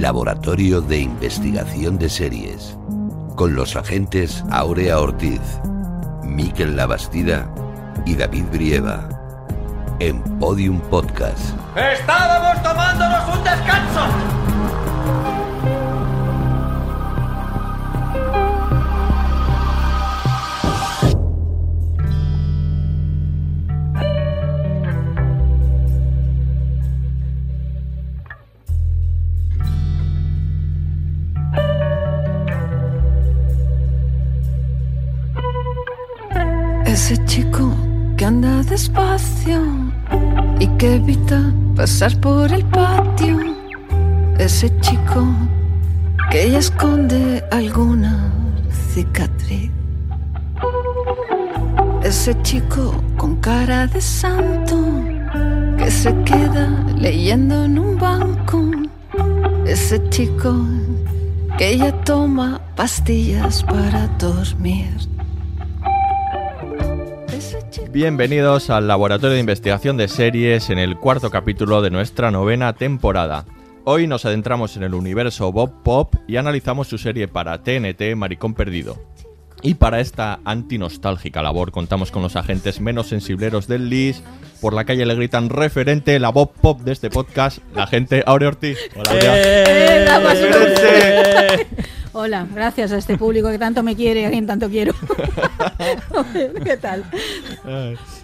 Laboratorio de Investigación de Series. Con los agentes Aurea Ortiz, Miquel Labastida y David Brieva. En Podium Podcast. Estábamos tomándonos un descanso. Ese chico que anda despacio y que evita pasar por el patio. Ese chico que ya esconde alguna cicatriz. Ese chico con cara de santo que se queda leyendo en un banco. Ese chico que ya toma pastillas para dormir. Bienvenidos al Laboratorio de Investigación de Series en el cuarto capítulo de nuestra novena temporada. Hoy nos adentramos en el universo Bob Pop y analizamos su serie para TNT Maricón Perdido. Y para esta antinostálgica labor contamos con los agentes menos sensibleros del LIS. Por la calle le gritan referente la Bob Pop de este podcast, la gente Aurea Ortiz. Hola, Aurea. ¡Eh! Referente. Hola, gracias a este público que tanto me quiere y a quien tanto quiero. ¿Qué tal?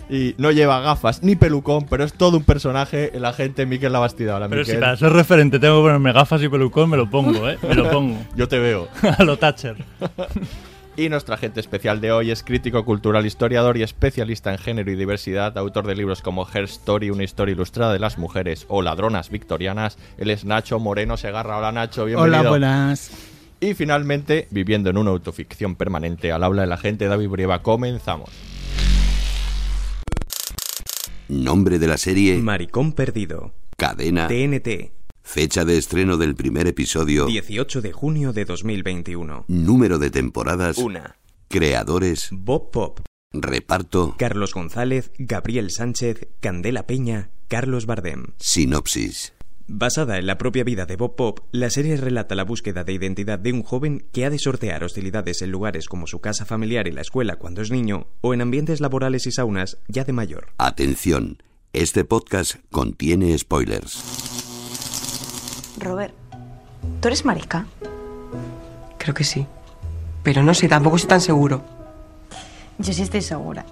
Y no lleva gafas ni pelucón, pero es todo un personaje, el agente Miquel Labastida. Hola, Pero si Miquel. para ser referente tengo que ponerme gafas y pelucón, me lo pongo, ¿eh? Me lo pongo. Yo te veo. A lo Thatcher. Y nuestro agente especial de hoy es crítico cultural, historiador y especialista en género y diversidad, autor de libros como Her Story, una historia ilustrada de las mujeres o Ladronas victorianas. Él es Nacho Moreno Segarra. Hola Nacho, bienvenido. Hola, buenas. Y finalmente, viviendo en una autoficción permanente al habla de la gente, David Brieva, comenzamos. Nombre de la serie, Maricón Perdido. cadena, TNT. Fecha de estreno del primer episodio, 18 de junio de 2021. número de temporadas, Una. creadores, Bob Pop. reparto, Carlos González, Gabriel Sánchez, Candela Peña, Carlos Bardem. sinopsis. Basada en la propia vida de Bob Pop, la serie relata la búsqueda de identidad de un joven que ha de sortear hostilidades en lugares como su casa familiar y la escuela cuando es niño, o en ambientes laborales y saunas ya de mayor. Atención, este podcast contiene spoilers. Robert, ¿tú eres marica? Creo que sí. Pero no sé, tampoco estoy tan seguro. Yo sí estoy segura.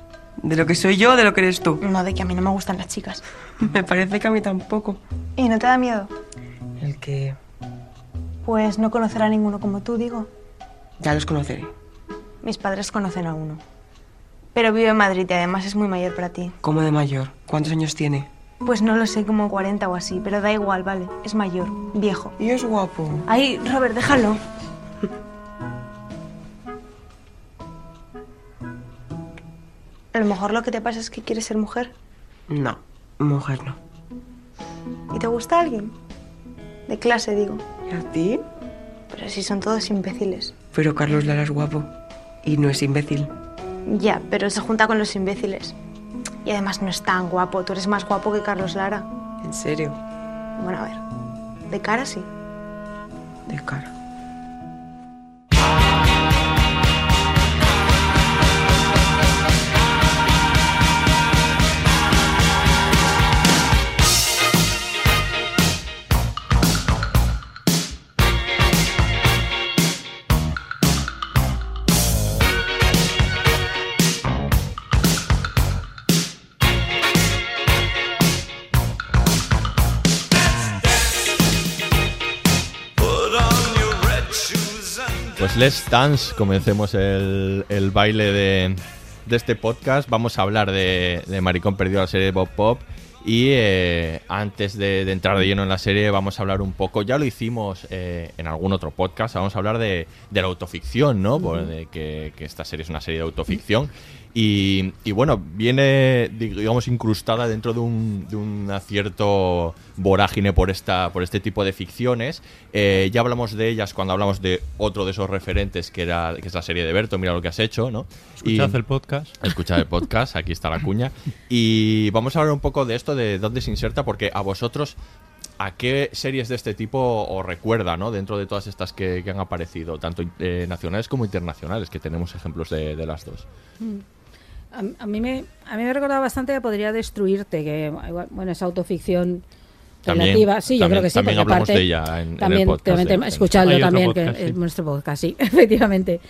¿De lo que soy yo o de lo que eres tú? No, de que a mí no me gustan las chicas. Me parece que a mí tampoco. ¿Y no te da miedo? El que... Pues no conocer a ninguno como tú, digo. Ya los conoceré. Mis padres conocen a uno. Pero vive en Madrid y además es muy mayor para ti. Como de mayor. ¿Cuántos años tiene? Pues no lo sé, como 40 o así, pero da igual, vale. Es mayor, viejo. Y es guapo. Ay, Robert, déjalo. A lo mejor lo que te pasa es que quieres ser mujer. No, mujer no. ¿Y te gusta alguien? De clase, digo. ¿Y a ti? Pero si son todos imbéciles. Pero Carlos Lara es guapo. Y no es imbécil. Ya, pero se junta con los imbéciles. Y además no es tan guapo. Tú eres más guapo que Carlos Lara. ¿En serio? Bueno, a ver. De cara sí. De cara. Pues let's dance, comencemos el, el baile de, de este podcast. Vamos a hablar de, de Maricón Perdido, la serie de Bob Pop. Y eh, antes de, de entrar de lleno en la serie, vamos a hablar un poco, ya lo hicimos eh, en algún otro podcast, vamos a hablar de, de la autoficción, ¿no? Por- de que, que esta serie es una serie de autoficción. Y, y bueno, viene, digamos, incrustada dentro de un, de un acierto vorágine por, esta, por este tipo de ficciones. Eh, ya hablamos de ellas cuando hablamos de otro de esos referentes, que, era, que es la serie de Berto, mira lo que has hecho, ¿no? Escuchad el podcast. Escuchad el podcast, aquí está la cuña. Y vamos a hablar un poco de esto, de dónde se inserta, porque a vosotros, ¿a qué series de este tipo os recuerda, ¿no? Dentro de todas estas que, que han aparecido, tanto eh, nacionales como internacionales, que tenemos ejemplos de, de las dos. Mm. A, a mí me, a mí me recordaba bastante que podría destruirte, que igual, bueno, es autoficción También- relativa. Sí, yo también- creo que sí. también porque hablamos aparte, de ella en- en el también, podcast también de- escuchadlo también, podcast, que sí. es nuestro podcast, sí, efectivamente.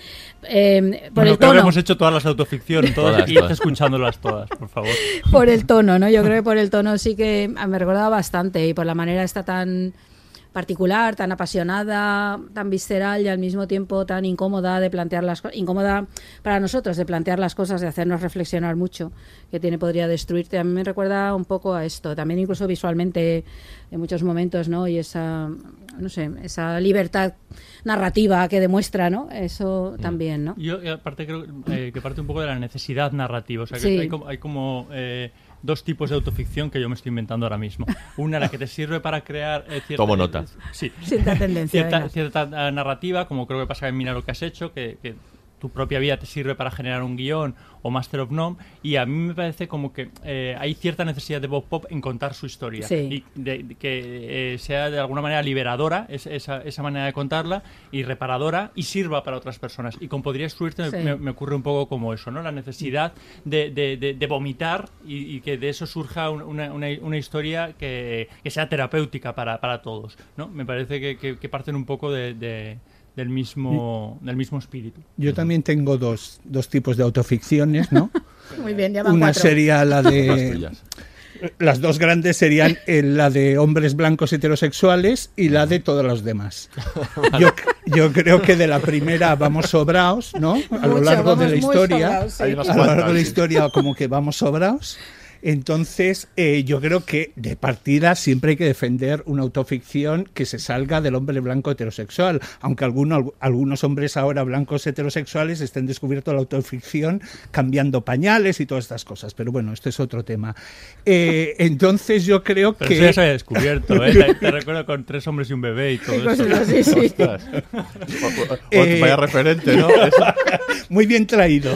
Eh, por Bueno, el creo que tono. hemos hecho todas las autoficciones, todas, Todas, y escuchándolas todas, por favor. por el tono, ¿no? Yo creo que por el tono sí que me recordaba bastante y por la manera está tan particular, tan apasionada, tan visceral y al mismo tiempo tan incómoda de plantear las incómoda para nosotros de plantear las cosas, de hacernos reflexionar mucho, que tiene podría destruirte. A mí me recuerda un poco a esto, también incluso visualmente en muchos momentos, ¿no? Y esa, no sé, esa libertad narrativa que demuestra, ¿no? Eso también, ¿no? Yo, y aparte, creo eh, que parte un poco de la necesidad narrativa. O sea, que Sí. hay como, hay como, eh, dos tipos de autoficción que yo me estoy inventando ahora mismo. Una, la que te sirve para crear eh, cierta... Tomo nota. Sí. Cierta tendencia, Cierta, cierta, eh, narrativa, como creo que pasa en Mira lo que has hecho, que, que tu propia vida te sirve para generar un guion o Master of None y a mí me parece como que eh, hay cierta necesidad de Bob Pop en contar su historia Sí. y de, de que eh, sea de alguna manera liberadora es- esa, esa manera de contarla y reparadora y sirva para otras personas y con Podría Destruirte me- Sí. me, me ocurre un poco como eso, ¿no? La necesidad de, de- de- de vomitar y, y que de eso surja un- una, una- una historia que, que sea terapéutica para, para todos, ¿no? Me parece que, que- que parten un poco de- del, mismo, del mismo espíritu. Yo también tengo dos, dos tipos de autoficciones, ¿no? Muy bien, ya van Una cuatro. sería la de... Las dos grandes serían eh, la de hombres blancos heterosexuales y la de todos los demás. Yo, yo creo que de la primera vamos sobraos, ¿no? A lo Mucho, largo de la historia. sobraos, sí. A lo largo de la historia como que vamos sobraos. Entonces, eh, yo creo que de partida siempre hay que defender una autoficción que se salga del hombre blanco heterosexual, aunque alguno- algunos hombres ahora blancos heterosexuales estén descubierto la autoficción cambiando pañales y todas estas cosas. Pero bueno, este es otro tema. Eh, entonces, yo creo Pero que... eso ya se había descubierto, ¿eh? Te, te recuerdo con tres hombres y un bebé y todo Sí, eso. sí. Ostras. Eh, Vaya referente, ¿no? Eso. Muy bien traído.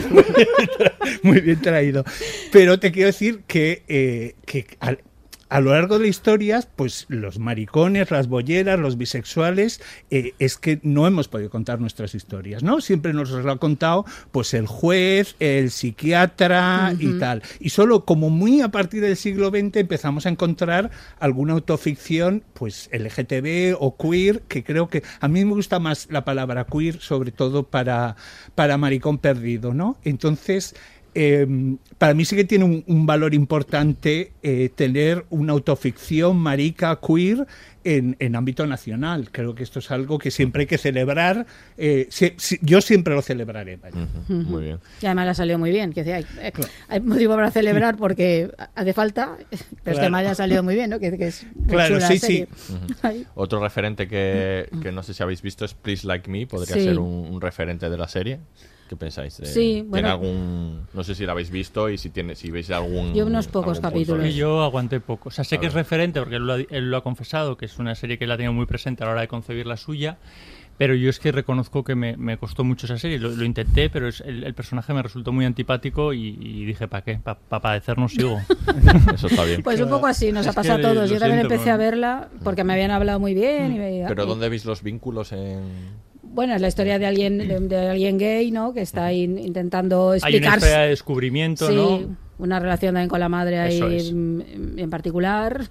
Muy bien traído. Pero te quiero decir que, eh, que al- a lo largo de la historia, pues los maricones, las bolleras, los bisexuales, eh, es que no hemos podido contar nuestras historias, ¿no? Siempre nos lo ha contado pues el juez, el psiquiatra y tal. Y solo como muy a partir del siglo XX empezamos a encontrar alguna autoficción, pues LGTB o queer, que creo que a mí me gusta más la palabra queer, sobre todo para, para maricón perdido, ¿no? Entonces, eh, para mí sí que tiene un, un valor importante eh, tener una autoficción marica queer en, en ámbito nacional. Creo que esto es algo que siempre hay que celebrar. eh, si- si- yo siempre lo celebraré. vaya. Muy bien. Y además le ha salido muy bien. Que decía, hay, hay motivo para celebrar porque hace falta, pero es que además le ha salido muy bien, ¿no? Que, que es Claro, sí. Ay. Otro referente que, que no sé si habéis visto es Please Like Me, podría Sí. ser un, un referente de la serie. ¿Qué pensáis? de- Sí, ¿Tiene bueno. algún, no sé si la habéis visto y si tiene, si veis algún. Yo unos pocos capítulos. yo aguanté poco. O sea, sé A que es ver. referente porque él lo, ha, él lo ha confesado, que es una serie que él ha tenido muy presente a la hora de concebir la suya. Pero yo es que reconozco que me, me costó mucho esa serie. Lo, lo intenté, pero es- el, el personaje me resultó muy antipático y, y dije, ¿para qué? ¿Para padecernos sigo? Eso está bien. Pues un poco así nos Es ha pasado a todos. Yo también siento, empecé a pero- verla porque me habían hablado muy bien. Y me- Pero ¿dónde veis los vínculos en.? Bueno, es la historia de alguien, de, de alguien gay, ¿no? Que está intentando Hay una explicarse. historia de descubrimiento, sí, ¿no? una relación también con la madre ahí en particular.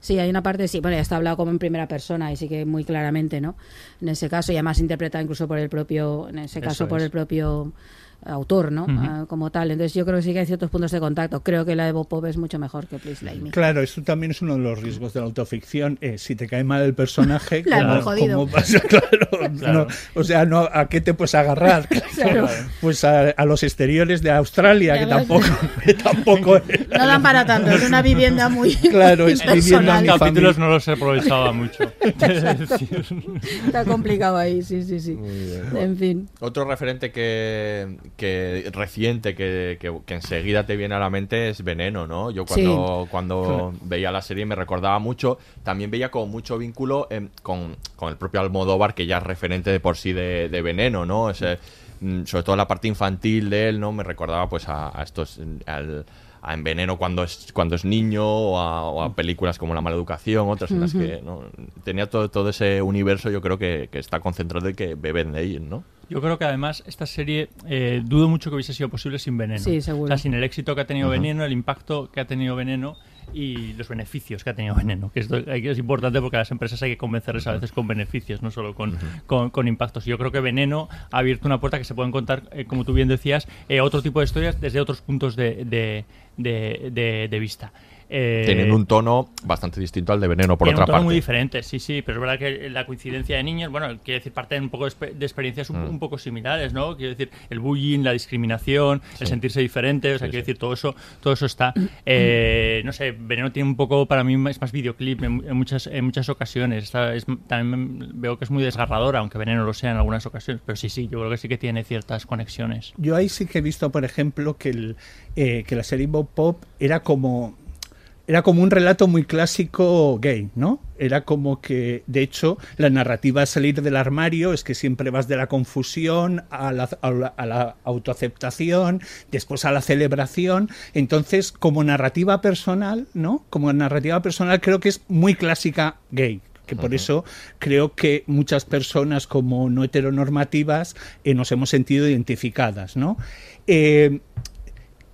Sí, hay una parte, sí, bueno, ya está hablado como en primera persona y sí que muy claramente, ¿no? En ese caso, y además interpretada incluso por el propio, en ese caso por el propio autor, ¿no? Ah, como tal. Entonces yo creo que sí que hay ciertos puntos de contacto. Creo que la de Bob Pop es mucho mejor que Please Like Me. Claro, eso también es uno de los riesgos de la autoficción. eh, si te cae mal el personaje, La ¿cómo- hemos jodido. cómo vas a- claro, Claro. no, o sea, no, ¿a qué te puedes agarrar? Claro. Pues a, a los exteriores de Australia, que tampoco, que tampoco No dan para tanto, es una vivienda muy Claro, es vivienda Los capítulos no los aprovechaba mucho. Está complicado ahí, sí, sí, sí. En fin. Otro referente que, que reciente que, que- que enseguida te viene a la mente es Veneno, ¿no? Yo cuando, cuando veía la serie me recordaba mucho, también veía como mucho vínculo con, con el propio Almodóvar, que ya es referente de por sí de, de Veneno, ¿no? Ese, mm, sobre todo la parte infantil de él, ¿no? Me recordaba pues a, a estos... al- a En Veneno cuando es cuando es niño o a, o a películas como La Mala Educación, otras en las que ¿no? tenía todo, todo ese universo yo creo que, que está concentrado y que beben de ellos, ¿no? Yo creo que además esta serie eh, dudo mucho que hubiese sido posible sin Veneno. Sí, seguro. O sea, sin el éxito que ha tenido. Veneno, el impacto que ha tenido Veneno y los beneficios que ha tenido Veneno. Que esto es importante porque a las empresas hay que convencerles a veces con beneficios, no solo con, con, con impactos. Yo creo que Veneno ha abierto una puerta que se pueden contar, eh, como tú bien decías, eh, otro tipo de historias desde otros puntos de, de, de- de- de vista. Eh, Tienen un tono bastante distinto al de Veneno, por otra un tono parte. muy diferente, sí, sí, pero es verdad que la coincidencia de niños, bueno, quiere decir, parten un poco de, expe- de experiencias un, Mm. un poco similares, ¿no? Quiero decir, el bullying, la discriminación, el sentirse diferente, o sea, Sí, quiero decir, todo eso, todo eso está. Eh, no sé, Veneno tiene un poco, para mí, es más videoclip en, en muchas, en muchas ocasiones. Está- es- también veo que es muy desgarradora, aunque Veneno lo sea en algunas ocasiones, pero sí, sí, yo creo que sí que tiene ciertas conexiones. Yo ahí sí que he visto, por ejemplo, que, el, eh, que la serie Bob Pop era como era como un relato muy clásico gay, ¿no? Era como que, de hecho, la narrativa a salir del armario es que siempre vas de la confusión a la, a la- a la autoaceptación, después a la celebración. Entonces, como narrativa personal, ¿no? Como narrativa personal creo que es muy clásica gay que por eso creo que muchas personas como no heteronormativas eh, nos hemos sentido identificadas, ¿no? Eh,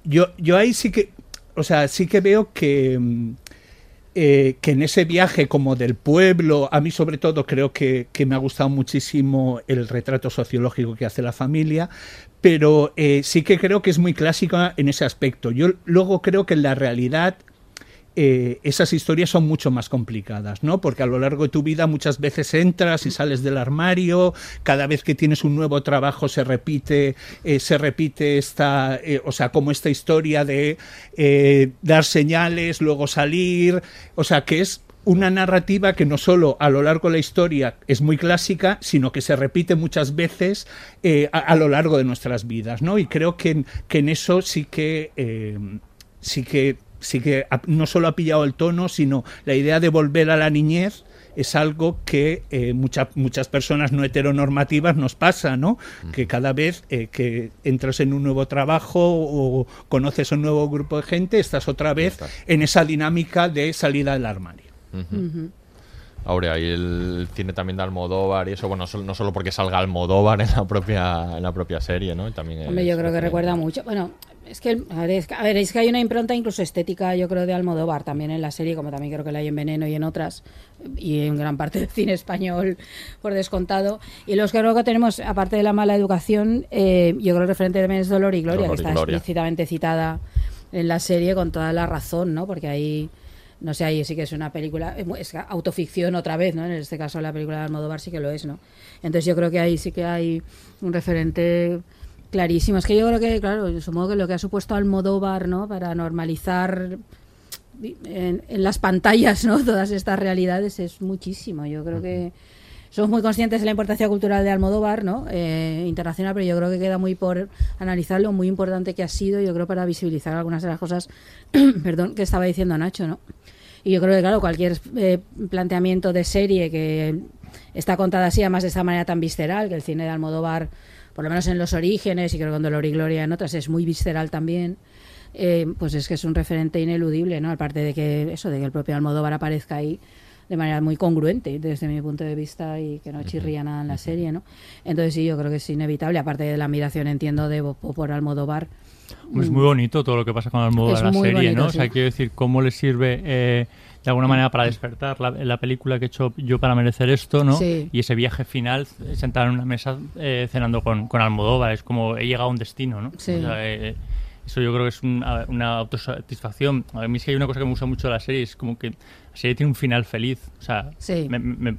yo, yo ahí sí que, o sea, sí que veo que, mm, eh, que en ese viaje como del pueblo, a mí sobre todo creo que, que me ha gustado muchísimo el retrato sociológico que hace la familia, pero eh, sí que creo que es muy clásica en ese aspecto. Yo luego creo que en la realidad eh, esas historias son mucho más complicadas, ¿no? Porque a lo largo de tu vida muchas veces entras y sales del armario, cada vez que tienes un nuevo trabajo se repite, eh, se repite esta, eh, o sea, como esta historia de dar señales, luego salir, o sea, que es una narrativa que no solo a lo largo de la historia es muy clásica, sino que se repite muchas veces a, a lo largo de nuestras vidas, ¿no? Y creo que, que en eso sí que sí que sí que ha- no solo ha pillado el tono, sino la idea de volver a la niñez es algo que eh, mucha- muchas personas no heteronormativas nos pasa, ¿no? Que cada vez eh, que entras en un nuevo trabajo o conoces un nuevo grupo de gente, estás otra vez en esa dinámica de salida del armario. Aurea, y el cine también de Almodóvar y eso, bueno, no solo porque salga Almodóvar en la propia, en la propia serie, ¿no? También Hombre, yo creo que recuerda mucho. Bueno, es que, a ver, es que, a ver, es que hay una impronta incluso estética, yo creo, de Almodóvar también en la serie, como también creo que la hay en Veneno y en otras, y en gran parte del cine español, por descontado. Y los que luego tenemos, aparte de la mala educación, eh, yo creo que el referente también es Dolor y Gloria, Dolor que está Gloria. explícitamente citada en la serie con toda la razón, ¿no? Porque ahí. No sé, ahí sí que es una película, mu- es autoficción otra vez, ¿no? En este caso la película de Almodóvar sí que lo es, ¿no? Entonces yo creo que ahí sí que hay un referente clarísimo. Es que yo creo que, claro, supongo que lo que ha supuesto Almodóvar, ¿no? Para normalizar en, en las pantallas, ¿no? Todas estas realidades es muchísimo. Yo creo que somos muy conscientes de la importancia cultural de Almodóvar, ¿no? Eh, internacional, pero yo creo que queda muy por analizar lo muy importante que ha sido, yo creo, para visibilizar algunas de las cosas, perdón, que estaba diciendo Nacho, ¿no? Y yo creo que, claro, cualquier eh, planteamiento de serie que está contada así, además de esta manera tan visceral, que el cine de Almodóvar, por lo menos en los orígenes, y creo que con Dolor y Gloria en otras, es muy visceral también, eh, pues es que es un referente ineludible, ¿no? Aparte de que eso, de que el propio Almodóvar aparezca ahí de manera muy congruente desde mi punto de vista y que no chirría nada en la serie, ¿no? Entonces sí, yo creo que es inevitable, aparte de la admiración, entiendo, de Bo- por Almodóvar. Es muy bonito todo lo que pasa con Almodóvar en la serie, bonito, ¿no? O sea, sí. quiero decir, cómo le sirve eh, de alguna manera para despertar la, la película que he hecho yo para merecer esto, ¿no? Sí. Y ese viaje final, eh, sentado en una mesa eh, cenando con, con Almodóvar, es como he llegado a un destino, ¿no? Sí. O sea, eh, eso yo creo que es una autosatisfacción. A mí es que hay una cosa que me gusta mucho de la serie, es como que la serie tiene un final feliz. O sea, Sí. me- me-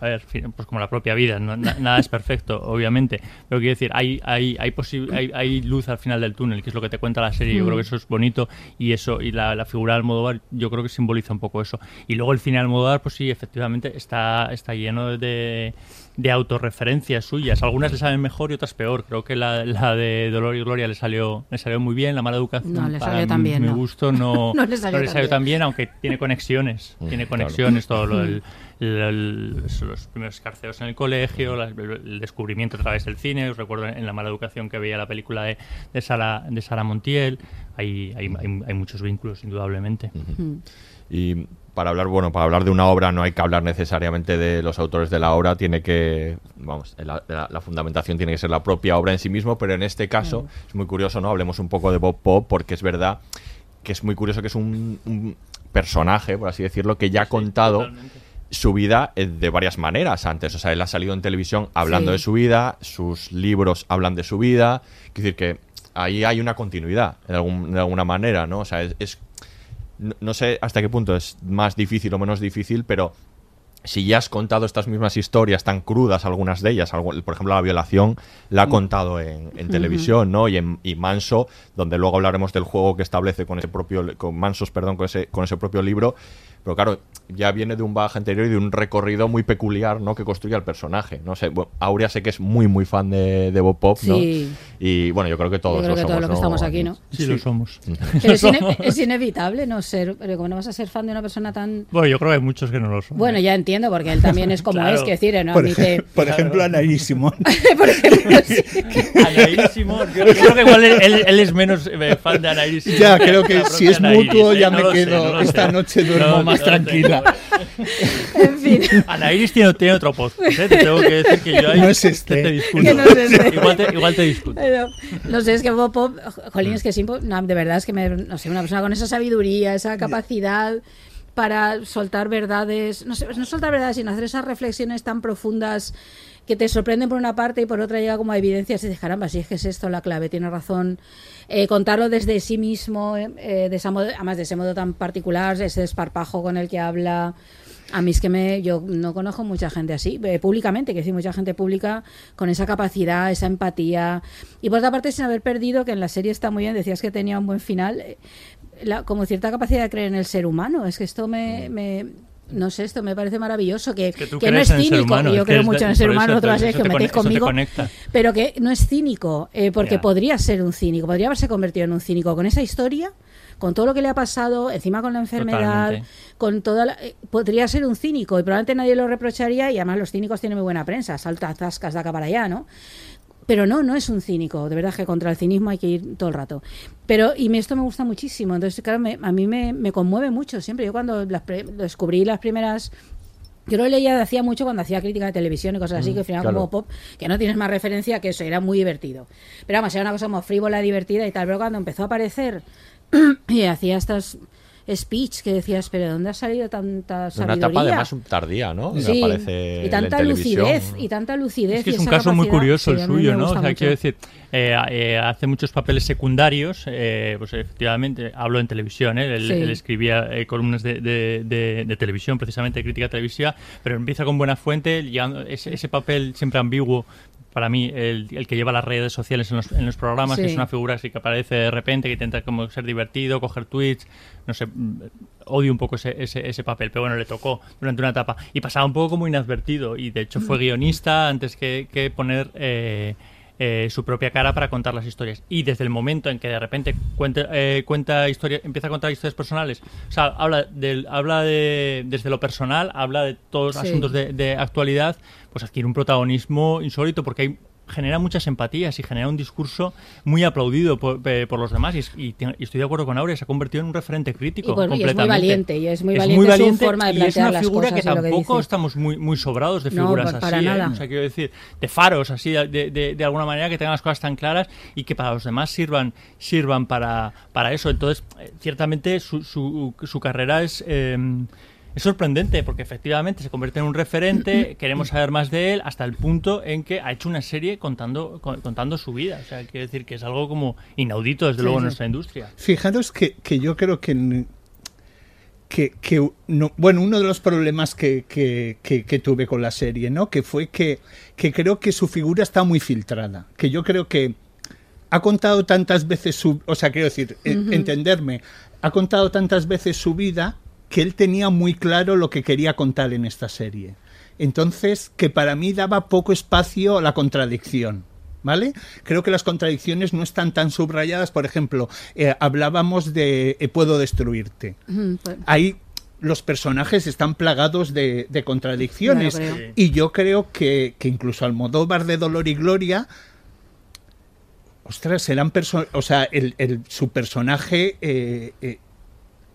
a ver, pues como la propia vida, no- na- nada es perfecto, obviamente. Pero quiero decir, hay, hay, hay, hay, hay luz al final del túnel, que es lo que te cuenta la serie. Yo Mm. creo que eso es bonito y eso y la, la figura de Almodóvar yo creo que simboliza un poco eso. Y luego el final de Almodóvar, pues sí, efectivamente está, está lleno de, de autorreferencias suyas. Algunas le salen mejor y otras peor. Creo que la, la de Dolor y Gloria le salió, le salió muy bien. La mala educación, No le salió bien, mi no. gusto, no, No le salió tan bien. tan bien, aunque tiene conexiones. Mm, tiene claro. conexiones, todo lo del los primeros escarceos en el colegio, la- el descubrimiento a través del cine. Os recuerdo en la mala educación que veía la película de, de, Sara, de Sara Montiel. Hay, hay, hay, hay muchos vínculos, indudablemente. Y para hablar, bueno, para hablar de una obra no hay que hablar necesariamente de los autores de la obra, tiene que, vamos, la, la- la fundamentación tiene que ser la propia obra en sí mismo, pero en este caso es muy curioso, ¿no? Hablemos un poco de Bob Pop, porque es verdad que es muy curioso que es un, un personaje, por así decirlo, que ya ha contado su vida eh, de varias maneras antes. O sea, él ha salido en televisión hablando Sí. de su vida, sus libros hablan de su vida. Quiero decir que ahí hay una continuidad, de, algún- de alguna manera, ¿no? O sea, es, es- no, no sé hasta qué punto es más difícil o menos difícil, pero si ya has contado estas mismas historias tan crudas, algunas de ellas, algo- por ejemplo la violación, la ha contado en, en televisión, ¿no? Y en y Manso, donde luego hablaremos del juego que establece con ese propio, con Mansos, perdón, con ese, con ese propio libro. Pero claro, ya viene de un bagaje anterior y de un recorrido muy peculiar, ¿no? Que construye al personaje. No sé, bueno, Aurea sé que es muy, muy fan de, de Bob Pop, ¿no? Sí. Y bueno, yo creo que todos Yo creo lo que somos, todos los que ¿no? estamos aquí, ¿no? Sí, lo somos. Pero es, ine- es inevitable no ser, pero como no vas a ser fan de una persona tan... Bueno, yo creo que hay muchos que no lo son. Bueno, ya entiendo, porque él también es como Claro. es, que decir, no Por, ej- por ejemplo, Anaí Simón. Anaís Simón. Yo, yo creo que igual él, él- él es menos eh, fan de Anaís Simón. Ya, creo que si es Anaís, mutuo, ¿eh? ya No me sé, quedo- no esta sé. noche duermo más lo tranquila. En fin. Anaís tiene, tiene otro podcast, ¿eh? Te tengo que decir que yo ahí No es este. te, te discuto. Que no es este. Igual te, igual te discuto. Pero, no sé, es que Bob Pop, jolín, es que sí, no, de verdad es que me, no sé, una persona con esa sabiduría, esa capacidad para soltar verdades, no sé, no soltar verdades, sino hacer esas reflexiones tan profundas que te sorprenden por una parte y por otra llega como a evidencias y dices, caramba, si es que es esto la clave, tiene razón. Eh, contarlo desde sí mismo, eh, de ese modo, además de ese modo tan particular, ese desparpajo con el que habla. A mí es que me, yo no conozco mucha gente así, eh, públicamente, que sí, mucha gente pública con esa capacidad, esa empatía. Y por otra parte, sin haber perdido, que en la serie está muy bien, decías que tenía un buen final, eh, la- como cierta capacidad de creer en el ser humano. Es que esto me. me- no sé, esto me parece maravilloso, que, Que no es cínico, humano, yo creo mucho en el ser humano, otras veces que metéis conmigo, pero que no es cínico, eh, porque podría ser un cínico, podría haberse convertido en un cínico con esa historia, con todo lo que le ha pasado, encima con la enfermedad, Totalmente. con toda la- eh, podría ser un cínico y probablemente nadie lo reprocharía y además los cínicos tienen muy buena prensa, salta zascas de acá para allá, ¿no? Pero no, no es un cínico, de verdad que contra el cinismo hay que ir todo el rato. Pero, y esto me gusta muchísimo, entonces, claro, me- a mí me, me conmueve mucho siempre. Yo cuando las pre- descubrí las primeras yo lo leía hacía mucho cuando hacía crítica de televisión y cosas así, Mm, que al final claro. como pop, que no tienes más referencia que eso, era muy divertido. Pero vamos, era una cosa como frívola, divertida y tal. Pero cuando empezó a aparecer y hacía estas speech que decías, pero ¿de dónde ha salido tanta Una sabiduría? etapa además tardía, ¿no? Sí, y tanta lucidez, y tanta lucidez. Es que es un caso muy curioso el suyo, ¿no? O sea, mucho. quiero decir, eh, eh, hace muchos papeles secundarios, eh, pues efectivamente, hablo en televisión, ¿eh? él, Sí. él escribía eh, columnas de, de- de- de televisión, precisamente de crítica televisiva, pero empieza con buena fuente, llegando- ese, ese papel siempre ambiguo. Para mí, el, el que lleva las redes sociales en los, en los programas, que es una figura así que aparece de repente, que intenta como ser divertido, coger tweets, no sé, mm, odio un poco ese, ese, ese papel, pero bueno, le tocó durante una etapa. Y pasaba un poco como inadvertido, y de hecho fue guionista antes que, que poner eh, eh, su propia cara para contar las historias. Y desde el momento en que de repente cuenta, eh, cuenta historia, empieza a contar historias personales, o sea, habla, del, habla de, desde lo personal, habla de todos los Sí. asuntos de, de actualidad, pues adquiere un protagonismo insólito porque hay genera muchas empatías y genera un discurso muy aplaudido por, eh, por los demás. Y, es- y te- y estoy de acuerdo con Aurea, se ha convertido en un referente crítico. Y bueno, y es muy completamente. valiente, y es muy Es valiente su forma de y es una las figura cosas que tampoco estamos muy, muy sobrados de No, figuras pa- para así. ¿eh? nada. O sea, quiero decir, de faros así, de, de- de alguna manera que tengan las cosas tan claras y que para los demás sirvan, sirvan para, para eso. Entonces, eh, ciertamente su, su, su carrera es... es sorprendente porque efectivamente se convierte en un referente, queremos saber más de él hasta el punto en que ha hecho una serie contando, con- contando su vida. O sea, quiero decir que es algo como inaudito desde Sí, luego en sí. nuestra industria. Fijaros que, que yo creo que, que, que no- bueno, uno de los problemas que, que- que- que tuve con la serie, ¿no? Que fue que, que creo que su figura está muy filtrada. Que yo creo que ha contado tantas veces su, o sea, quiero decir, Ujú. entenderme, ha contado tantas veces su vida que él tenía muy claro lo que quería contar en esta serie. Entonces, que para mí daba poco espacio a la contradicción. ¿Vale? Creo que las contradicciones no están tan subrayadas. Por ejemplo, eh, hablábamos de eh, puedo destruirte. Pues- Ahí los personajes están plagados de, de contradicciones. Y yo creo que, que incluso Almodóvar de Dolor y Gloria. Ostras, eran perso- o sea, el, el- su personaje eh, eh,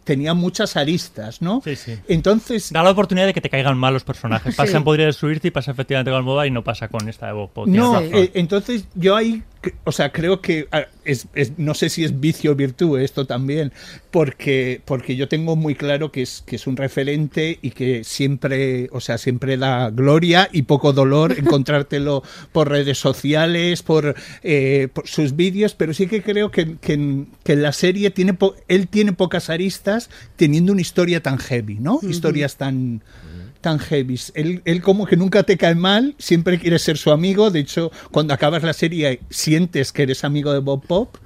tenía muchas aristas, ¿no? Sí, sí. Entonces. Da la oportunidad de que te caigan mal los personajes. Sí. Pasa en Podría Destruirte y pasa efectivamente con Almodóvar y no pasa con esta de Bob No, eh, entonces yo ahí, o sea, creo que ah, es, es- no sé si es vicio o virtud esto también, porque, porque yo tengo muy claro que es, que es un referente y que siempre, o sea, siempre da gloria y poco dolor encontrártelo por redes sociales, por, eh, por sus vídeos, pero sí que creo que, que en, que en la serie tiene po- él tiene pocas aristas teniendo una historia tan heavy, ¿no? Historias tan tan heavy. Él, él como que nunca te cae mal, siempre quiere ser su amigo. De hecho, cuando acabas la serie sientes que eres amigo de Bob Pop,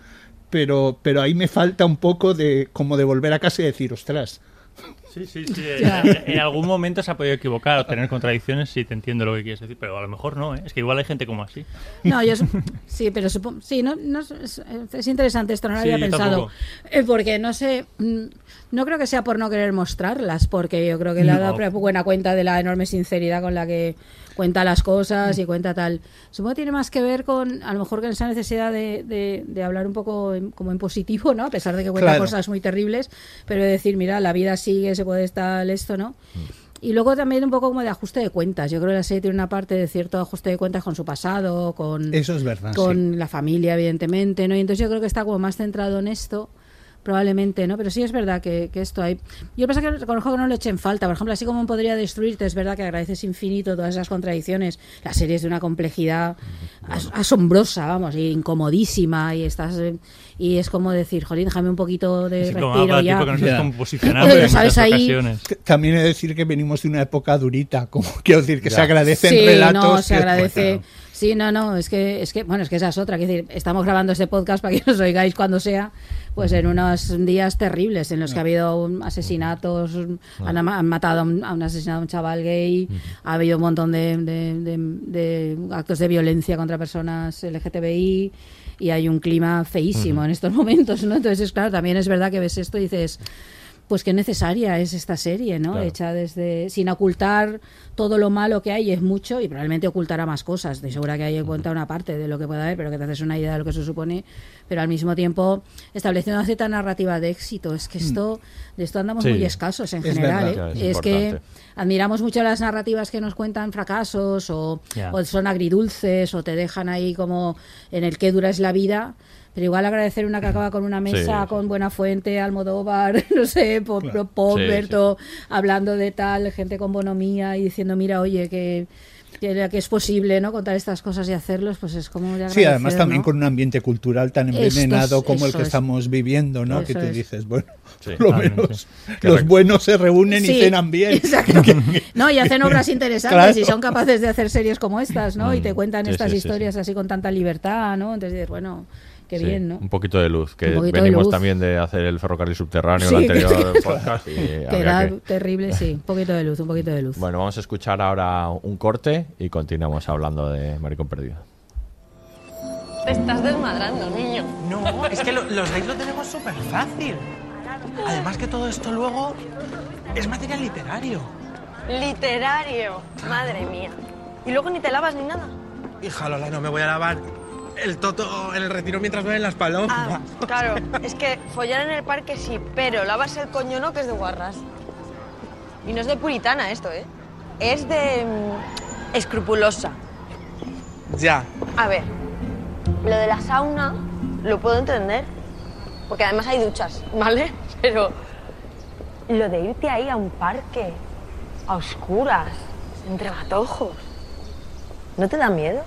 pero, pero ahí me falta un poco de como de volver a casa y decir, ostras. Sí, sí, sí. Ya. En, en algún momento se ha podido equivocar o tener contradicciones, sí, te entiendo lo que quieres decir, pero a lo mejor no, ¿eh? Es que igual hay gente como así. No, yo sí, pero supongo, sí, no, no es, es- es interesante esto, no lo Sí, había pensado. Eh, porque no sé, mm, no creo que sea por no querer mostrarlas, porque yo creo que le ha dado No. buena cuenta de la enorme sinceridad con la que cuenta las cosas y cuenta tal. Supongo que tiene más que ver con, a lo mejor, con esa necesidad de, de- de hablar un poco en- como en positivo, ¿no? A pesar de que cuenta Claro. cosas muy terribles, pero de decir, mira, la vida sigue, se puede estar esto, ¿no? Y luego también un poco como de ajuste de cuentas. Yo creo que la serie tiene una parte de cierto ajuste de cuentas con su pasado, con, Eso es verdad, con la familia, evidentemente, ¿no? Y entonces yo creo que está como más centrado en esto, probablemente, ¿no? Pero sí es verdad que, que esto hay. Yo pasa que reconozco que no lo eché en falta. Por ejemplo, así como podría destruirte, es verdad que agradeces infinito todas esas contradicciones. La serie es de una complejidad as- asombrosa, vamos, y incomodísima, y estás. eh, y es como decir, jolín, déjame un poquito de Sí, como respiro habla, ya. tipo que no sabes ahí- También he de decir que venimos de una época durita, como quiero decir, que Ya. se agradecen sí, relatos. no, se que- agradece. Sí, no, no, es que, es que, bueno, es que esa es otra. Quiero decir, estamos grabando este podcast para que nos oigáis cuando sea, pues en unos días terribles en los que ha habido asesinatos, han, matado a un, han asesinado a un chaval gay, ha habido un montón de, de- de- de actos de violencia contra personas LGTBI y hay un clima feísimo en estos momentos, ¿no? Entonces, claro, también es verdad que ves esto y dices, pues qué necesaria es esta serie, ¿no? Claro. Hecha desde sin ocultar todo lo malo que hay, es mucho y probablemente ocultará más cosas. Estoy segura que hay en cuenta una parte de lo que pueda haber, pero que te haces una idea de lo que se supone, pero al mismo tiempo estableciendo una cierta narrativa de éxito. Es que esto de esto andamos Sí. muy escasos en Es general, verdad. ¿eh? Es es que admiramos mucho las narrativas que nos cuentan fracasos o, o son agridulces o te dejan ahí como en el que dura es la vida. Pero igual agradecer una que acaba con una mesa, Sí. con Buena Fuente, Almodóvar, no sé, por, Claro. Sí, Berto, hablando de tal, gente con bonomía y diciendo, mira, oye, que, que, es posible no contar estas cosas y hacerlos, pues es como Sí, además también ¿no? con un ambiente cultural tan es- envenenado como el que es. estamos viviendo, ¿no? Eso que tú es. dices, bueno, Sí, por lo menos los buenos se reúnen Sí, y cenan bien. exacto. No, y hacen obras interesantes Claro. y son capaces de hacer series como estas, ¿no? Y te cuentan Sí, estas sí, sí, historias así con tanta libertad, ¿no? Entonces dices, bueno, qué Sí, bien, ¿no? Un poquito de luz, que de venimos luz. también de hacer el ferrocarril subterráneo, Sí, el que- anterior podcast. y Que era que- terrible, sí. Un poquito de luz, un poquito de luz. Bueno, vamos a escuchar ahora un corte y continuamos hablando de Maricón Perdido. Te estás desmadrando, niño. No, es que lo- los gays lo tenemos súper fácil. Además que todo esto luego es material literario. Literario. Madre mía. Y luego ni te lavas ni nada. Hija Lola, no me voy a lavar el toto en el retiro mientras ven las palomas. Ah, claro, es que follar en el parque sí, pero lavarse el coño no, que es de guarras. Y no es de puritana esto, ¿eh? Es de. mm, escrupulosa. Ya. A ver, lo de la sauna lo puedo entender, porque además hay duchas, ¿vale? Pero lo de irte ahí a un parque, a oscuras, entre matojos, ¿no te da miedo?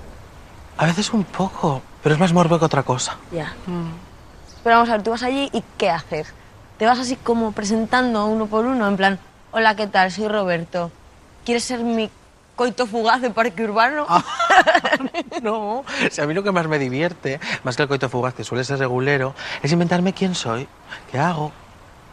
A veces un poco, pero es más morbo que otra cosa. Ya. Pero vamos a ver, tú vas allí y ¿qué haces? Te vas así como presentando uno por uno, en plan, hola, ¿qué tal? Soy Roberto. ¿Quieres ser mi coito fugaz de parque urbano? No, si a mí lo que más me divierte, más que el coito fugaz que suele ser regulero, es inventarme quién soy, qué hago,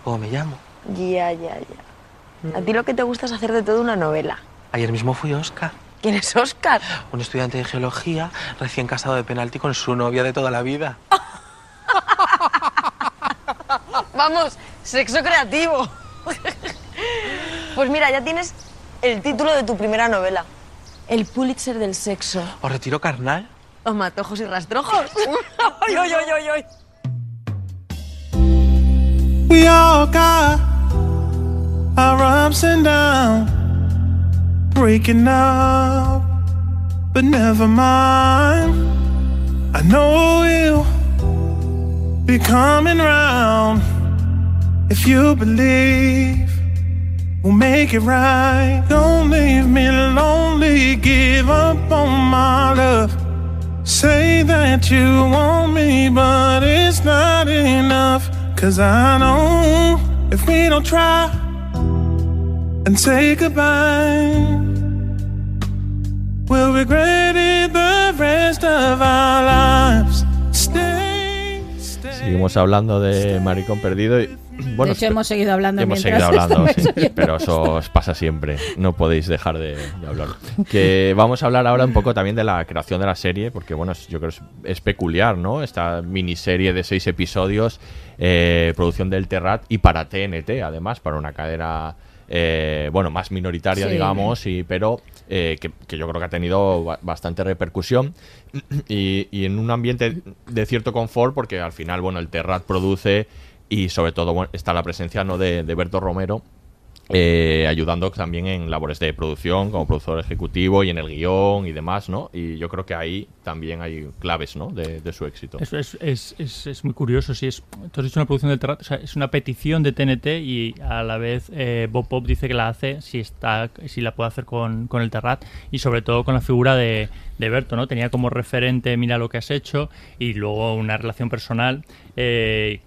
cómo me llamo. Ya, ya, ya. A ti lo que te gusta es hacer de todo una novela. Ayer mismo fui Oscar, ¿Quién es Oscar? un estudiante de geología recién casado de penalti con su novia de toda la vida. Vamos, sexo creativo. Pues mira, ya tienes el título de tu primera novela. El Pulitzer del sexo. ¿Os retiro carnal? Los matojos y rastrojos. ay, ay, ay, ay, ay. We all got our ups and downs, breaking up, but never mind. I know you'll be coming round if you believe we'll make it right. Don't leave me lonely, give up on my love. Say that you want me, but it's not enough. Cause I know if we don't try and say goodbye, we'll regret it the rest of our lives. Stay, stay. Seguimos hablando de Maricón Perdido y bueno, de hecho, hemos seguido hablando Hemos seguido hablando, sí, pero eso os pasa siempre. No podéis dejar de, de hablar. Que vamos a hablar ahora un poco también de la creación de la serie, porque bueno, yo creo que es, es peculiar, ¿no? Esta miniserie de seis episodios, eh, producción del Terrat y para TNT, además, para una cadena, eh, bueno, más minoritaria, Sí. digamos, y, pero eh, que, que yo creo que ha tenido ba- bastante repercusión y, en un ambiente de cierto confort, porque al final, bueno, el Terrat produce y sobre todo está la presencia ¿no? de, de Berto Romero eh, ayudando también en labores de producción como productor ejecutivo y en el guion y demás, ¿no? Y yo creo que ahí también hay claves, ¿no? De, de su éxito. Eso es, es, es, es muy curioso. Si es, tú has dicho una producción del o sea, es una petición de TNT y a la vez eh, Bob Pop dice que la hace si está si la puede hacer con, con el Terrat y sobre todo con la figura de, de Berto, ¿no? Tenía como referente mira lo que has hecho y luego una relación personal eh,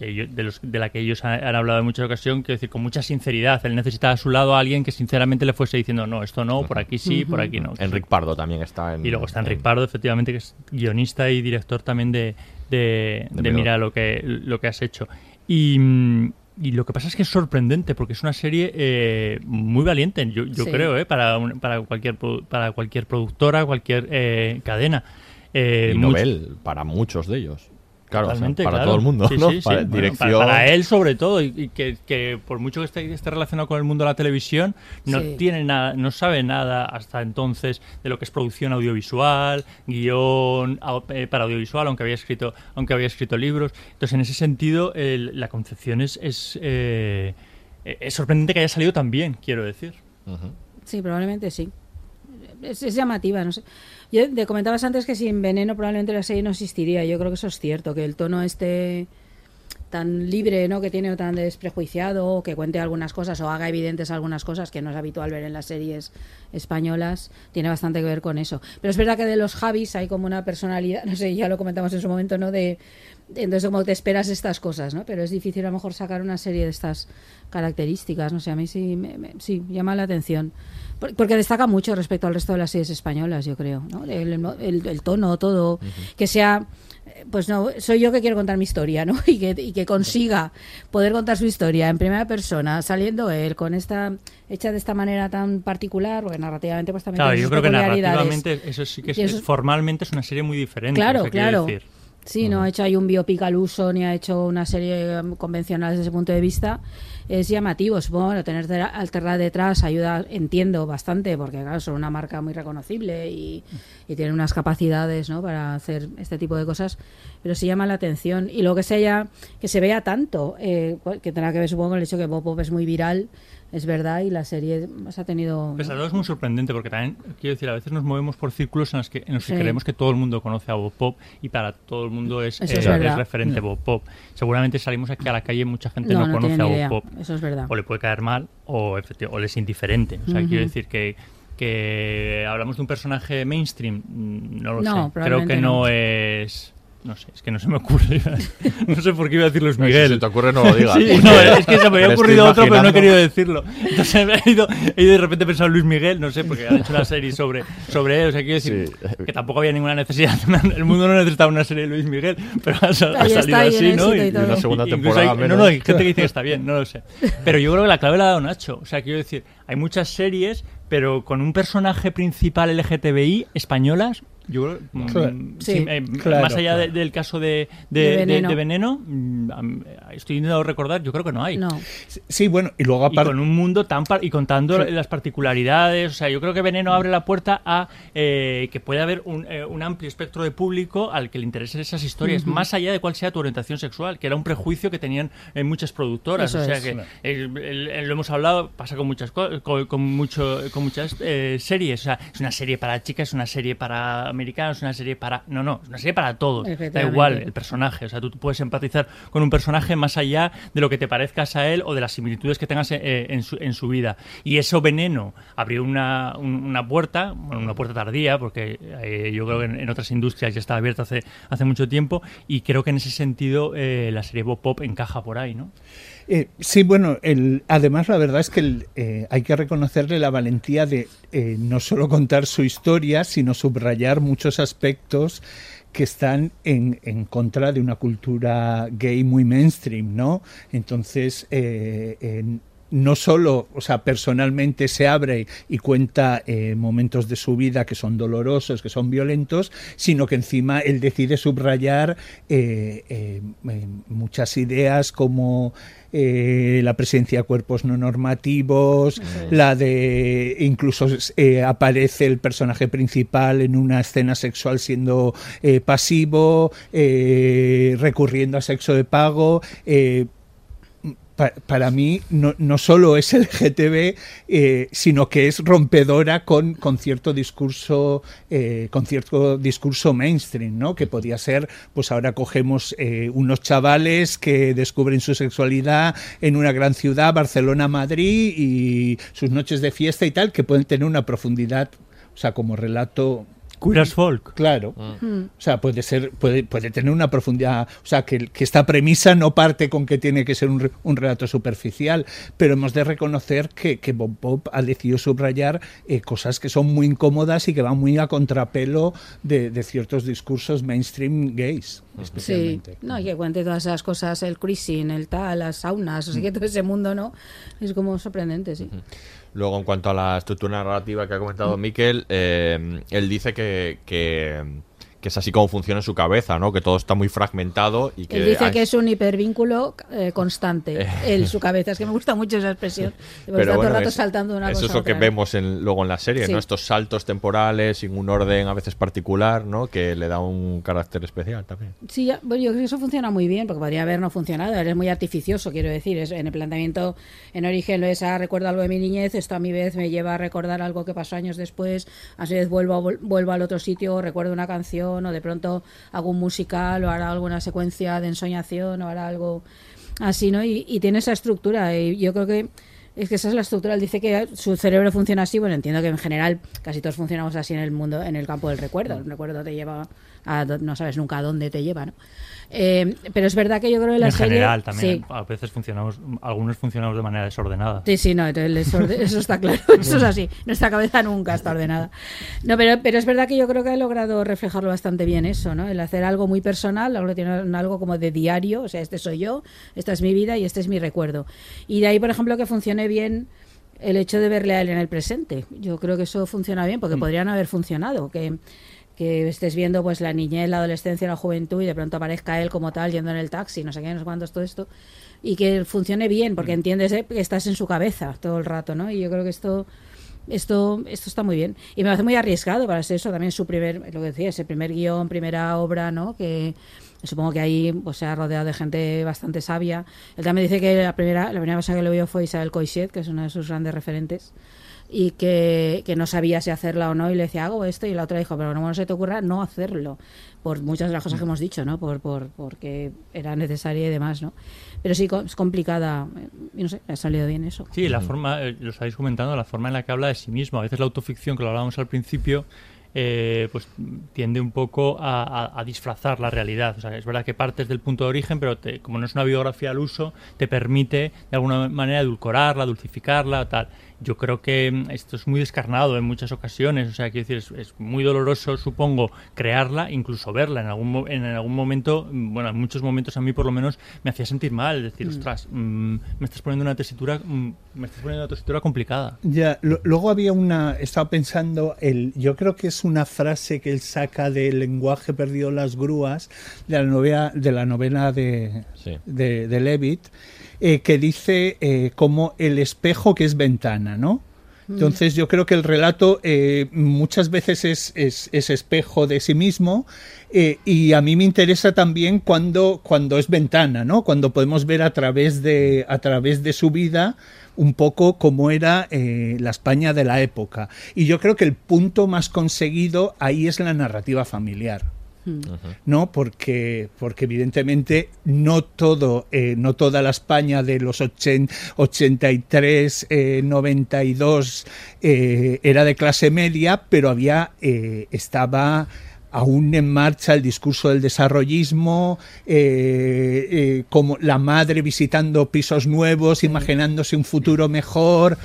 que yo- de, los, de la que ellos han, han hablado en muchas ocasiones, quiero decir, con mucha sinceridad. Él necesitaba a su lado a alguien que sinceramente le fuese diciendo, no, esto no, por aquí sí, por aquí no. Enric Pardo también está en... Y luego está en- Enric Pardo, efectivamente, que es guionista y director también de, de, De de Mira. Lo que, lo que has hecho. Y, y lo que pasa es que es sorprendente porque es una serie eh, muy valiente, yo, yo Sí. creo, eh, para, un- para, cualquier, para cualquier productora, cualquier eh, cadena. Eh, y much- novel para muchos de ellos. Claro, o sea, Totalmente, para claro. todo el mundo, Sí, ¿no? sí, sí. Para Bueno, dirección. para, para él sobre todo y, y que, que por mucho que esté, esté relacionado con el mundo de la televisión no Sí. tiene nada no sabe nada hasta entonces de lo que es producción audiovisual guion eh, para audiovisual aunque había escrito aunque había escrito libros entonces en ese sentido el- la concepción es es, eh, es sorprendente que haya salido tan bien quiero decir Sí, probablemente sí. Es, es llamativa, no sé. Yo te comentabas antes que sin veneno probablemente la serie no existiría. Yo creo que eso es cierto, que el tono este tan libre, ¿no? Que tiene o tan desprejuiciado, o que cuente algunas cosas o haga evidentes algunas cosas que no es habitual ver en las series españolas, tiene bastante que ver con eso. Pero es verdad que de los Javis hay como una personalidad, no sé, ya lo comentamos en su momento, ¿no? De, de- entonces como te esperas estas cosas, ¿no? Pero es difícil a lo mejor sacar una serie de estas características, no sé, a mí sí, me, me- sí, llama la atención. Por- Porque destaca mucho respecto al resto de las series españolas, yo creo, ¿no? El, el- el tono, todo, que sea eh, pues no, soy yo que quiero contar mi historia, ¿no? Y que, y que consiga poder contar su historia en primera persona, saliendo él con esta hecha de esta manera tan particular, porque narrativamente pues también claro yo creo que narrativamente eso sí que es, formalmente es una serie muy diferente Claro, claro. decir. Sí, no ha hecho ahí un biopic al uso ni ha hecho una serie um, convencional desde ese punto de vista. Es llamativo. Supongo tener Terra- Alterra detrás ayuda, entiendo bastante, porque claro, son una marca muy reconocible y, tienen unas capacidades ¿no? para hacer este tipo de cosas, pero sí llama la atención. Y luego que se, haya, que se vea tanto, eh, que tendrá que ver supongo con el hecho que Bob Pop es muy viral, es verdad, y la serie pues, ha tenido... Todo es muy sorprendente porque también, quiero decir, a veces nos movemos por círculos en los que, en los que Sí. creemos que todo el mundo conoce a Bob Pop y para todo el mundo es, eh, es verdad. referente Bob Pop. Seguramente salimos aquí a la calle y mucha gente No, no, no conoce a Bob idea. Pop. Eso es verdad. O le puede caer mal o, o le es indiferente. O sea, quiero decir que, que hablamos de un personaje mainstream, mm, no lo No, sé. Creo que no, no. es... No sé, es que no se me ocurre. no sé por qué iba a decir Luis No, si Miguel. se te ocurre, no lo digas, Sí, no, es que se me había ocurrido otro, pero no he querido decirlo. Entonces he ido, he ido de repente pensado en Luis Miguel, no sé, porque han hecho una serie sobre, sobre él. O sea, quiero decir que tampoco había ninguna necesidad. El mundo no necesitaba una serie de Luis Miguel, pero ha, sal- ha está, salido y en así, ¿no? y todo. una segunda temporada hay- menos. No, no, hay gente que dice que está bien, no lo sé. Pero yo creo que la clave la ha dado Nacho. O sea, quiero decir, hay muchas series, pero con un personaje principal LGTBI españolas. Yo creo, mm, Claro. sí, Sí, eh, claro, más allá de- claro. del caso de, de, Veneno. de Veneno, mm, estoy intentando recordar, yo creo que no hay. No. Sí, bueno, y luego Y aparte... con un mundo tan par- y contando Sí. las particularidades, o sea, yo creo que Veneno abre la puerta a eh, que puede haber un, eh, un amplio espectro de público al que le interesen esas historias, más allá de cuál sea tu orientación sexual, que era un prejuicio que tenían eh, muchas productoras, Eso o sea es. que Claro. el- el- el- lo hemos hablado, pasa con muchas co- con, con mucho con muchas eh, series, o sea, es una serie para chicas, es una serie para americanos, es una serie para no, no, es una serie para todos. Da igual el personaje, o sea, tú puedes empatizar con un personaje más allá de lo que te parezcas a él o de las similitudes que tengas eh, en, su, en su vida. Y eso Veneno abrió una, un- una puerta, bueno, una puerta tardía, porque eh, yo creo que en, en otras industrias ya estaba abierta hace, hace mucho tiempo, y creo que en ese sentido eh, la serie Bob Pop encaja por ahí, ¿no? Eh, sí, bueno, el, además la verdad es que eh, hay que reconocerle la valentía de eh, no solo contar su historia, sino subrayar muchos aspectos que están en, en contra de una cultura gay muy mainstream, ¿no? Entonces, eh, en- no solo, o sea, personalmente se abre y cuenta eh, momentos de su vida que son dolorosos, que son violentos, sino que encima él decide subrayar eh, eh, muchas ideas como la presencia de cuerpos no normativos, la de incluso aparece el personaje principal en una escena sexual siendo pasivo, recurriendo a sexo de pago. Pa- para mí no, no solo es el GTB, eh, sino que es rompedora con, con cierto discurso, eh, con cierto discurso mainstream, ¿no? Que podía ser, pues ahora cogemos eh, unos chavales que descubren su sexualidad en una gran ciudad, Barcelona, Madrid, y sus noches de fiesta y tal, que pueden tener una profundidad, o sea, como relato Queer as folk. Claro. Mm. O sea, puede ser, puede, puede tener una profundidad. O sea, que, que esta premisa no parte con que tiene que ser un, re- un relato superficial, pero hemos de reconocer que, que Bob Bob ha decidido subrayar eh, cosas que son muy incómodas y que van muy a contrapelo de, de ciertos discursos mainstream gays, Sí, especialmente. no, y que cuente todas esas cosas, el cruising, el tal, las saunas, o sea, que todo ese mundo, ¿no? Es como sorprendente, sí. Luego, en cuanto a la estructura narrativa que ha comentado Miquel, eh, él dice que, que, que es así como funciona en su cabeza, ¿no? Que todo está muy fragmentado y que... Él dice hay- que es un hipervínculo eh, constante Eh. en su cabeza. Es que me gusta mucho esa expresión. Está todo el rato es- saltando de una eso cosa es lo que vemos en- luego en la serie, Sí. ¿no? Estos saltos temporales sin un orden a veces particular, ¿no? Que le da un carácter especial también. Sí, ya- bueno, yo creo que eso funciona muy bien, porque podría haber no funcionado. Es muy artificioso, quiero decir. Es, en el planteamiento, en origen, lo es, ah, recuerdo algo de mi niñez, esto a mi vez me lleva a recordar algo que pasó años después, a su vez vuelvo, a vuelvo al otro sitio, recuerdo una canción, o de pronto un musical, o hará alguna secuencia de ensoñación, o hará algo así, ¿no? Y, y tiene esa estructura, y yo creo que es que esa es la estructura. Él dice que su cerebro funciona así. Bueno, entiendo que en general casi todos funcionamos así en el mundo, en el campo del recuerdo. El recuerdo te lleva a no sabes nunca a dónde te lleva, ¿no? Eh, pero es verdad que yo creo que la en serie general también, sí. a veces funcionamos, algunos funcionamos de manera desordenada. Sí, sí, no, eso está claro, eso es así. Nuestra cabeza nunca está ordenada. No, pero, pero es verdad que yo creo que he logrado reflejarlo bastante bien eso, ¿no? El hacer algo muy personal, algo, algo como de diario, o sea, este soy yo, esta es mi vida y este es mi recuerdo. Y de ahí, por ejemplo, que funcione bien el hecho de verle a él en el presente. Yo creo que eso funciona bien porque podría no haber funcionado, que que estés viendo pues la niñez, la adolescencia, la juventud y de pronto aparezca él como tal yendo en el taxi, no sé qué, no sé cuántos, todo esto y que funcione bien porque entiendes eh, que estás en su cabeza todo el rato, ¿no? Y yo creo que esto esto, esto está muy bien. Y me parece muy arriesgado para ser eso, también su primer, lo que decía, ese primer guion, primera obra, ¿no? Que supongo que ahí pues, se ha rodeado de gente bastante sabia. Él también dice que la primera, la primera cosa que lo vio fue Isabel Coixet, que es una de sus grandes referentes y que, que, no sabía si hacerla o no y le decía hago esto y la otra dijo pero no, no se te ocurra no hacerlo por muchas de las cosas que hemos dicho no por, por porque era necesaria y demás no pero sí es complicada y no sé ha salido bien eso. Sí la forma eh, lo estáis comentando la forma en la que habla de sí mismo. A veces la autoficción que lo hablábamos al principio eh, pues tiende un poco a, a, disfrazar la realidad. O sea, es verdad que partes del punto de origen, pero te, como no es una biografía al uso, te permite de alguna manera edulcorarla, dulcificarla, tal yo creo que mm, esto es muy descarnado en muchas ocasiones. O sea, quiero decir, es, muy doloroso, supongo, crearla, incluso verla. En algún, en algún momento, mm, bueno, en muchos momentos a mí por lo menos me hacía sentir mal. Decir, mm. ostras, me estás poniendo una tesitura, me estás poniendo una tesitura complicada. Ya, luego había una, estaba pensando, el, yo creo que es una frase que él saca del lenguaje perdido las grúas, de la novela de, la novela de, de, de Levitt eh, que dice eh, como el espejo que es ventana, ¿no? Mm. Entonces yo creo que el relato eh, muchas veces es, es, espejo de sí mismo y a mí me interesa también cuando, cuando es ventana, ¿no? Cuando podemos ver a través de, a través de su vida un poco cómo era la España de la época. Y yo creo que el punto más conseguido ahí es la narrativa familiar. ¿No? Porque, porque evidentemente no todo, eh, no toda la España de los 83, 92 eh, era de clase media, pero había, eh, estaba aún en marcha el discurso del desarrollismo, como la madre visitando pisos nuevos, imaginándose un futuro mejor,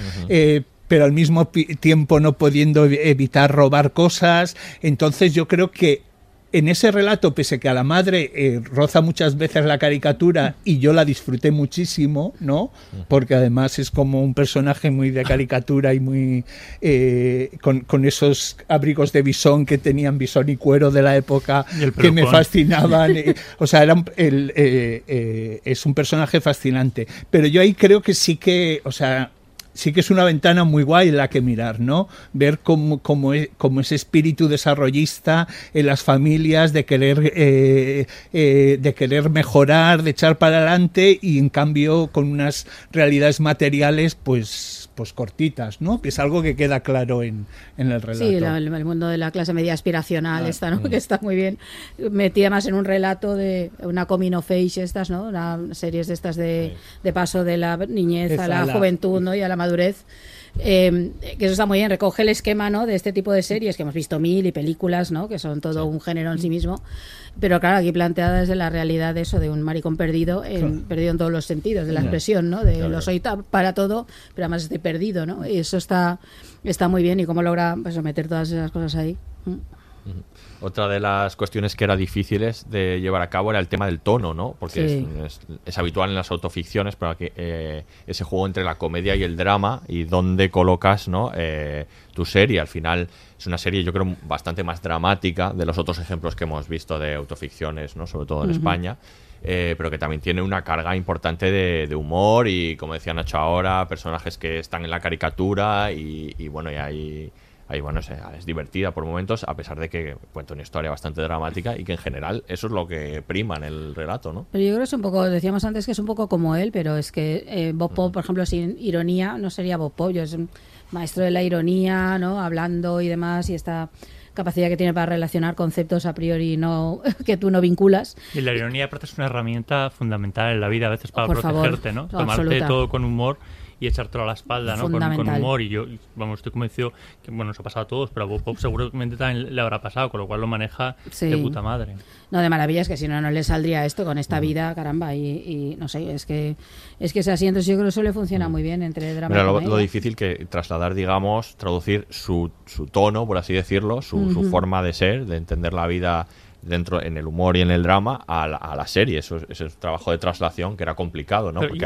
pero al mismo tiempo no pudiendo evitar robar cosas. Entonces yo creo que en ese relato, pese que a la madre eh, roza muchas veces la caricatura y yo la disfruté muchísimo, ¿no? Porque además es como un personaje muy de caricatura y muy eh, con, esos abrigos de bisón que tenían bisón y cuero de la época que me fascinaban. Eh, o sea, era es un personaje fascinante. Pero yo ahí creo que sí que, o sea, sí que es una ventana muy guay la que mirar, ¿no? Ver cómo, es, ese espíritu desarrollista en las familias de querer, eh, eh, de querer mejorar, de echar para adelante y en cambio con unas realidades materiales pues pues cortitas, ¿no? Que es algo que queda claro en, en el relato. Sí, el, mundo de la clase media aspiracional está, ¿no? Que está muy bien metida más en un relato de una coming of age estas, ¿no? Una series de estas de, de paso de la niñez a la, juventud, ¿no? Y a la madurez. Eh, que eso está muy bien, recoge el esquema ¿no? de este tipo de series que hemos visto mil y películas, ¿no? que son todo un género en sí mismo, pero claro, aquí planteada desde la realidad de eso, de un maricón perdido, en, perdido en todos los sentidos, de la expresión, ¿no? De lo soy para todo, pero además estoy perdido, ¿no? Y eso está, está muy bien y cómo logra pues, meter todas esas cosas ahí. Otra de las cuestiones que era difíciles de llevar a cabo era el tema del tono, ¿no? Porque es, habitual en las autoficciones, pero que eh, ese juego entre la comedia y el drama y dónde colocas, ¿no? Eh, tu serie. Al final es una serie, yo creo, bastante más dramática de los otros ejemplos que hemos visto de autoficciones, ¿no? Sobre todo en España. Eh, pero que también tiene una carga importante de, humor y, como decía Nacho ahora, personajes que están en la caricatura y, y bueno, y hay ahí bueno, es, divertida por momentos, a pesar de que cuenta una historia bastante dramática y que en general eso es lo que prima en el relato, ¿no? Pero yo creo que es un poco, decíamos antes que es un poco como él, pero es que eh, Bob Pop, por ejemplo, sin ironía no sería Bob Pop, yo es un maestro de la ironía, ¿no? Hablando y demás, y esta capacidad que tiene para relacionar conceptos a priori no que tú no vinculas. Y la ironía aparte es una herramienta fundamental en la vida, a veces para protegerte, ¿no? Tomarte todo con humor y echártelo a la espalda, ¿no? Con, con, humor. Y yo, vamos, estoy convencido que, bueno, nos ha pasado a todos, pero a Bob Pop seguramente también le habrá pasado, con lo cual lo maneja de puta madre. No, de maravilla, es que si no, no le saldría esto con esta vida, caramba, y, no sé, es que es que es así, entonces yo creo que eso le funciona muy bien entre drama y lo, lo, difícil que trasladar, digamos, traducir su, su tono, por así decirlo, su, su forma de ser, de entender la vida dentro en el humor y en el drama a la, a la serie. Eso, es un trabajo de traslación que era complicado, ¿no? Porque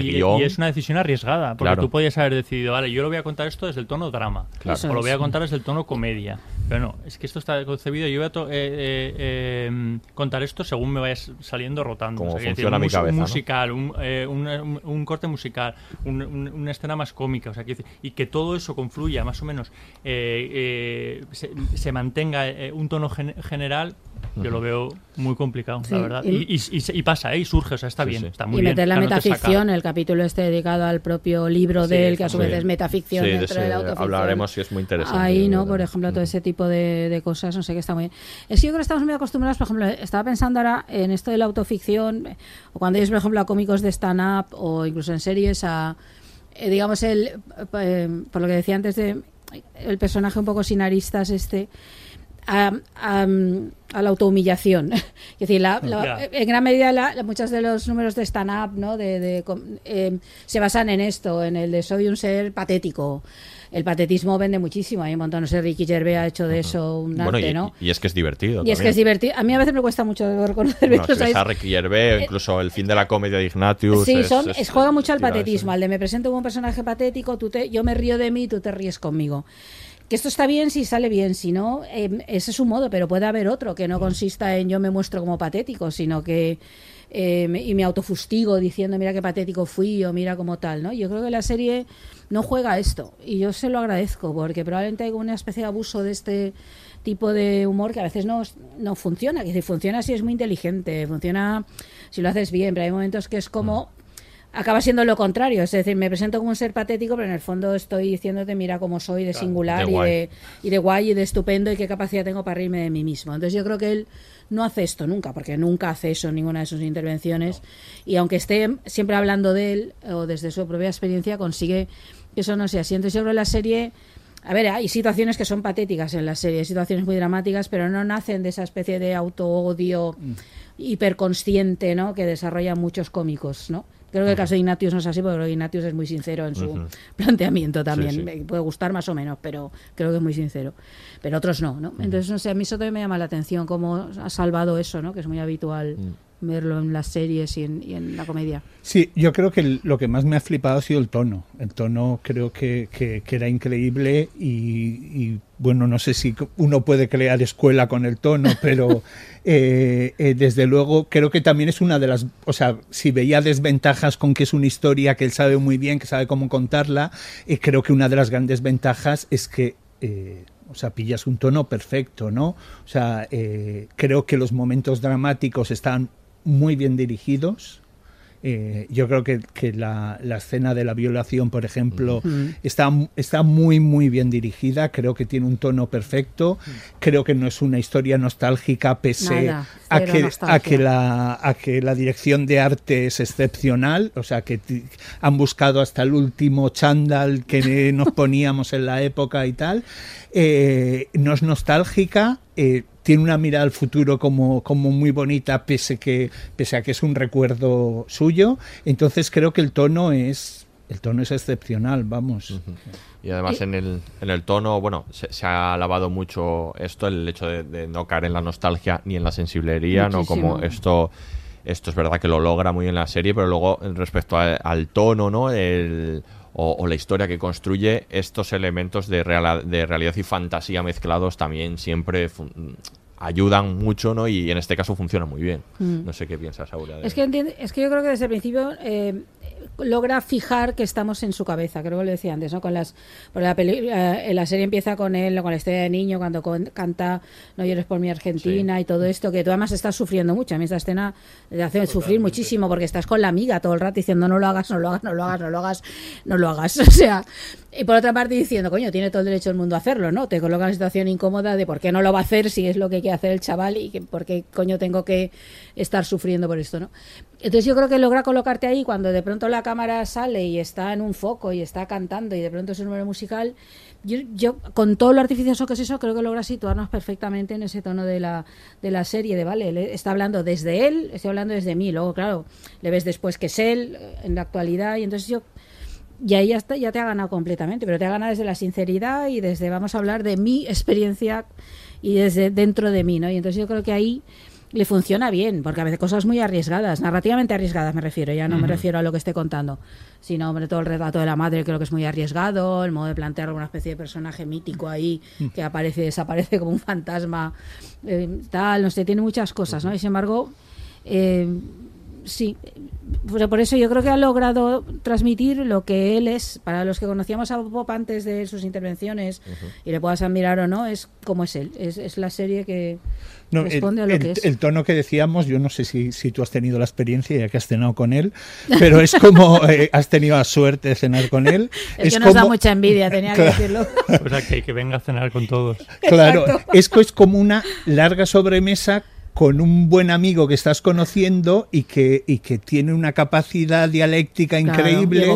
y, y, es una decisión arriesgada, porque tú podías haber decidido, vale, yo lo voy a contar esto desde el tono drama, o lo voy a contar desde el tono comedia. Pero no, es que esto está concebido. Yo voy a to- eh, eh, eh, contar esto según me vaya saliendo rotando. Cómo O sea, un mi cabeza, Un ¿no? musical, un, eh, un- un- corte musical, un- un- una escena más cómica. O sea, y que todo eso confluya más o menos, eh, eh, se, se mantenga eh, un tono gen- general. Yo lo veo muy complicado, Sí, la verdad. y- Y, y- y y pasa, ¿eh? y surge, o sea, está Sí, bien, sí. está muy y bien. meter la Claro, no metaficción, el capítulo este dedicado al propio libro Sí, de él, que a su vez es metaficción de dentro de ese la autoficción. hablaremos y es muy interesante. Ahí, ¿no? Por ejemplo, todo ese tipo de, de cosas, no sé, que está muy bien. Es que yo creo que estamos muy acostumbrados, por ejemplo, estaba pensando ahora en esto de la autoficción, o cuando ellos, por ejemplo, a cómicos de stand-up o incluso en series, a, eh, digamos, el, eh, por lo que decía antes de el personaje un poco sin aristas este, a, a, a la autohumillación. es decir, la- la- Ya. en gran medida la, muchos de los números de stand-up ¿no? de, de eh, se basan en esto, en el de soy un ser patético. El patetismo vende muchísimo. Hay un montón, no sé, Ricky Gervais ha hecho de eso un Bueno, arte, y, ¿no? y es que es divertido. Y es que es divertido. A mí a veces me cuesta mucho reconocer esto, si a Ricky Gervais, o incluso el fin de la comedia de Ignatius. Sí, es- son, es- es- juega mucho al patetismo, al de me presento como un personaje patético, tú te, yo me río de mí, tú te ríes conmigo. Que esto está bien si sale bien, si no, eh, ese es un modo, pero puede haber otro que no consista en yo me muestro como patético, sino que me- y me autofustigo diciendo mira qué patético fui o mira como tal, ¿no? Yo creo que la serie no juega esto y yo se lo agradezco porque probablemente hay una especie de abuso de este tipo de humor que a veces no, no funciona, que si funciona si es muy inteligente, funciona si lo haces bien, pero hay momentos que es como acaba siendo lo contrario. Es decir, me presento como un ser patético, pero en el fondo estoy diciéndote, mira cómo soy de Claro, singular de y, de, y de guay y de estupendo y qué capacidad tengo para reírme de mí mismo. Entonces yo creo que él no hace esto nunca, porque nunca hace eso en ninguna de sus intervenciones. Y aunque esté siempre hablando de él o desde su propia experiencia, consigue que eso no sea así. Entonces yo creo que la serie... A ver, hay situaciones que son patéticas en la serie, hay situaciones muy dramáticas, pero no nacen de esa especie de auto-odio hiperconsciente ¿no? que desarrollan muchos cómicos, ¿no? Creo que el caso de Ignatius no es así, porque Ignatius es muy sincero en su planteamiento también. Sí, sí. Me puede gustar más o menos, pero creo que es muy sincero. Pero otros no, ¿no? Entonces, no sé, a mí eso también me llama la atención, cómo ha salvado eso, ¿no? Que es muy habitual verlo en las series y en, la comedia. Sí, yo creo que lo que más me ha flipado ha sido el tono. El tono creo que, era increíble y, bueno, no sé si uno puede crear escuela con el tono, pero eh, eh, desde luego creo que también es una de las, o sea, si veía desventajas con que es una historia que él sabe muy bien, que sabe cómo contarla, eh, creo que una de las grandes ventajas es que... o sea, pillas un tono perfecto, ¿no? O sea, creo que los momentos dramáticos están muy bien dirigidos. Eh, yo creo que, que la, la escena de la violación, por ejemplo, Mm. está, está muy, muy bien dirigida. Creo que tiene un tono perfecto. Creo que no es una historia nostálgica, pese Nada, a que, a, nostalgia. que la, a que la dirección de arte es excepcional. O sea, que han buscado hasta el último chándal que nos poníamos en la época y tal. Eh, no es nostálgica. eh, tiene una mirada al futuro como, como muy bonita, pese, que, pese a que es un recuerdo suyo. Entonces creo que el tono es, el tono es excepcional, vamos. Y además en el, en el tono, bueno, se, se ha alabado mucho esto, el hecho de, de no caer en la nostalgia ni en la sensiblería, ¿no? Como esto, esto es verdad que lo logra muy bien la serie, pero luego respecto a- al tono, ¿no? El, o, o la historia que construye, estos elementos de, reala- de realidad y fantasía mezclados también siempre ayudan mucho, ¿no? Y en este caso funciona muy bien. Mm. No sé qué piensas, Aura. de- Es que, es que yo creo que desde el principio eh, logra fijar que estamos en su cabeza, creo que lo decía antes, ¿no? Con las, por la, peli- eh, la serie empieza con él, con la historia de niño, cuando con- canta No llores por mi Argentina y todo esto, que tú además estás sufriendo mucho. A mí esta escena te hace sufrir muchísimo porque estás con la amiga todo el rato diciendo no lo hagas, no lo hagas, no lo hagas, no lo hagas, no lo hagas. O sea, y por otra parte diciendo, coño, tiene todo el derecho del mundo a hacerlo, ¿no? Te coloca en una situación incómoda de por qué no lo va a hacer si es lo que quiere hacer el chaval y que por qué coño tengo que estar sufriendo por esto, ¿no? Entonces yo creo que logra colocarte ahí cuando de pronto la cámara sale y está en un foco y está cantando y de pronto es un número musical. Yo, yo con todo lo artificioso que es eso, creo que logra situarnos perfectamente en ese tono de la, de la serie, de vale, él está hablando desde él, estoy hablando desde mí, luego claro, le ves después que es él eh, en la actualidad y entonces yo y ahí ya, está, ya te ha ganado completamente, pero te ha ganado desde la sinceridad y desde vamos a hablar de mi experiencia y desde dentro de mí, ¿no? Y entonces yo creo que ahí le funciona bien, porque a veces cosas muy arriesgadas, narrativamente arriesgadas me refiero, ya no me refiero a lo que esté contando, sino hombre, todo el relato de la madre creo que es muy arriesgado, el modo de plantear una especie de personaje mítico ahí Mm. que aparece, desaparece como un fantasma, eh, tal, no sé, tiene muchas cosas, ¿no? Y sin embargo, eh, sí, pero por eso yo creo que ha logrado transmitir lo que él es. Para los que conocíamos a Bob antes de sus intervenciones y le puedas admirar o no, es como es él. Es, es la serie que No, el, responde a lo el- que es. el tono que decíamos, yo no sé si, si tú has tenido la experiencia ya que has cenado con él, pero es como eh, has tenido la suerte de cenar con él. Es, que nos da mucha envidia, tenía que Claro. decirlo. O sea, que, que venga a cenar con todos. Claro, Exacto. es que es como una larga sobremesa con un buen amigo que estás conociendo y que, y que tiene una capacidad dialéctica Claro, y increíble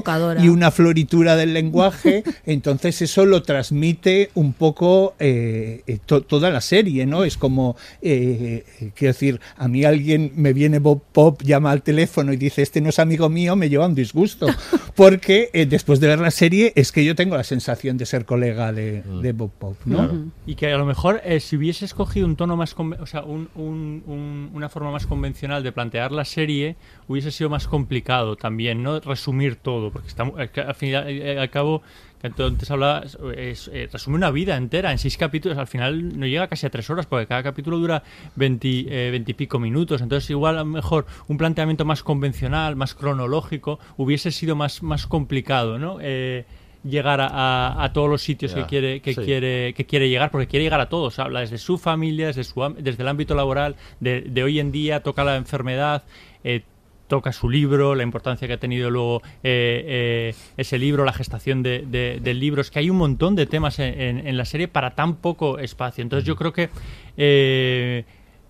y una floritura del lenguaje, entonces eso lo transmite un poco eh, eh, to- toda la serie, ¿no? Es como, eh, eh, quiero decir, a mí alguien me viene Bob Pop, llama al teléfono y dice, este no es amigo mío, me lleva un disgusto, porque eh, después de ver la serie es que yo tengo la sensación de ser colega de, de Bob Pop, ¿no? Y que a lo mejor eh, si hubiese escogido un tono más, o sea, un- un- un- una forma más convencional de plantear la serie, hubiese sido más complicado también, ¿no? Resumir todo, porque eh, que al fin eh, al cabo, que antes hablabas, es, eh, resume una vida entera en seis capítulos, al final no llega casi a tres horas, porque cada capítulo dura veintipico minutos, entonces igual a lo mejor un planteamiento más convencional, más cronológico, hubiese sido más, más complicado, ¿no? Eh, llegar a, a- a todos los sitios que quiere que sí. quiere que quiere llegar porque quiere llegar a todos habla desde su familia desde su desde el ámbito laboral de, de hoy en día toca la enfermedad eh, toca su libro la importancia que ha tenido luego eh, eh, ese libro la gestación de, de- del libro es que hay un montón de temas en, en- en la serie para tan poco espacio entonces yo creo que eh,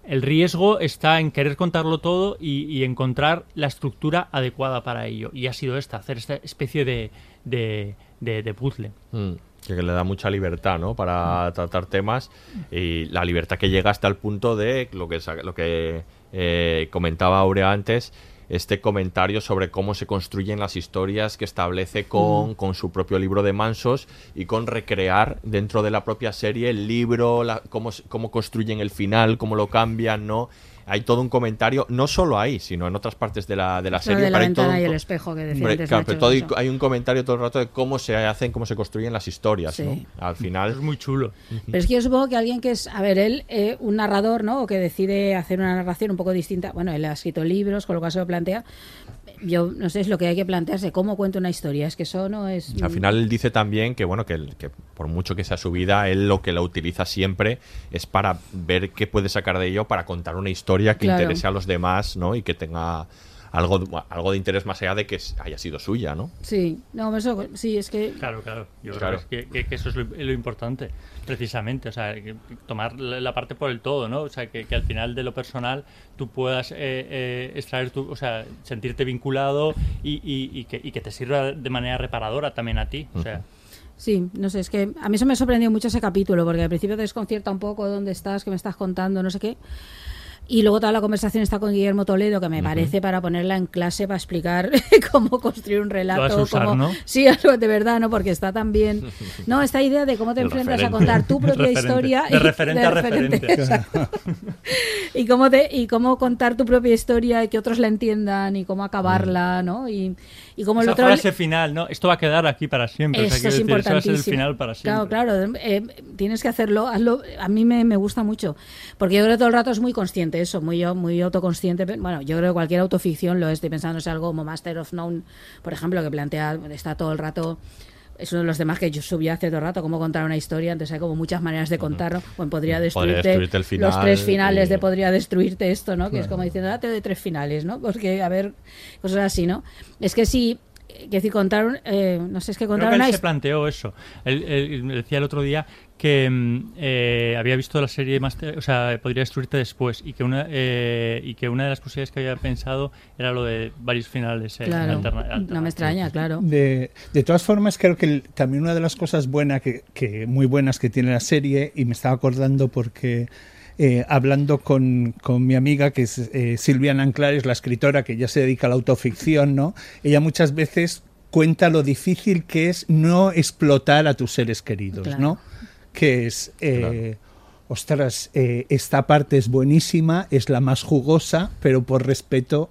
el riesgo está en querer contarlo todo y, y encontrar la estructura adecuada para ello. Y ha sido esta, hacer esta especie de, de, de, de puzzle. Mm, que le da mucha libertad, ¿no? Para tratar temas y la libertad que llega hasta el punto de lo que, lo que eh, comentaba Aurea antes, este comentario sobre cómo se construyen las historias que establece con, Mm. con su propio libro de Mansos y con recrear dentro de la propia serie el libro, la- cómo, cómo construyen el final, cómo lo cambian, ¿no? Hay todo un comentario, no solo ahí, sino en otras partes de la, de la Lo serie. de la pero hay todo ventana un y el espejo que decía Hombre, antes claro, Nacho, pero todo hay, hay un comentario todo el rato de cómo se hacen, cómo se construyen las historias, Sí. ¿no? Al final... Es muy chulo. Pero es que yo supongo que alguien que es, a ver, él, eh, un narrador, ¿no? O que decide hacer una narración un poco distinta. Bueno, él ha escrito libros, con lo cual se lo plantea. Yo no sé, es lo que hay que plantearse, cómo cuenta una historia. Es que eso no es. Al final él dice también que bueno que, que por mucho que sea su vida, él lo que la utiliza siempre es para ver qué puede sacar de ello para contar una historia que Claro. interese a los demás, ¿no? Y que tenga algo, de- algo de interés más allá de que haya sido suya, ¿no? Sí, no, eso sí, es que. Claro, claro. Yo Claro. creo que, que- que eso es lo, lo importante, precisamente. O sea, que tomar la, parte por el todo, ¿no? O sea, que, que al final de lo personal tú puedas eh, eh, extraer tu. O sea, sentirte vinculado y, y- y que, y que te sirva de manera reparadora también a ti. O sea. Sí, no sé, es que a mí eso me sorprendió mucho ese capítulo, porque al principio te desconcierta un poco dónde estás, qué me estás contando, no sé qué. Y luego toda la conversación está con Guillermo Toledo, que me parece para ponerla en clase para explicar cómo construir un relato. Lo vas a usar, cómo- ¿no? Sí, algo de verdad, ¿no? Porque está tan bien. No, esta idea de cómo te El enfrentas a contar tu propia Referente. historia. De y- referente a referente. y cómo te, y cómo contar tu propia historia y que otros la entiendan y cómo acabarla, ¿no? Y, y cómo el Esa otro frase final, ¿no? Esto va a quedar aquí para siempre. o sea, eso es decir, eso va a ser el final para siempre. Claro, claro. eh, tienes que hacerlo, hazlo. A mí me, me gusta mucho. Porque yo creo que todo el rato es muy consciente eso, muy, muy autoconsciente. Bueno, yo creo que cualquier autoficción lo es. Estoy pensando en algo como Master of None, por ejemplo, que plantea, está todo el rato. Es uno de los temas que yo subí hace todo el rato, cómo contar una historia. Entonces hay como muchas maneras de contarlo. Bueno, podría destruirte, destruirte el final los tres finales y- de podría destruirte esto, ¿no? Que es como diciendo, ah, te doy tres finales, ¿no? Porque, a ver, cosas así, ¿no? Es que si, que decir, contar, un- eh, no sé, es que Creo contar que él se planteó eso. Él, él decía el otro día que mm, eh, había visto la serie Master, o sea, podría destruirte después y que una eh, y que una de las posibilidades que había pensado era lo de varios finales. eh, Claro, alterna- no me extraña, claro. De, de todas formas, creo que el- también una de las cosas buenas que, que- muy buenas que tiene la serie, y me estaba acordando porque eh, hablando con, con mi amiga, que es eh, Silvia Nanclares, la escritora que ya se dedica a la autoficción, ¿no? Ella muchas veces cuenta lo difícil que es no explotar a tus seres queridos, Claro. ¿no? Que es... eh, ostras, eh, esta parte es buenísima, es la más jugosa, pero por respeto,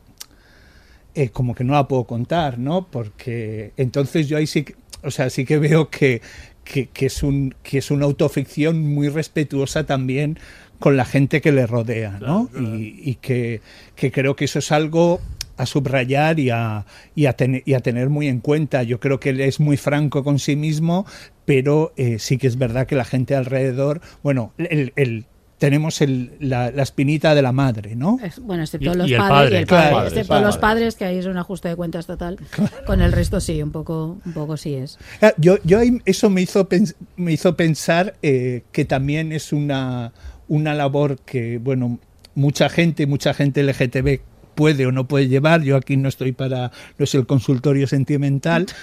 eh, como que no la puedo contar, ¿no? Porque entonces yo ahí sí, que- o sea, sí que veo que, que, que es un, que es una autoficción muy respetuosa también con la gente que le rodea, ¿no? Y, y que, que creo que eso es algo a subrayar y a, y, a tener, y a tener muy en cuenta. Yo creo que él es muy franco con sí mismo, pero eh, sí que es verdad que la gente alrededor, bueno, el, el- tenemos el, la, la espinita de la madre, ¿no? Es- bueno, excepto Y- los y padres padre, y el padre, claro, excepto los padre. padres, que ahí es un ajuste de cuentas total. Con el resto sí, un poco, un poco sí es. Ah, Yo, yo ahí- eso me hizo, pens- me hizo pensar eh, que también es una, una labor que, bueno, mucha gente, mucha gente LGTB puede o no puede llevar. Yo aquí no estoy para, no es el consultorio sentimental.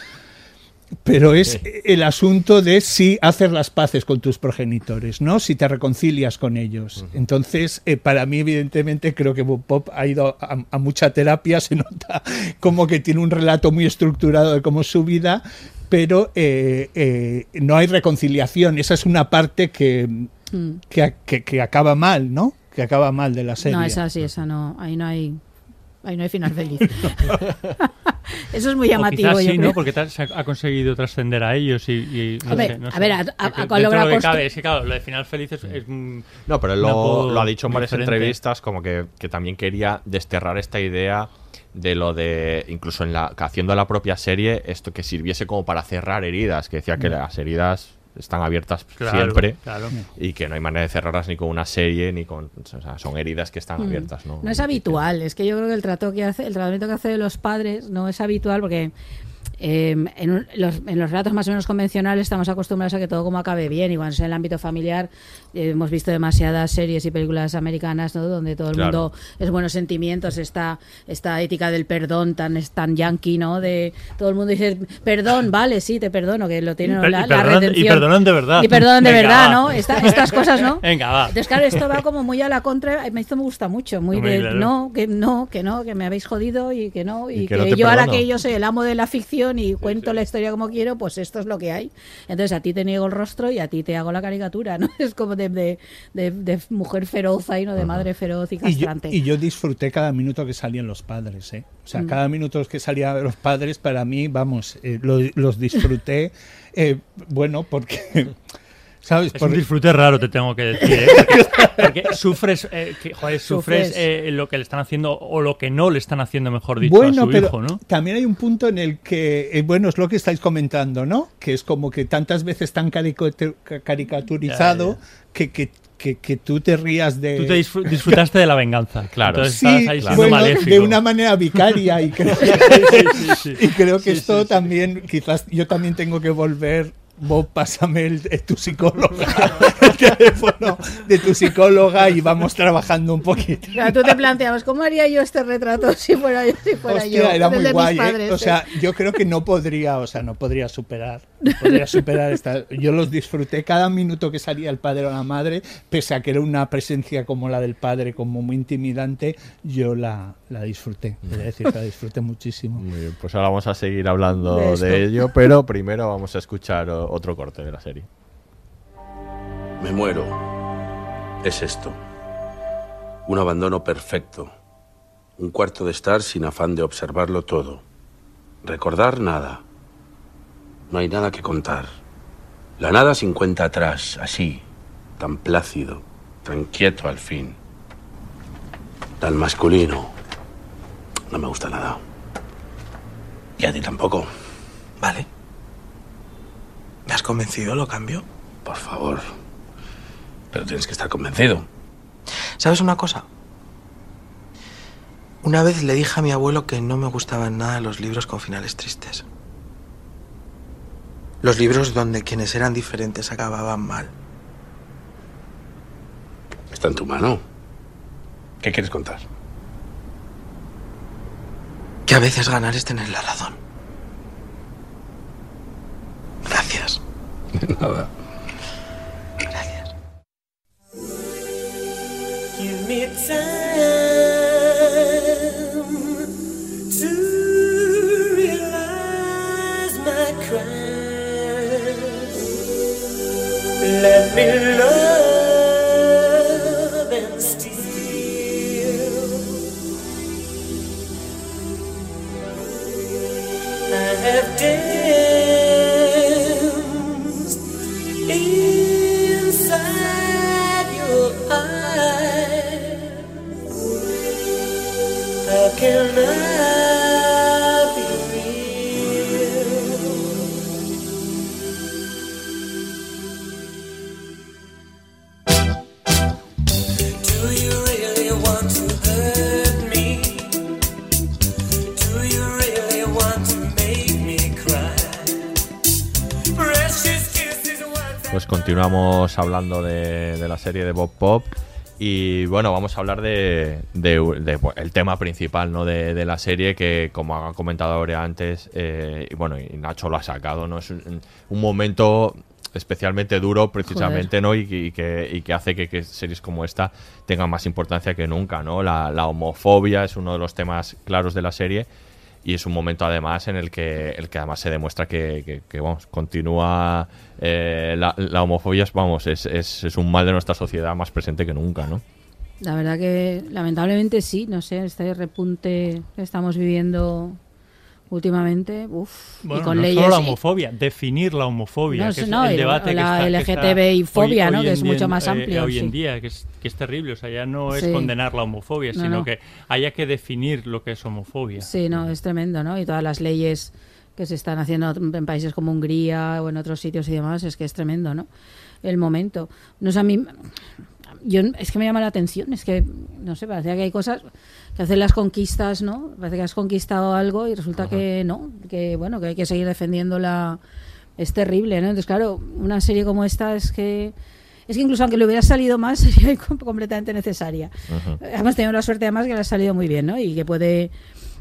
Pero es el asunto de si hacer las paces con tus progenitores, ¿no? Si te reconcilias con ellos. Entonces, eh, para mí, evidentemente, creo que Bob Pop ha ido a, a mucha terapia, se nota como que tiene un relato muy estructurado de cómo es su vida, pero eh, eh, no hay reconciliación. Esa es una parte que, Mm. que, que- que acaba mal, ¿no? Que acaba mal de la serie. No, esa sí, esa no. Ahí no hay, ahí no hay final feliz. Eso es muy O llamativo. quizás yo sí, creo. ¿no? Porque tal- se ha, ha conseguido trascender a ellos y, y no Hombre, sé, no a sé. ver, a- a- a- lo que cabe, es que claro, lo de final feliz es, es No, pero él lo, lo ha dicho en varias diferente. entrevistas, como que, que también quería desterrar esta idea de lo de, incluso en la, haciendo la propia serie, esto que sirviese como para cerrar heridas, que decía que Mm. las heridas están abiertas Claro, siempre claro. y que no hay manera de cerrarlas ni con una serie ni con o sea, son heridas que están Mm. abiertas no No es habitual, es que yo creo que el trato que hace, el tratamiento que hace de los padres no es habitual porque eh, en, un- los, en los relatos más o menos convencionales estamos acostumbrados a que todo como acabe bien y cuando es en el ámbito familiar hemos visto demasiadas series y películas americanas ¿no? donde todo el Claro. mundo es buenos sentimientos, esta, esta ética del perdón tan, tan yankee, ¿no? De todo el mundo dice, perdón, vale, sí, te perdono, que lo tiene Y la, y la y perdonan de verdad. Y perdonan de Venga, verdad, va. ¿no? Esta- estas cosas, ¿no? Venga, va. Entonces, claro, esto va como muy a la contra. me- Esto me gusta mucho. Muy de claro. no, que no, que no, que me habéis jodido y que no. Y, Y que que, no yo, ahora que yo soy el amo de la ficción y cuento la historia como quiero, pues esto es lo que hay. Entonces, a ti te niego el rostro y a ti te hago la caricatura, ¿no? Es como de, de, de- de mujer feroz ahí, ¿no? De madre feroz y Y yo, castrante. y yo disfruté cada minuto que salían los padres, ¿eh? O sea, Mm. cada minuto que salían los padres, para mí, vamos, eh, lo- los disfruté, eh, bueno, porque... ¿Sabes? Es un Porque- disfrute raro, te tengo que decir. ¿eh? Porque, porque sufres, eh, que, joder, sufres, Sufres. eh, lo que le están haciendo o lo que no le están haciendo, mejor dicho, Bueno, a su pero hijo, ¿no? también hay un punto en el que, eh, bueno, es lo que estáis comentando, ¿no? Que es como que tantas veces tan caricatur- ca- caricaturizado Que, que, que, que tú te rías de... Tú te disfr- disfrutaste de la venganza. Claro. Entonces Sí, ahí siendo bueno, maléfico. de una manera vicaria y creo, sí, sí. y creo que Sí, esto también, quizás yo también tengo que volver, Bob, pásame el, el- tu psicóloga, el teléfono de tu psicóloga y vamos trabajando un poquito. Claro, tú te planteabas, ¿cómo haría yo este retrato si fuera yo? Si fuera Hostia, yo? era muy de mis guay, ¿eh? padres, O ¿eh? sea, yo creo que no podría, o sea, no podría superar, no podría superar esta. Yo los disfruté cada minuto que salía el padre o la madre, pese a que era una presencia como la del padre, como muy intimidante, yo la, la disfruté. Es decir, la disfruté muchísimo. Muy bien, pues ahora vamos a seguir hablando De de, ello pero primero vamos a escuchar o- otro corte de la serie Me muero. Es esto. Un abandono perfecto. Un cuarto de estar sin afán de observarlo todo. Recordar nada. No hay nada que contar. La nada sin cuenta atrás, así, tan plácido, tan quieto al fin. Tan masculino. No me gusta nada. Y a ti tampoco. Vale. ¿Me has convencido? ¿Lo cambio? Por favor. Pero tienes que estar convencido. ¿Sabes una cosa? Una vez le dije a mi abuelo que no me gustaban nada los libros con finales tristes. Los libros donde quienes eran diferentes acababan mal. Está en tu mano. ¿Qué quieres contar? Que a veces ganar es tener la razón. Gracias. Nada. Give me time to realize my crime. Let me love Pues continuamos hablando de, de la serie de Bob Pop. Y bueno, vamos a hablar de, de- de, el tema principal ¿no? de, de la serie, que como ha comentado ahora antes, eh, y bueno, y Nacho lo ha sacado, ¿no? Es un, un momento especialmente duro precisamente, ¿no? Y, y que, y que hace que, que series como esta tengan más importancia que nunca, ¿no? La, la homofobia es uno de los temas claros de la serie y es un momento además en el que, el que además se demuestra que, vamos, continúa eh, la, la homofobia, vamos, es, es, es un mal de nuestra sociedad más presente que nunca, ¿no? La verdad que lamentablemente sí, no sé, este repunte estamos viviendo últimamente, uff, Bueno, y con no leyes. solo la y- homofobia, definir la homofobia, No, que es no, el y debate que la que está LGTBI-fobia, hoy- ¿no? hoy Que en es mucho en- más eh, amplio, hoy en sí. día, que es, que es terrible, o sea, ya no es Sí. condenar la homofobia, No, sino no. que haya que definir lo que es homofobia. Sí, no, es tremendo, ¿no? Y todas las leyes que se están haciendo en países como Hungría o en otros sitios y demás, es que es tremendo, ¿no? El momento. No sé, a mí, yo, es que me llama la atención, es que, no sé, parece que hay cosas que hacen las conquistas, ¿no? Parece que has conquistado algo y resulta que no, que bueno, que hay que seguir defendiéndola. Es terrible, ¿no? Entonces, claro, una serie como esta es que... Es que incluso aunque le hubiera salido más, sería com- completamente necesaria. Además, tengo la suerte además que le ha salido muy bien, ¿no? Y que puede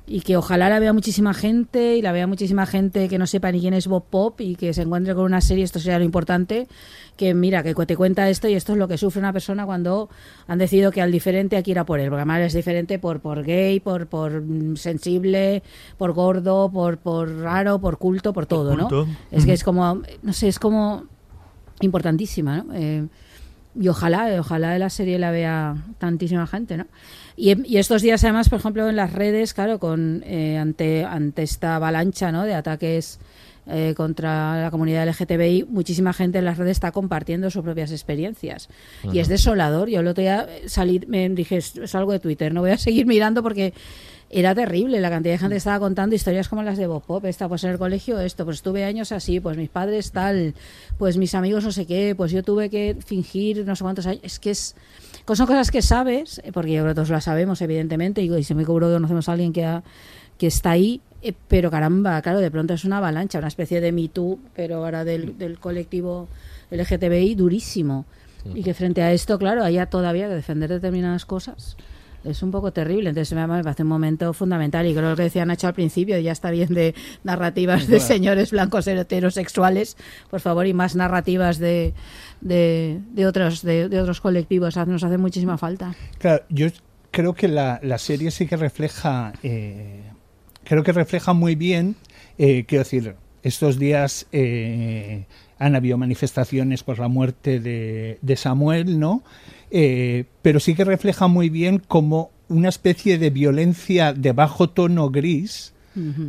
y que ojalá la vea muchísima gente y la vea muchísima gente que no sepa ni quién es Bob Pop y que se encuentre con una serie, esto sería lo importante, que mira, que te cuenta esto y esto es lo que sufre una persona cuando han decidido que al diferente hay que ir a por él, porque además es diferente por, por gay, por, por mm, sensible, por gordo, por, por raro, por culto, por todo, culto. ¿no? Es que es como, no sé, es como importantísima, ¿no? Eh, y ojalá, eh, ojalá la serie la vea tantísima gente, ¿no? Y, y estos días además, por ejemplo, en las redes, claro, con eh, ante, ante esta avalancha ¿no? de ataques eh, contra la comunidad LGTBI, muchísima gente en las redes está compartiendo sus propias experiencias. Y es desolador. Yo el otro día salí, me dije, "Es- es algo de Twitter, no voy a seguir mirando porque era terrible la cantidad de gente que estaba contando historias como las de Bob Pop. Esta, pues en el colegio esto, pues estuve años así, pues mis padres tal, pues mis amigos no sé qué, pues yo tuve que fingir no sé cuántos años. Es que es, son cosas que sabes, eh, porque yo creo que todos las sabemos, evidentemente, y, y se me seguro que conocemos a alguien que, ha- que está ahí, eh, pero caramba, claro, de pronto es una avalancha, una especie de Me Too, pero ahora del, del colectivo LGTBI durísimo. Y que frente a esto, claro, haya todavía que defender determinadas cosas. Es un poco terrible, entonces me parece un momento fundamental y creo que decía Nacho al principio, ya está bien de narrativas de señores blancos heterosexuales, por favor, y más narrativas de, de, de otros de, de otros colectivos, nos hace muchísima falta. Claro, yo creo que la, la serie sí que refleja, eh, creo que refleja muy bien, eh, quiero decir, estos días eh, han habido manifestaciones por la muerte de, de Samuel, ¿no? Eh, pero sí que refleja muy bien como una especie de violencia de bajo tono gris,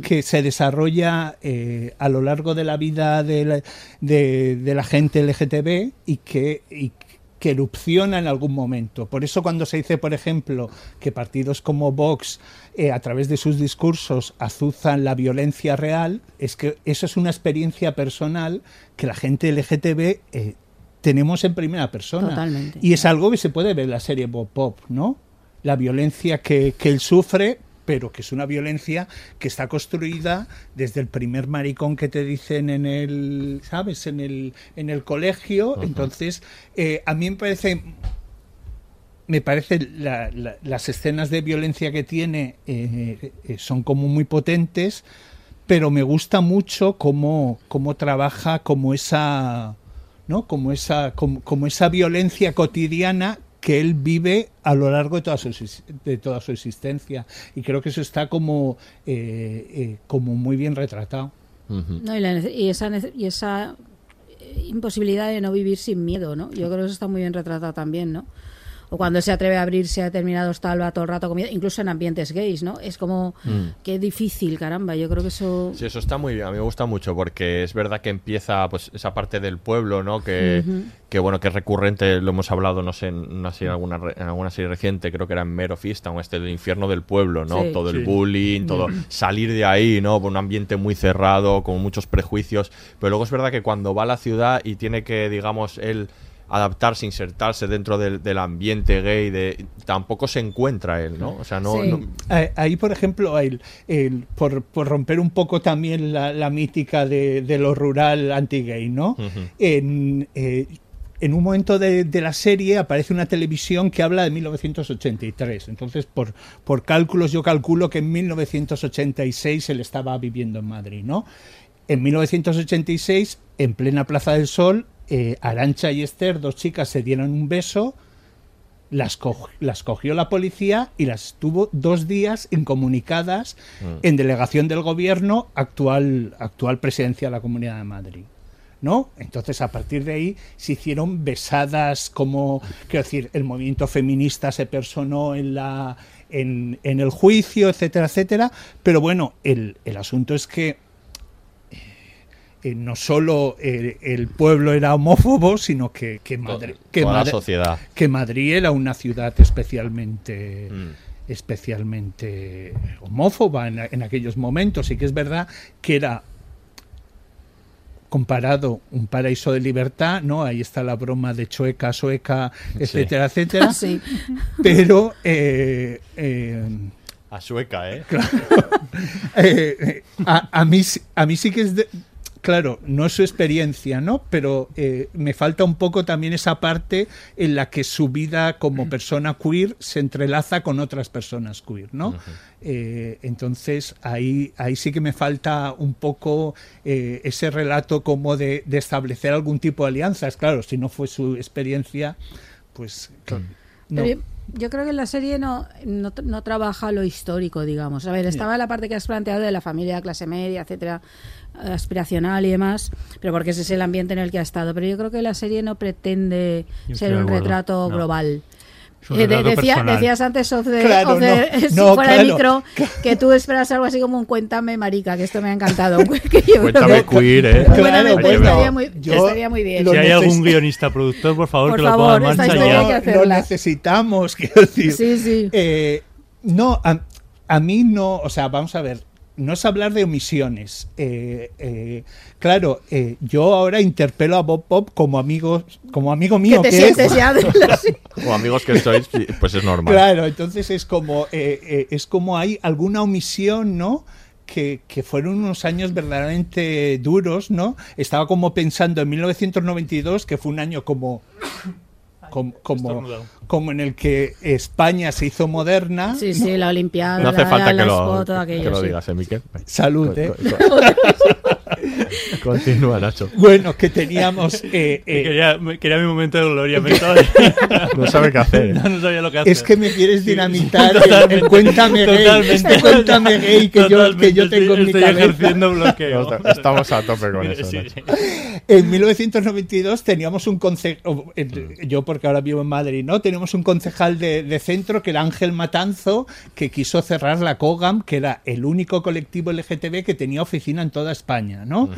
que se desarrolla eh, a lo largo de la vida de la, de, de la gente LGTB y que, y que erupciona en algún momento. Por eso cuando se dice, por ejemplo, que partidos como Vox eh, a través de sus discursos azuzan la violencia real, es que eso es una experiencia personal que la gente LGTB eh, tenemos en primera persona. Totalmente. Y es algo que se puede ver en la serie Bob Pop, ¿no? La violencia que, que él sufre, pero que es una violencia que está construida desde el primer maricón que te dicen en el, ¿sabes? En el, en el colegio. Entonces, eh, a mí me parece me parece la- la- las escenas de violencia que tiene eh, eh, son como muy potentes, pero me gusta mucho cómo, cómo trabaja como esa, ¿no? como esa, como, como esa violencia cotidiana que él vive a lo largo de toda su, de toda su existencia. Y creo que eso está como, eh, eh, como muy bien retratado. No, y, la y esa, y esa eh, imposibilidad de no vivir sin miedo, ¿no? Yo creo que eso está muy bien retratado también, ¿no? O cuando se atreve a abrirse a determinados talba todo el rato comiendo, incluso en ambientes gays, ¿no? Es como Mm. qué difícil, caramba. Yo creo que eso Sí, eso está muy bien. A mí me gusta mucho porque es verdad que empieza pues esa parte del pueblo, ¿no? Que, que bueno, que es recurrente, lo hemos hablado, no sé, en, una serie, alguna, re- en alguna serie reciente, creo que era en Mero Fist, aún este, el infierno del pueblo, ¿no? Sí. Todo el bullying, todo salir de ahí, ¿no? Por un ambiente muy cerrado, con muchos prejuicios. Pero luego es verdad que cuando va a la ciudad y tiene que, digamos, él adaptarse, insertarse dentro del, del ambiente gay, de, tampoco se encuentra él, ¿no? O sea, no, Sí. no- Ahí, por ejemplo, el, el- por, por romper un poco también la, la mítica de, de lo rural anti-gay, ¿no? En, eh, en un momento de, de la serie aparece una televisión que habla de 1983. Entonces, por, por cálculos, yo calculo que en 1986 él estaba viviendo en Madrid, ¿no? En 1986, en plena Plaza del Sol, eh, Arancha y Esther, dos chicas, se dieron un beso, las, co- las cogió la policía y las tuvo dos días incomunicadas Mm. en delegación del gobierno actual, actual presidencia de la Comunidad de Madrid. ¿No? Entonces, a partir de ahí se hicieron besadas como, quiero decir, el movimiento feminista se personó en, la, en, en el juicio, etcétera, etcétera. Pero bueno, el, el asunto es que eh, no solo eh, el pueblo era homófobo, sino que, que Madrid, que, toda la Madri- sociedad. que Madrid era una ciudad especialmente Mm. especialmente homófoba en, en aquellos momentos y que es verdad que era comparado un paraíso de libertad, ¿no? Ahí está la broma de chueca, sueca, etcétera, etcétera. Sí. Pero eh, eh, A sueca, ¿eh? eh, eh, a, a mí, sí- a mí sí que es de- claro, no es su experiencia, ¿no? Pero eh, me falta un poco también esa parte en la que su vida como persona queer se entrelaza con otras personas queer, ¿no? Eh, entonces ahí, ahí sí que me falta un poco eh, ese relato como de, de establecer algún tipo de alianzas. Claro, si no fue su experiencia, pues claro, no. Pero yo, creo que la serie no, no, no trabaja lo histórico, digamos. A ver, estaba la parte que has planteado de la familia, clase media, etcétera, aspiracional y demás, pero porque ese es el ambiente en el que ha estado. Pero yo creo que la serie no pretende Yo ser un retrato No. global. Eh, de- decía- decías antes off the- Claro, off the- no, si no, fuera de claro. micro que tú esperas algo así como un cuéntame marica, que esto me ha encantado. Que yo creo Cuéntame que- queer, ¿eh? Cuéntame, Claro, pues, estaría, muy, yo estaría muy bien. Si hay algún guionista productor, por favor, Por que lo favor, ponga en marcha ya. que lo necesitamos, quiero decir. Sí, sí. Eh, no, a, a mí no, o sea, vamos a ver, no es hablar de omisiones. Eh, eh, claro, eh, yo ahora interpelo a Bob Pop como amigo, como amigo mío. que te que es. sientes ya de la- sí. O amigos que sois, pues es normal. Claro, entonces es como, eh, eh, es como hay alguna omisión, ¿no? Que, que fueron unos años verdaderamente duros, ¿no? Estaba como pensando en 1992, que fue un año como, como, como. Como en el que España se hizo moderna. Sí, sí, la Olimpiada. No hace la- falta la que lo, Expo, todo que aquello, lo sí. digas, ¿eh, Miquel? Salud, Co- ¿eh? co- co- Continúa, Nacho. Bueno, que teníamos... eh, eh, Quería, quería mi momento de gloria. me estaba- No sabe qué hacer. No, no sabía lo que hacer. es que me quieres dinamitar cuéntame gay, cuéntame gay que yo, que yo tengo en mi estoy cabeza. ejerciendo bloqueo. No, Estamos a tope con eso, Sí, Nacho. sí. En 1992 teníamos un concejal, yo porque ahora vivo en Madrid, ¿no? Teníamos un concejal de, de centro que era Ángel Matanzo, que quiso cerrar la COGAM, que era el único colectivo LGTB que tenía oficina en toda España, ¿no?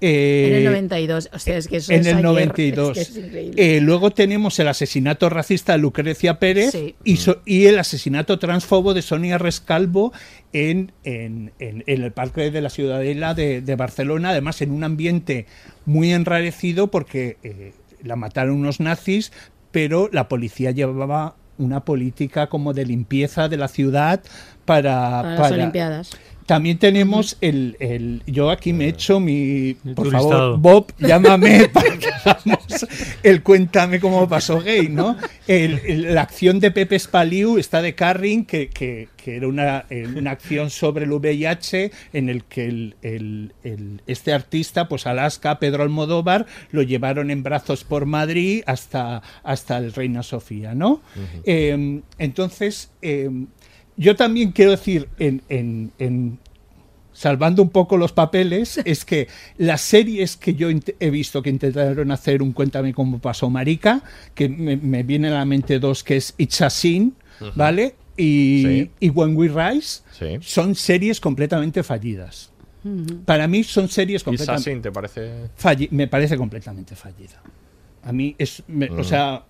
Eh, En el 92. O sea, es que eso en es el ayer, 92. es que es increíble. Eh, luego tenemos el asesinato racista de Lucrecia Pérez Sí. y, so- y el asesinato transfobo de Sonia Rescalvo en, en- en- en el Parque de la Ciudadela de, de Barcelona, además en un ambiente muy enrarecido porque eh, la mataron unos nazis, pero la policía llevaba una política como de limpieza de la ciudad para, Para las para- Olimpiadas. También tenemos el, el- Yo aquí me he hecho mi. Por favor. Bob, llámame para que hagamos el cuéntame cómo pasó gay, ¿no? El- el- la acción de Pepe Spaliu está de Carring, que, que- que era una, eh, una acción sobre el VIH en el que el, el- el- este artista, pues Alaska, Pedro Almodóvar, lo llevaron en brazos por Madrid hasta, hasta el Reina Sofía, ¿no? Eh, entonces. eh, yo también quiero decir, en, en- en- salvando un poco los papeles, es que las series que yo he visto que intentaron hacer un Cuéntame cómo pasó Marica, que me, me vienen a la mente dos, que es It's a Sin. ¿vale? Y, Sí. y When We Rise, Sí. son series completamente fallidas. Para mí son series ¿Y completamente... Assassin te parece...? Falli- me parece completamente fallida. A mí es, me- Mm. o sea,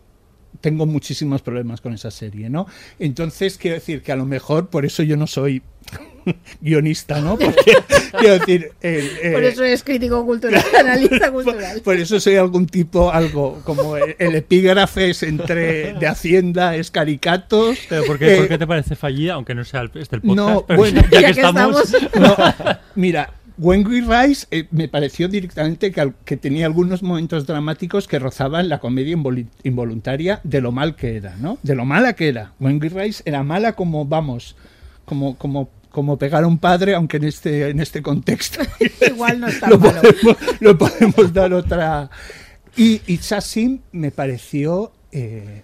tengo muchísimos problemas con esa serie, ¿no? Entonces quiero decir que a lo mejor por eso yo no soy guionista, ¿no? Porque quiero decir, el, eh, Por eso es crítico cultural, analista cultural. por eso soy algún tipo, algo como el, el epígrafe es entre de Hacienda, es caricatos. Pero ¿por qué, eh, por qué te parece fallida? Aunque no sea el, este el podcast. no, pero bueno, ya, que estamos. No, mira, When We Rise eh, me pareció directamente que, tenía algunos momentos dramáticos que rozaban la comedia involuntaria de lo mal que era, ¿no? De lo mala que era. When We Rise era mala como, vamos, como, como, como pegar a un padre, aunque en este, en este contexto Igual no está lo, malo. podemos, lo podemos dar otra. Y Sin me pareció. eh,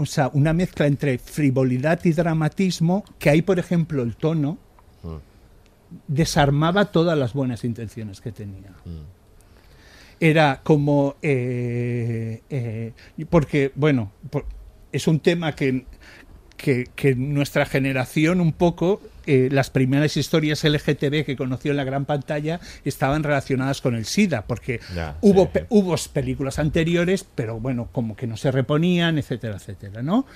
o sea, una mezcla entre frivolidad y dramatismo, que ahí, por ejemplo, el tono desarmaba todas las buenas intenciones que tenía. Era como... eh, eh, porque, bueno, por- es un tema que, que, que nuestra generación un poco, eh, las primeras historias LGTB que conoció en la gran pantalla estaban relacionadas con el SIDA, porque hubo, sí. pe- hubo películas anteriores, pero bueno, como que no se reponían, etcétera, etcétera, ¿no?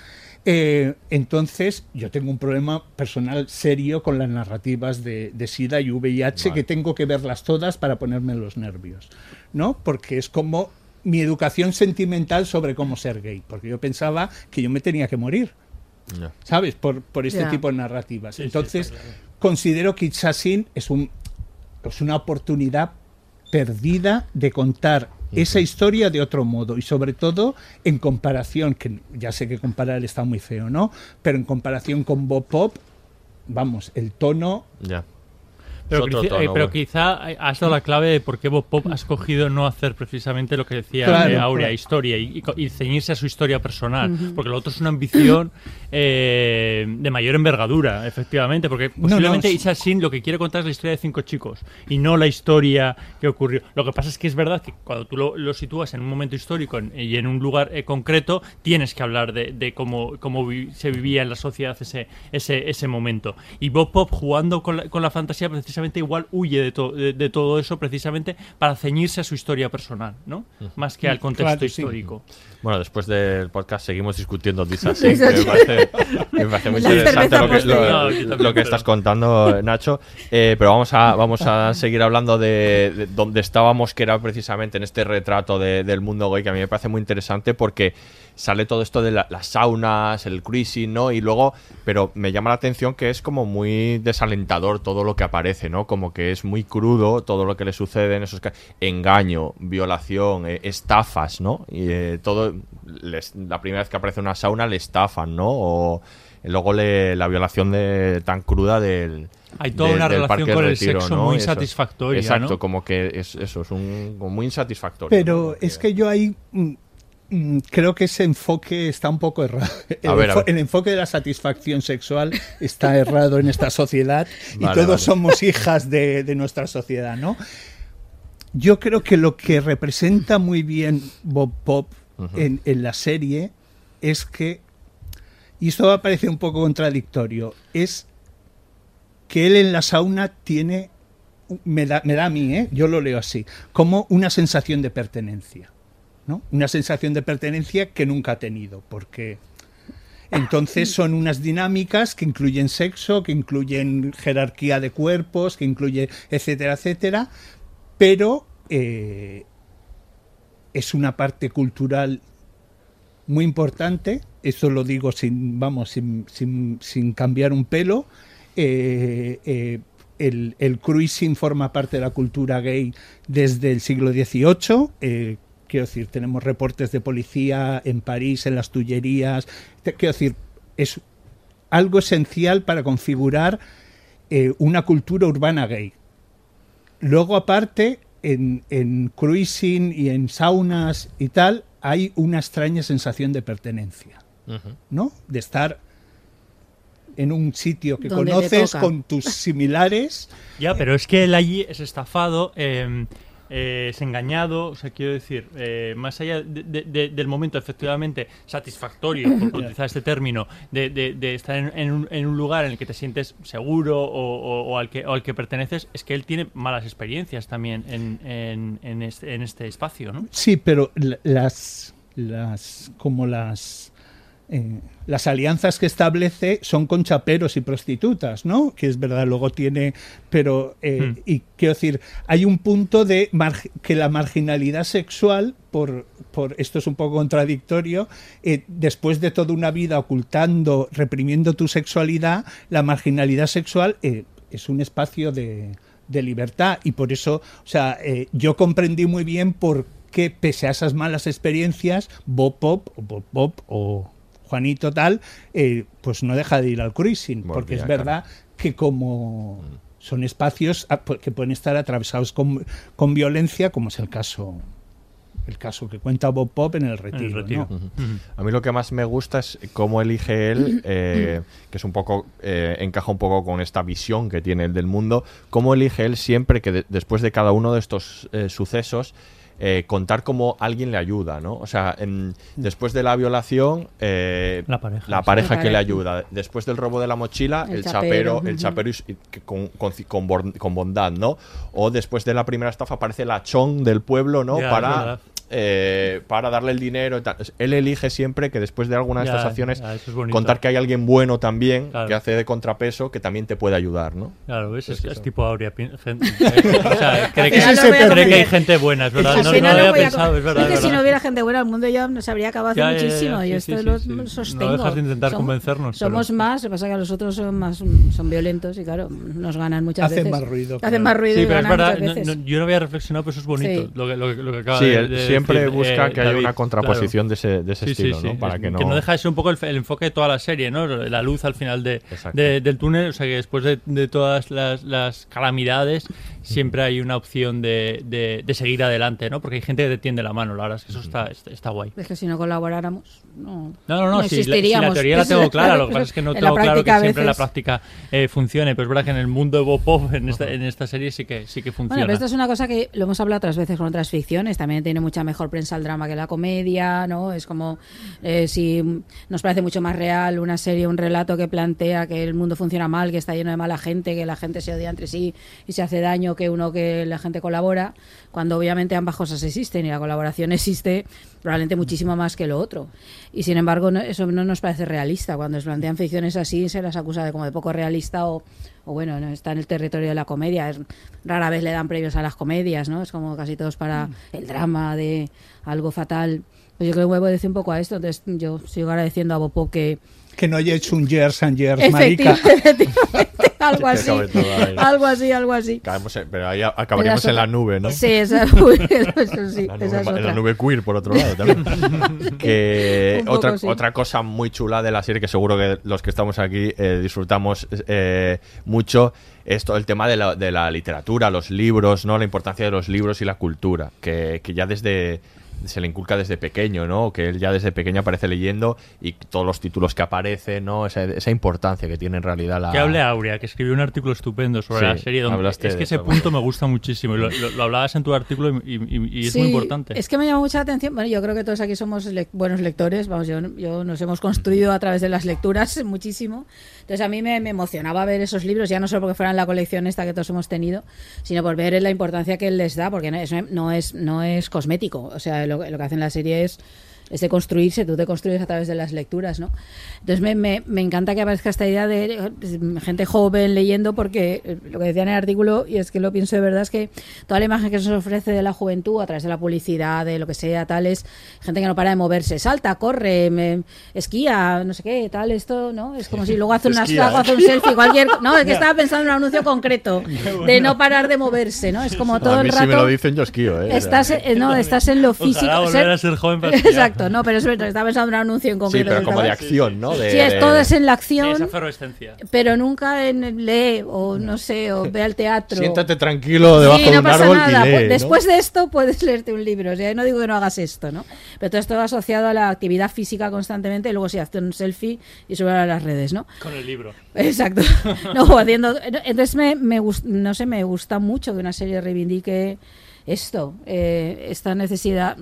Eh, entonces, yo tengo un problema personal serio con las narrativas de, de SIDA y VIH, Vale. que tengo que verlas todas para ponerme los nervios, ¿no? Porque es como mi educación sentimental sobre cómo ser gay, porque yo pensaba que yo me tenía que morir. ¿sabes? Por, por este tipo de narrativas. Sí, Entonces, claro. considero que Assassin es, un, es una oportunidad perdida de contar esa historia de otro modo y sobre todo en comparación, que ya sé que comparar está muy feo, ¿no? Pero en comparación con Bob Pop, vamos, el tono... Ya. Pero, Es otro quizá- tono, eh, pero quizá has dado la clave de por qué Bob Pop ha escogido no hacer precisamente lo que decía Claro, eh, Aurea, claro. historia, y, ceñirse a su historia personal. Porque lo otro es una ambición eh, de mayor envergadura, efectivamente. Porque No, no, posiblemente sí. Isashin lo que quiere contar es la historia de cinco chicos y no la historia que ocurrió. Lo que pasa es que es verdad que cuando tú lo, lo sitúas en un momento histórico en- y en un lugar eh, concreto, tienes que hablar de, de cómo, cómo vi- se vivía en la sociedad ese, ese, ese momento. Y Bob Pop jugando con la, con la fantasía precisamente igual huye de, to- de, de todo eso precisamente para ceñirse a su historia personal, ¿no? Más que al contexto Claro, sí. Bueno, después del podcast seguimos discutiendo me sí. parece, me parece muy interesante lo que, lo- No, lo estás contando, Nacho. Eh, pero vamos a, vamos a seguir hablando de, de donde estábamos, que era precisamente en este retrato de- del mundo gay, que a mí me parece muy interesante porque sale todo esto de la- las saunas, el cruising, ¿no? Y luego, pero me llama la atención que es como muy desalentador todo lo que aparece, ¿no? Como que es muy crudo todo lo que le sucede en esos ca- engaño, violación, eh, estafas, ¿no? Y eh, todo, les- la primera vez que aparece una sauna le estafan, ¿no? O luego le, la violación de tan cruda del Hay toda una del relación con el Retiro, sexo ¿no? muy Eso. satisfactoria, Exacto, ¿no? como que es, eso es un como muy insatisfactorio. Pero ¿no? es que yo ahí mm, mm, creo que ese enfoque está un poco errado. El, A ver, a enfo- ver. el enfoque de la satisfacción sexual está errado en esta sociedad y Vale, todos vale. somos hijas de, de nuestra sociedad, ¿no? Yo creo que lo que representa muy bien Bob Pop En la serie es que, y esto va a parecer un poco contradictorio, es que él en la sauna tiene, me da, me da a mí, ¿eh? yo lo leo así, como una sensación de pertenencia. ¿no? Una sensación de pertenencia que nunca ha tenido, porque entonces son unas dinámicas que incluyen sexo, que incluyen jerarquía de cuerpos, que incluye etcétera, etcétera, pero eh, es una parte cultural muy importante, eso lo digo sin, vamos, sin, sin- sin cambiar un pelo. eh, eh, el, cruising forma parte de la cultura gay desde el siglo XVIII. eh, quiero decir, tenemos reportes de policía en París, en las Tullerías. Quiero decir, es algo esencial para configurar una cultura urbana gay. Luego, aparte, en, en cruising y en saunas y tal, hay una extraña sensación de pertenencia. ¿no? De estar en un sitio que conoces con tus similares. Ya, pero es que él allí es estafado, eh, eh, es engañado, o sea, quiero decir, eh, más allá de- de- de- del momento efectivamente satisfactorio, por utilizar este término, de, de- de estar en, en un, en un lugar en el que te sientes seguro o, o- o al, que, o al que perteneces, es que él tiene malas experiencias también en, en- en este, este espacio, ¿no? Sí, pero la- las, las como las eh, las alianzas que establece son con chaperos y prostitutas, ¿no? Que es verdad, luego tiene, pero eh, Hmm. y quiero decir, hay un punto de que la marginalidad sexual por por esto es un poco contradictorio, eh, después de toda una vida ocultando, reprimiendo tu sexualidad, la marginalidad sexual es un espacio de, de libertad y por eso, o sea, yo comprendí muy bien por qué pese a esas malas experiencias, Bob Pop Bob Pop o Juanito tal, eh, pues no deja de ir al cruising, porque es verdad que como son espacios ah, pu- que pueden estar atravesados con, con violencia, como es el caso el caso que cuenta Bob Pop en el retiro. A mí lo que más me gusta es cómo elige él, eh, que es un poco, eh, encaja un poco con esta visión que tiene él del mundo, cómo elige él siempre que de- después de cada uno de estos eh, sucesos eh, contar cómo alguien le ayuda, ¿no? O sea, en- después de la violación, eh, La pareja. la pareja La que le ayuda. Después del robo de la mochila, El el, chapero, el chapero y- con, con, bondad, ¿no? O después de la primera estafa aparece la chon del pueblo, ¿no? Para. Eh, para darle el dinero. y tal. Él elige siempre que después de alguna de Ya, estas acciones ya, es contar que hay alguien bueno también Claro. que hace de contrapeso que también te puede ayudar, ¿no? Claro, ¿ves? Es, tipo Aurea. gente- o sea, cree que, cree hay gente buena, es verdad. No, no lo había pensado, es verdad. Es que si no hubiera gente buena, el mundo ya se habría acabado hace Ya, ya, ya, muchísimo. sí, Yo esto sí, lo sí. No sostengo. dejas de intentar Som- convencernos, pero- Somos más, lo que pasa es que los otros son más son violentos y claro, nos ganan muchas Hacen veces. más ruido, Hacen más ruido Sí, pero es verdad, yo no había reflexionado, pero eso es bonito. Lo, que, lo, que, lo que acaba de, él de siempre decir, busca eh, que haya una contraposición claro. de ese, de ese Sí, sí, estilo, sí. ¿no? Para Es- que no... que no deja de ser un poco el, el enfoque de toda la serie, ¿no? La luz al final de, de- del túnel, o sea que después de, de todas las, las calamidades siempre hay una opción de, de- de seguir adelante, ¿no? Porque hay gente que te tiende la mano, la verdad es que eso está, está, está guay. Es que si no colaboráramos, no, No, no, no, si, la, si la teoría la tengo clara, lo que pasa es que no tengo claro que siempre en la veces- práctica eh, funcione, pero es verdad que en el mundo de Bob Pop, en esta, en esta serie sí que, sí que funciona. Bueno, pero esto es una cosa que lo hemos hablado otras veces con otras ficciones. También tiene mucha mejor prensa el drama que la comedia, ¿no? Es como eh, si nos parece mucho más real una serie, un relato que plantea que el mundo funciona mal, que está lleno de mala gente, que la gente se odia entre sí y se hace daño, que uno que la gente colabora, cuando obviamente ambas cosas existen y la colaboración existe probablemente muchísimo más que lo otro. Y sin embargo, no- eso no nos parece realista. Cuando se plantean ficciones así, se las acusa de como de poco realista o, o bueno, no está en el territorio de la comedia. Es, rara vez le dan premios a las comedias, ¿no? Es como casi todos para el drama de algo fatal. Pues yo creo que vuelvo a decir un poco a esto. Entonces, yo sigo agradeciendo a Bopo que. Que no haya hecho un years and years, marica. Efectivamente, algo así. Algo así, algo así. Caemos en- pero ahí acabaríamos en la nube, ¿no? Sí, esa, eso sí, La nube, esa es en la nube queer, por otro lado, también. que poco otra, sí. otra cosa muy chula de la serie, que seguro que los que estamos aquí eh, disfrutamos eh, mucho, es todo el tema de la, de la literatura, los libros, ¿no? La importancia de los libros y la cultura, que, que ya desde se le inculca desde pequeño, ¿no? Que él ya desde pequeño aparece leyendo y todos los títulos que aparecen, ¿no? Esa, esa importancia que tiene en realidad la... Que hable Aurea, que escribió un artículo estupendo sobre Sí, la serie. Donde hablaste es que ese eso, punto me gusta muchísimo. Y lo, lo- lo hablabas en tu artículo y, y- y es Sí, muy importante. Es que me llama mucha atención. Bueno, yo creo que todos aquí somos lec- buenos lectores. Vamos, yo, yo nos hemos construido a través de las lecturas muchísimo. Entonces a mí me, me emocionaba ver esos libros, ya no solo porque fueran la colección esta que todos hemos tenido, sino por ver la importancia que él les da, porque no es, no es, no es cosmético. O sea, lo, lo que hace en la serie es es de construirse, tú te construyes a través de las lecturas, ¿no? Entonces me, me, me encanta que aparezca esta idea de eh, gente joven leyendo, porque eh, lo que decía en el artículo, y es que lo pienso de verdad, es que toda la imagen que se nos ofrece de la juventud a través de la publicidad, de lo que sea, tal, es gente que no para de moverse, salta, corre, me- esquía, no sé qué, tal, esto, ¿no? Es como si luego hace, una, Esquía, luego hace un ¿eh? selfie, cualquier... No, es que estaba pensando en un anuncio concreto, de no parar de moverse, ¿no? Es como todo a el mí rato... si me lo dicen yo esquío, ¿eh? Estás, eh, no, estás en lo físico. Ojalá volver a ser joven para Exacto, exacto. No, pero es verdad, estaba pensando en un anuncio en Sí, concreto. pero del como de acción, ¿no? De- sí, es, de- todo es en la Sí, acción, esa efervescencia. pero nunca en lee o no sé, o ve al teatro. Siéntate tranquilo debajo Sí, de no un pasa árbol nada. y lee, Pu- ¿no? Después de esto puedes leerte un libro. O sea, no digo que no hagas esto, ¿no? Pero todo esto asociado a la actividad física constantemente y luego sí, hacer un selfie y subir a las redes, ¿no? Con el libro. Exacto. No, haciendo, entonces me, me gust- no sé, me gusta mucho que una serie reivindique esto, eh, esta necesidad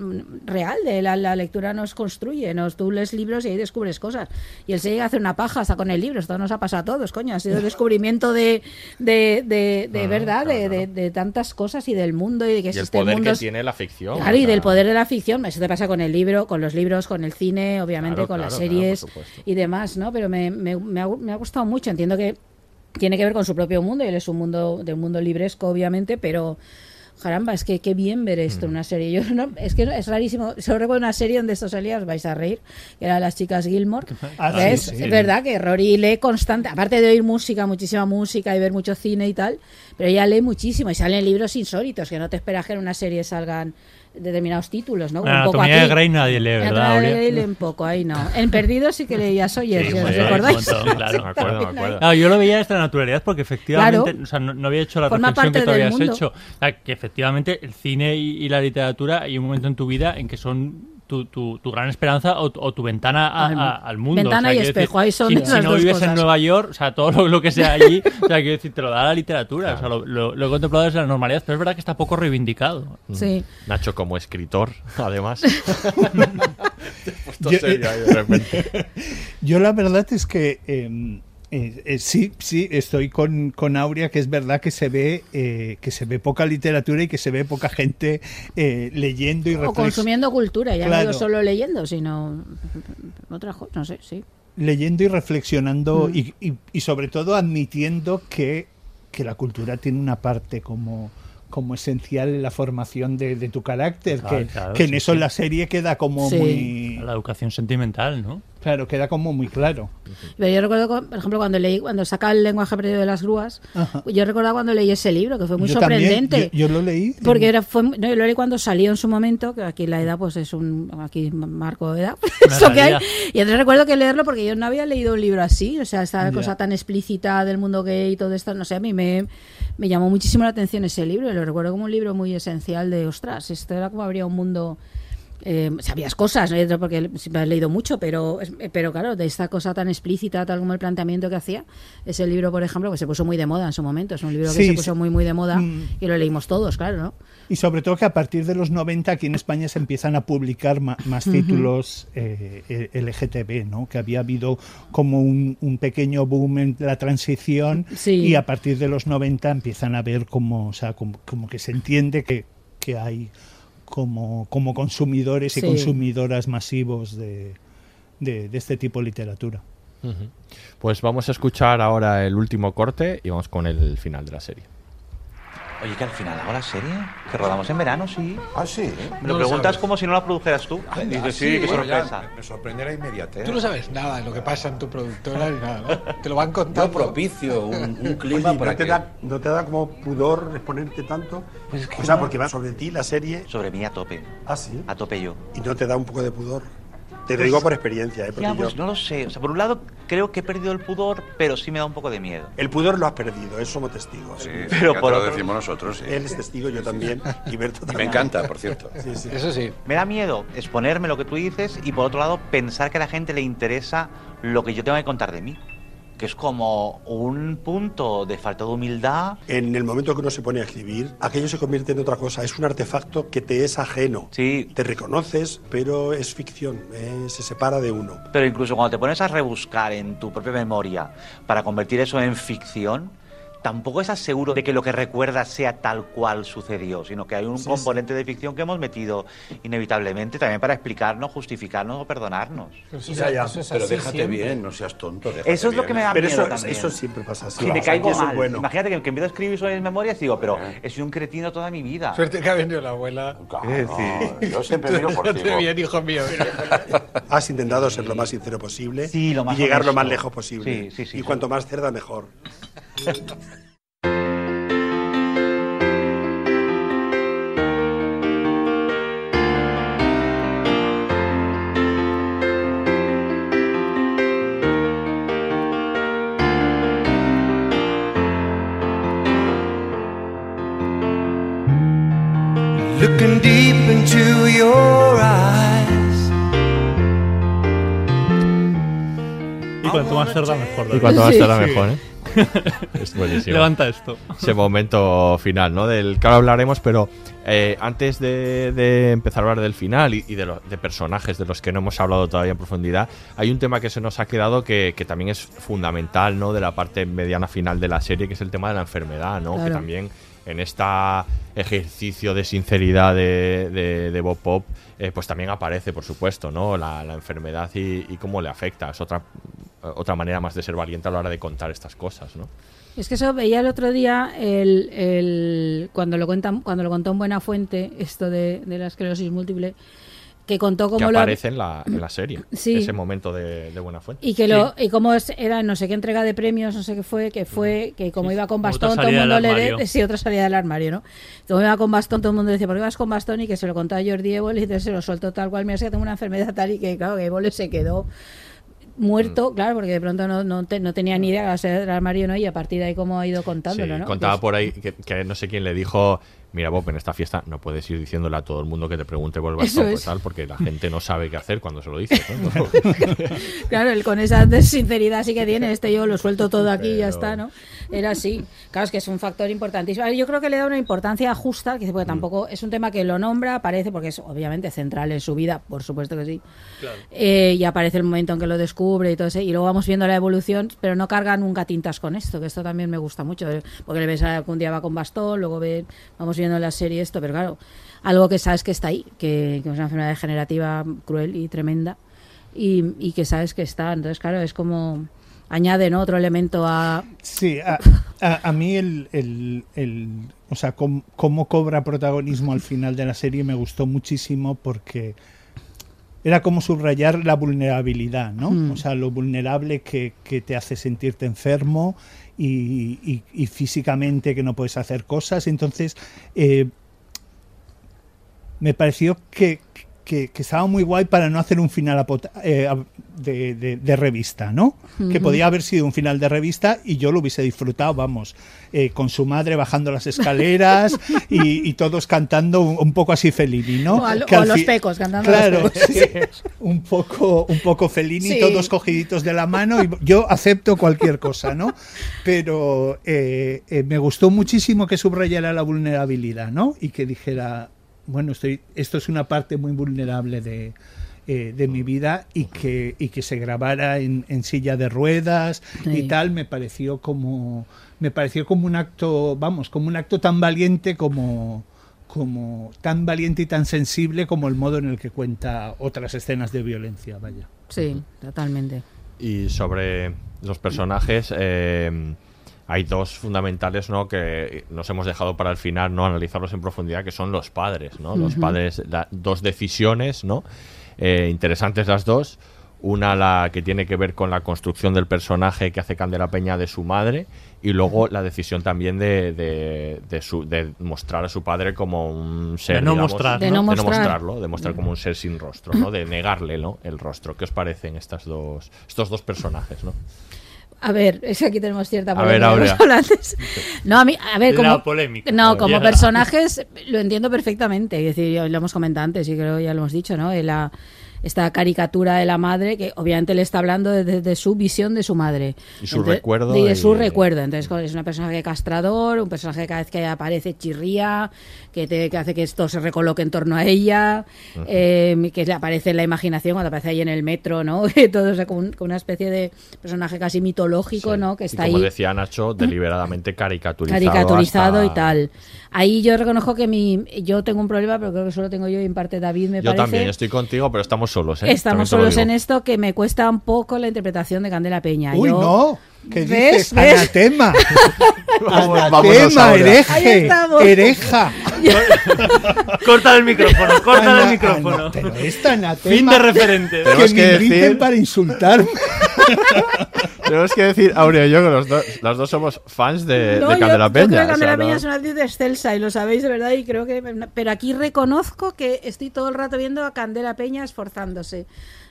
real de la, la lectura nos construye, nos tú lees libros y ahí descubres cosas. Y él se llega a hacer una paja hasta con el libro, esto nos ha pasado a todos, coño, ha sido el descubrimiento de, de, de, de verdad, de, de- de tantas cosas y del mundo y de que Y el poder que mundos. tiene la ficción. Claro, y o sea, del poder de la ficción, eso te pasa con el libro, con los libros, con el cine, obviamente, Claro, con claro, las claro, series y demás, ¿no? Pero me, me, me ha, me ha gustado mucho, entiendo que tiene que ver con su propio mundo, y él es un mundo de un mundo libresco, obviamente, pero caramba, es que qué bien ver esto en una serie. Yo no, es que es rarísimo. Solo recuerdo una serie donde esto salía, os vais a reír, que era Las chicas Gilmore. Ah, que sí, es, sí. es verdad que Rory lee constante, aparte de oír música, muchísima música y ver mucho cine y tal, pero ella lee muchísimo y salen libros insólitos que no te esperas que en una serie salgan determinados títulos, ¿no? Como un poco Anatomía de aquí. Grey nadie lee, ¿verdad, de? Grey lee un poco, ahí no. En Perdidos sí que leía Sawyer, Sí, os bien, recordáis. un montón, claro. Me acuerdo, me acuerdo. Claro, yo lo veía desde la naturalidad porque efectivamente, Claro. o sea, no, no había hecho la reflexión que tú habías mundo. hecho. O sea, que efectivamente el cine y, y la literatura hay un momento en tu vida en que son tu, tu, tu gran esperanza o, o tu ventana a- Al- a- al mundo. ventana O sea, y espejo, ahí son si, esas si no dos vives en. Nueva York, o sea, todo lo, lo que sea allí, o sea, quiero decir, te lo da la literatura. O sea, lo, lo- lo he contemplado desde la normalidad, pero es verdad que está poco reivindicado. Sí. Nacho como escritor, además. Puesto Yo- serio ahí de repente. Yo la verdad es que eh, eh, eh, sí, sí, estoy con, con Aurea, que es verdad que se ve eh, que se ve poca literatura y que se ve poca gente eh, leyendo y O consumiendo cultura, ya no Claro. solo leyendo, sino otra cosa, no sé, sí. leyendo y reflexionando Mm. y, y- y sobre todo admitiendo que, que la cultura tiene una parte como como esencial en la formación de, de tu carácter, Claro, que, claro, que en sí, eso sí. la serie queda como Sí. muy... La educación sentimental, ¿no? Claro, queda como muy claro. Pero yo recuerdo, cu- por ejemplo, cuando leí, cuando saca el lenguaje perdido de las grúas, Ajá. yo recuerdo cuando leí ese libro, que fue muy Yo también, sorprendente. yo, yo lo leí. Porque era, fue, no, yo lo leí cuando salió en su momento, que aquí la edad pues es un aquí marco de edad, eso que hay. Y entonces recuerdo que leerlo porque yo no había leído un libro así, o sea, esta Ya. cosa tan explícita del mundo gay y todo esto, no sé, a mí me, me llamó muchísimo la atención ese libro, y lo recuerdo como un libro muy esencial de, ostras, esto era como habría un mundo... Eh, sabías cosas, ¿no? porque siempre has leído mucho, pero, pero claro, de esta cosa tan explícita, tal como el planteamiento que hacía, ese libro, por ejemplo, que se puso muy de moda en su momento, es un libro que Sí, se puso muy, muy de moda Mm. y lo leímos todos, claro, ¿no? Y sobre todo que a partir de los 90 aquí en España se empiezan a publicar más títulos eh, eh, LGTB, ¿no? Que había habido como un, un pequeño boom en la transición Sí. y a partir de los 90 empiezan a ver como, o sea, como, como que se entiende que, que hay como, como consumidores y consumidoras masivos de, de, de este tipo de literatura. Pues vamos a escuchar ahora el último corte y vamos con el final de la serie. Oye, que al final hago la serie, que rodamos en verano, sí. Ah, sí. Me lo preguntas como si no la produjeras tú. Dices, sí, qué bueno, sorpresa. me, sorprende la inmediatez. Tú no sabes nada de lo que pasa en tu productora ni nada, ¿no? Te lo van Yo contando. propicio un, un clima Oye, para ¿no te, que... da, ¿No te da como pudor exponerte tanto? Pues es que o sea, no. porque va sobre ti la serie. Sobre mí a tope. Ah, sí. A tope yo. ¿Y no te da un poco de pudor? Te lo Pues- digo por experiencia, ¿eh? Porque Ya, pues yo- no lo sé. O sea, por un lado, creo que he perdido el pudor, pero sí me da un poco de miedo. El pudor lo has perdido, eso somos testigos. pero ya por lo otro- decimos nosotros. sí. Él es testigo, yo también. Y Berto Y también. me encanta, por cierto. Sí, sí. Eso sí. Me da miedo exponerme lo que tú dices y por otro lado pensar que a la gente le interesa lo que yo tengo que contar de mí. Que es como un punto de falta de humildad. En el momento que uno se pone a escribir, aquello se convierte en otra cosa. Es un artefacto que te es ajeno. Sí. Te reconoces, pero es ficción. eh, se separa de uno. Pero incluso cuando te pones a rebuscar en tu propia memoria para convertir eso en ficción, tampoco estás seguro de que lo que recuerdas sea tal cual sucedió, sino que hay un Sí, componente de ficción que hemos metido inevitablemente también para explicarnos, justificarnos o perdonarnos. Ya, ya, Pero déjate bien, no seas tonto. Eso es lo bien. que me da Pero miedo eso, también. eso siempre pasa así. Si me Pasa, caigo y eso es mal. bueno. Imagínate que, que empiezo a escribir sobre mis memorias y digo, pero he sido un cretino toda mi vida. Suerte que ha venido la abuela. No, yo siempre miro por ti. Bien, hijo mío. Has intentado ser lo más sincero posible Sí, lo más y llegar lo más lejos posible. Sí, sí, sí, y sí. cuanto más cerda, mejor. Looking deep into your eyes. Y cuanto más tarda mejor. David. Y cuanto más tarda mejor, ¿eh? Es buenísimo. Levanta esto. Ese momento final, ¿no? Del que ahora hablaremos, pero eh, antes de, de empezar a hablar del final y, y de, lo- de personajes de los que no hemos hablado todavía en profundidad, hay un tema que se nos ha quedado que, que también es fundamental, ¿no? De la parte mediana final de la serie, que es el tema de la enfermedad, ¿no? Que también en este ejercicio de sinceridad de, de, Bob Pop, eh, pues también aparece, por supuesto, ¿no? La, enfermedad y, cómo le afecta. Es otra, otra manera más de ser valiente a la hora de contar estas cosas, ¿no? Es que eso veía el otro día el, el- cuando lo cuentan, cuando lo contó en Buena Fuente, esto de la esclerosis múltiple, que contó que cómo lo aparece en la, en la serie. Sí. Ese momento de, de Buena Fuente. y que lo y cómo es- era no sé qué entrega de premios, no sé qué fue, que fue que como iba con bastón todo el mundo le de- sí, otra salida del armario, ¿no? Como iba con bastón todo el mundo decía, "¿Por qué vas con bastón?" y que se lo contó a Jordi Évole y entonces se lo soltó tal cual, mira, es que tengo una enfermedad tal y que claro, que Évole se quedó muerto, claro, porque de pronto no, no, te- no tenía ni idea que la salida del armario, ¿no? Y a partir de ahí cómo ha ido contándolo, Sí, ¿no? contaba Que por ahí que, que no sé quién le dijo, mira Bob, en esta fiesta no puedes ir diciéndole a todo el mundo que te pregunte por el Eso bastón, es. tal, porque la gente no sabe qué hacer cuando se lo dices. ¿no? Claro, él con esa sinceridad sí que tiene, este yo lo suelto todo aquí y ya está, ¿no? Era así. Claro, es que es un factor importantísimo. Yo creo que le da una importancia justa, que porque tampoco es un tema que lo nombra, aparece, porque es obviamente central en su vida, por supuesto que sí. Eh, y aparece el momento en que lo descubre y todo eso, y luego vamos viendo la evolución, pero no carga nunca tintas con esto, que esto también me gusta mucho, eh, porque le ves a que un día va con bastón, luego ve, vamos viendo en la serie esto, pero claro, algo que sabes que está ahí, que, que es una enfermedad degenerativa cruel y tremenda, y, y que sabes que está, entonces claro, es como añade ¿no? otro elemento a... Sí, a, a- a mí el, el- el- o sea, com- cómo cobra protagonismo al final de la serie me gustó muchísimo porque era como subrayar la vulnerabilidad, ¿no? Mm. O sea, lo vulnerable que, que te hace sentirte enfermo y, y- y físicamente que no puedes hacer cosas. Entonces, eh, me pareció que, que- que estaba muy guay para no hacer un final eh, de, de- de revista, ¿no? Que podía haber sido un final de revista y yo lo hubiese disfrutado, vamos, eh, con su madre bajando las escaleras y, y todos cantando un, un poco así Fellini, ¿no? O los pecos, cantando los Claro, pecos. sí, un poco, un poco Fellini, Sí. todos cogiditos de la mano y yo acepto cualquier cosa, ¿no? Pero eh, me gustó muchísimo que subrayara la vulnerabilidad, ¿no? Y que dijera, bueno, estoy, esto es una parte muy vulnerable de, eh, de mi vida y que, y que se grabara en, en silla de ruedas y tal, me pareció como me pareció como un acto, vamos, como un acto tan valiente como como tan valiente y tan sensible como el modo en el que cuenta otras escenas de violencia, vaya. Sí, totalmente. Y sobre los personajes, eh, hay dos fundamentales ¿no? que nos hemos dejado para el final, no analizarlos en profundidad, que son los padres. ¿no? Los padres, la- dos decisiones ¿no? Eh, interesantes las dos. Una la que tiene que ver con la construcción del personaje que hace Candela Peña de su madre y luego la decisión también de, de, de su, de mostrar a su padre como un ser De no digamos, mostrar, De ¿no? no mostrar. mostrarlo, de mostrar como un ser sin rostro, ¿no? de negarle ¿no? el rostro. ¿Qué os parecen estas dos, estos dos personajes? ¿no? A ver, es que aquí tenemos cierta A ver, polémica. Hemos hablado antes. No, a mí, a ver, como, polémica. No, como personajes lo entiendo perfectamente. Es decir, lo hemos comentado antes y creo que ya lo hemos dicho, ¿no? Eh, La, esta caricatura de la madre que obviamente le está hablando desde de su visión de su madre. Y su recuerdo Y de y- su recuerdo. Entonces es un personaje castrador, un personaje que cada vez que aparece chirría, que, te, que hace que esto se recoloque en torno a ella, eh, que le aparece en la imaginación cuando aparece ahí en el metro, ¿no? Todo eso como, un- como una especie de personaje casi mitológico, ¿no? Que Y está como ahí decía Nacho, deliberadamente caricaturizado. caricaturizado hasta- y tal. Ahí yo reconozco que mi, yo tengo un problema, pero creo que solo tengo yo y en parte David me Yo parece. también estoy contigo, pero estamos solos. ¿eh? Estamos solos en esto que me cuesta un poco la interpretación de Candela Peña. Uy, Yo- no, ¿qué ¿Ves? dices? ¿Ves? Anatema. Anatema, hereje, hereja. Corta el micrófono, corta el micrófono. Ana- pero esta anatema Fin de referente. que Tenemos me que inviten decir- para insultarme. Tenemos que decir, Aurea y yo, que los dos, las dos somos fans de, No, de yo- Candela yo Peña. creo que o Candela sea, Peña no- es una actriz excelsa y lo sabéis de verdad y creo que... Pero aquí reconozco que estoy todo el rato viendo a Candela Peña esforzándose.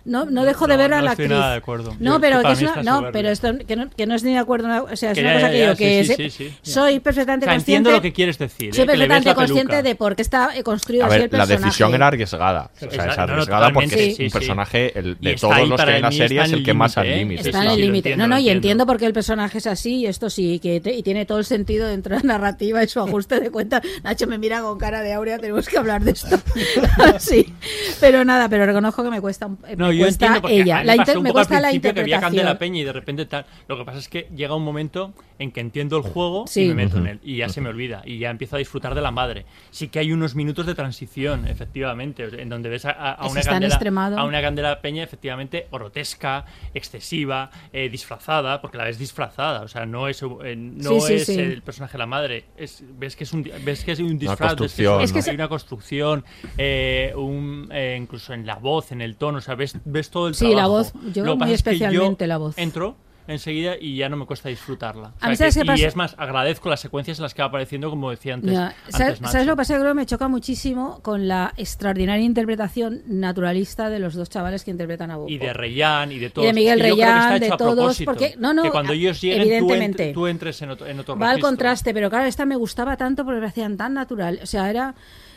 No, no dejo de ver a no la estoy actriz. nada de acuerdo. No, Yo- pero que es una, no, pero esto que no, que no es ni de acuerdo, o sea, es Que una ya, cosa que ya, digo sí, que sí, sé- sí, sí. soy perfectamente O sea, consciente. entiendo lo que quieres decir, Soy ¿eh? Que le ves perfectamente la consciente de por qué está construido A así ver, el la personaje. decisión era arriesgada. O sea, es arriesgada porque es sí, un personaje, el, de todos los que hay en la serie, es el que más al límite, ¿eh? Está en el límite. No, no, y entiendo. por qué el personaje es así, y esto sí, que y tiene todo el sentido dentro de la narrativa y su ajuste de cuenta. Nacho me mira con cara de Aurea, tenemos que hablar de esto. sí, pero nada, pero reconozco que me cuesta, un- No, yo cuesta entiendo porque ella. a mí La me inter- me poco al cuesta la principio que vi a Candela interpretación. Peña y de repente tal. Lo que pasa es que llega un momento en que entiendo el juego Sí. y me meto en él y ya se me olvida y ya empiezo a disfrutar de la madre. Sí que hay unos minutos de transición, efectivamente, en donde ves a, a- a Es una Candela, extremado. a una Candela Peña efectivamente grotesca, excesiva, eh, disfrazada, porque la ves disfrazada, o sea, no es eh, no Sí, sí, es sí. el personaje de la madre, es, ves que es un ves que es un disfraz, ves que es, ¿no? es que hay una construcción, eh, un, eh, incluso en la voz, en el tono, o sea, ves, ves todo el Sí, la trabajo. voz, yo Lo muy pasa es que yo especialmente la voz. Entro enseguida y ya no me cuesta disfrutarla. O sea, ¿sabes que-? Y es más, agradezco las secuencias en las que va apareciendo, como decía antes. Ya. antes ¿Sabes, lo que pasa? Yo creo que me choca muchísimo con la extraordinaria interpretación naturalista de los dos chavales que interpretan a Bob. Y de Reyán y de Y todos. de Miguel que Reyán, de todos, porque- no, no, que cuando ellos lleguen evidentemente. Tú, ent- tú entres en otro, en otro Va al contraste, pero claro, esta me gustaba tanto porque me hacían tan natural. O sea, era.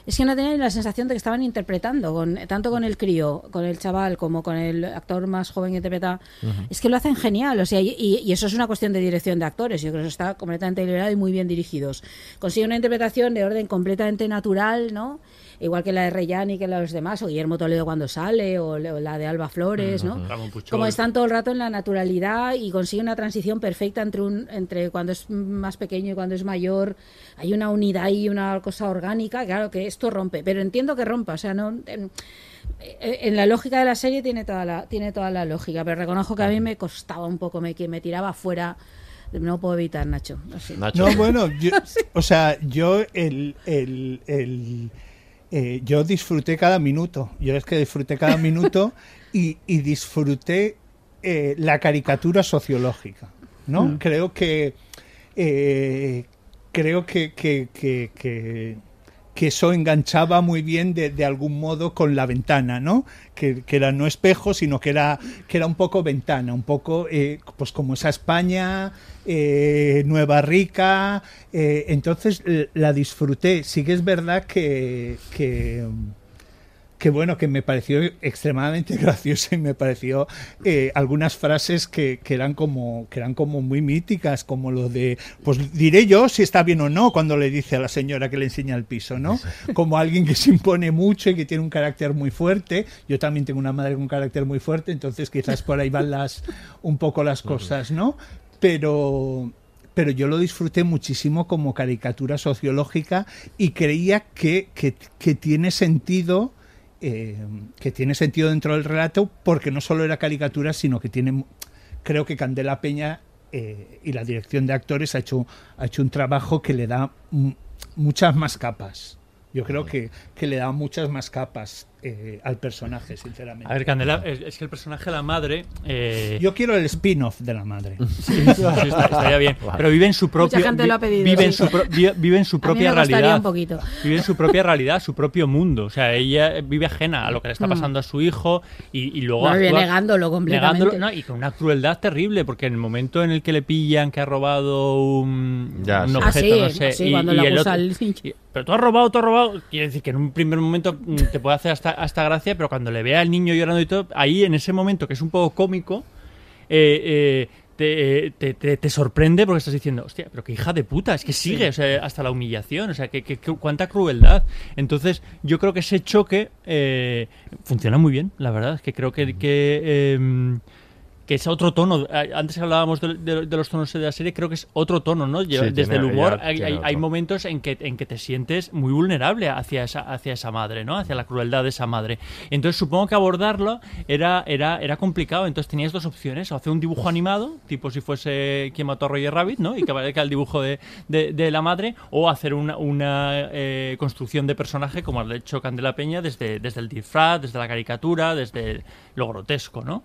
Es que no tenía ni la sensación de que estaban interpretando, con, tanto con el crío, con el chaval, como con el actor más joven que interpreta. Es que lo hacen genial. O sea, y, y- y eso es una cuestión de dirección de actores. Yo creo que eso está completamente liberado y muy bien dirigidos. Consigue una interpretación de orden completamente natural, ¿no? Igual que la de Reyán y que la de los demás, o Guillermo Toledo cuando sale, o, la de Alba Flores, ¿no? Como están todo el rato en la naturalidad y consigue una transición perfecta entre un entre cuando es más pequeño y cuando es mayor. Hay una unidad y una cosa orgánica, claro que esto rompe, pero entiendo que rompa, o sea, no en, en la lógica de la serie tiene toda la tiene toda la lógica, pero reconozco que a mí me costaba un poco, me que me tiraba fuera. No puedo evitar, Nacho. así. No, bueno, yo, o sea, yo el, el- el, eh, yo disfruté cada minuto. Yo es que disfruté cada minuto y, y disfruté eh, la caricatura sociológica, ¿no? Mm. Creo que eh, creo que, que, que- que- que eso enganchaba muy bien de, de algún modo con la ventana, ¿no? Que, que era no espejo, sino que era, que era un poco ventana, un poco eh, pues como esa España eh, nueva rica. eh, entonces la disfruté. Sí que es verdad que, que que bueno, que me pareció extremadamente gracioso y me pareció eh, algunas frases que, que eran como que eran como muy míticas, como lo de pues diré yo si está bien o no cuando le dice a la señora que le enseña el piso, ¿no? Como alguien que se impone mucho y que tiene un carácter muy fuerte. Yo también tengo una madre con un carácter muy fuerte, entonces quizás por ahí van las un poco las cosas, ¿no? Pero pero yo lo disfruté muchísimo como caricatura sociológica y creía que, que, que tiene sentido eh, que tiene sentido dentro del relato porque no solo era caricatura sino que tiene creo que Candela Peña eh, y la dirección de actores ha hecho ha hecho un trabajo que le da muchas más capas. Yo creo que, que le da muchas más capas eh, al personaje sinceramente A ver, Candela, es, es que el personaje de la madre. eh, yo quiero el spin-off de la madre Sí, sí, está- estaría bien. Pero vive en su propio. Mucha gente lo ha pedido, Vive en su, pro- vi- vive en su A mí propia me realidad. un poquito. Vive en su propia realidad, su propio mundo. O sea, ella vive ajena a lo que le está Mm. pasando a su hijo y, y luego. No, actúa- negándolo completamente. negándolo, no, y con una crueldad terrible, porque en el momento en el que le pillan que ha robado un, Ya, un sí. objeto, Ah, no sé. sí, y, cuando y le el otro- al pero tú has robado, tú has robado. Quiere decir que en un primer momento te puede hacer hasta, hasta gracia, pero cuando le ve al niño llorando y todo, ahí en ese momento que es un poco cómico, eh, eh, te, te, te- te sorprende porque estás diciendo, hostia, pero qué hija de puta, es que sigue, o sea, hasta la humillación, o sea, que, que- que- cuánta crueldad. Entonces, yo creo que ese choque eh, funciona muy bien, la verdad, es que creo que, que, em, que es otro tono. Antes hablábamos de, de- de los tonos de la serie, creo que es otro tono, ¿no? Desde tiene- el humor hay, momentos en que, en que te sientes muy vulnerable hacia esa, hacia esa madre, ¿no? Hacia la crueldad de esa madre. Entonces supongo que abordarlo era, era, era complicado. Entonces tenías dos opciones, o hacer un dibujo animado, tipo si fuese quien mató a Roger Rabbit, ¿no? Y que aparezca el dibujo de, de- la madre, o hacer una, una eh, construcción de personaje como ha hecho Candela Peña desde, desde el disfraz, desde la caricatura, desde lo grotesco, ¿no?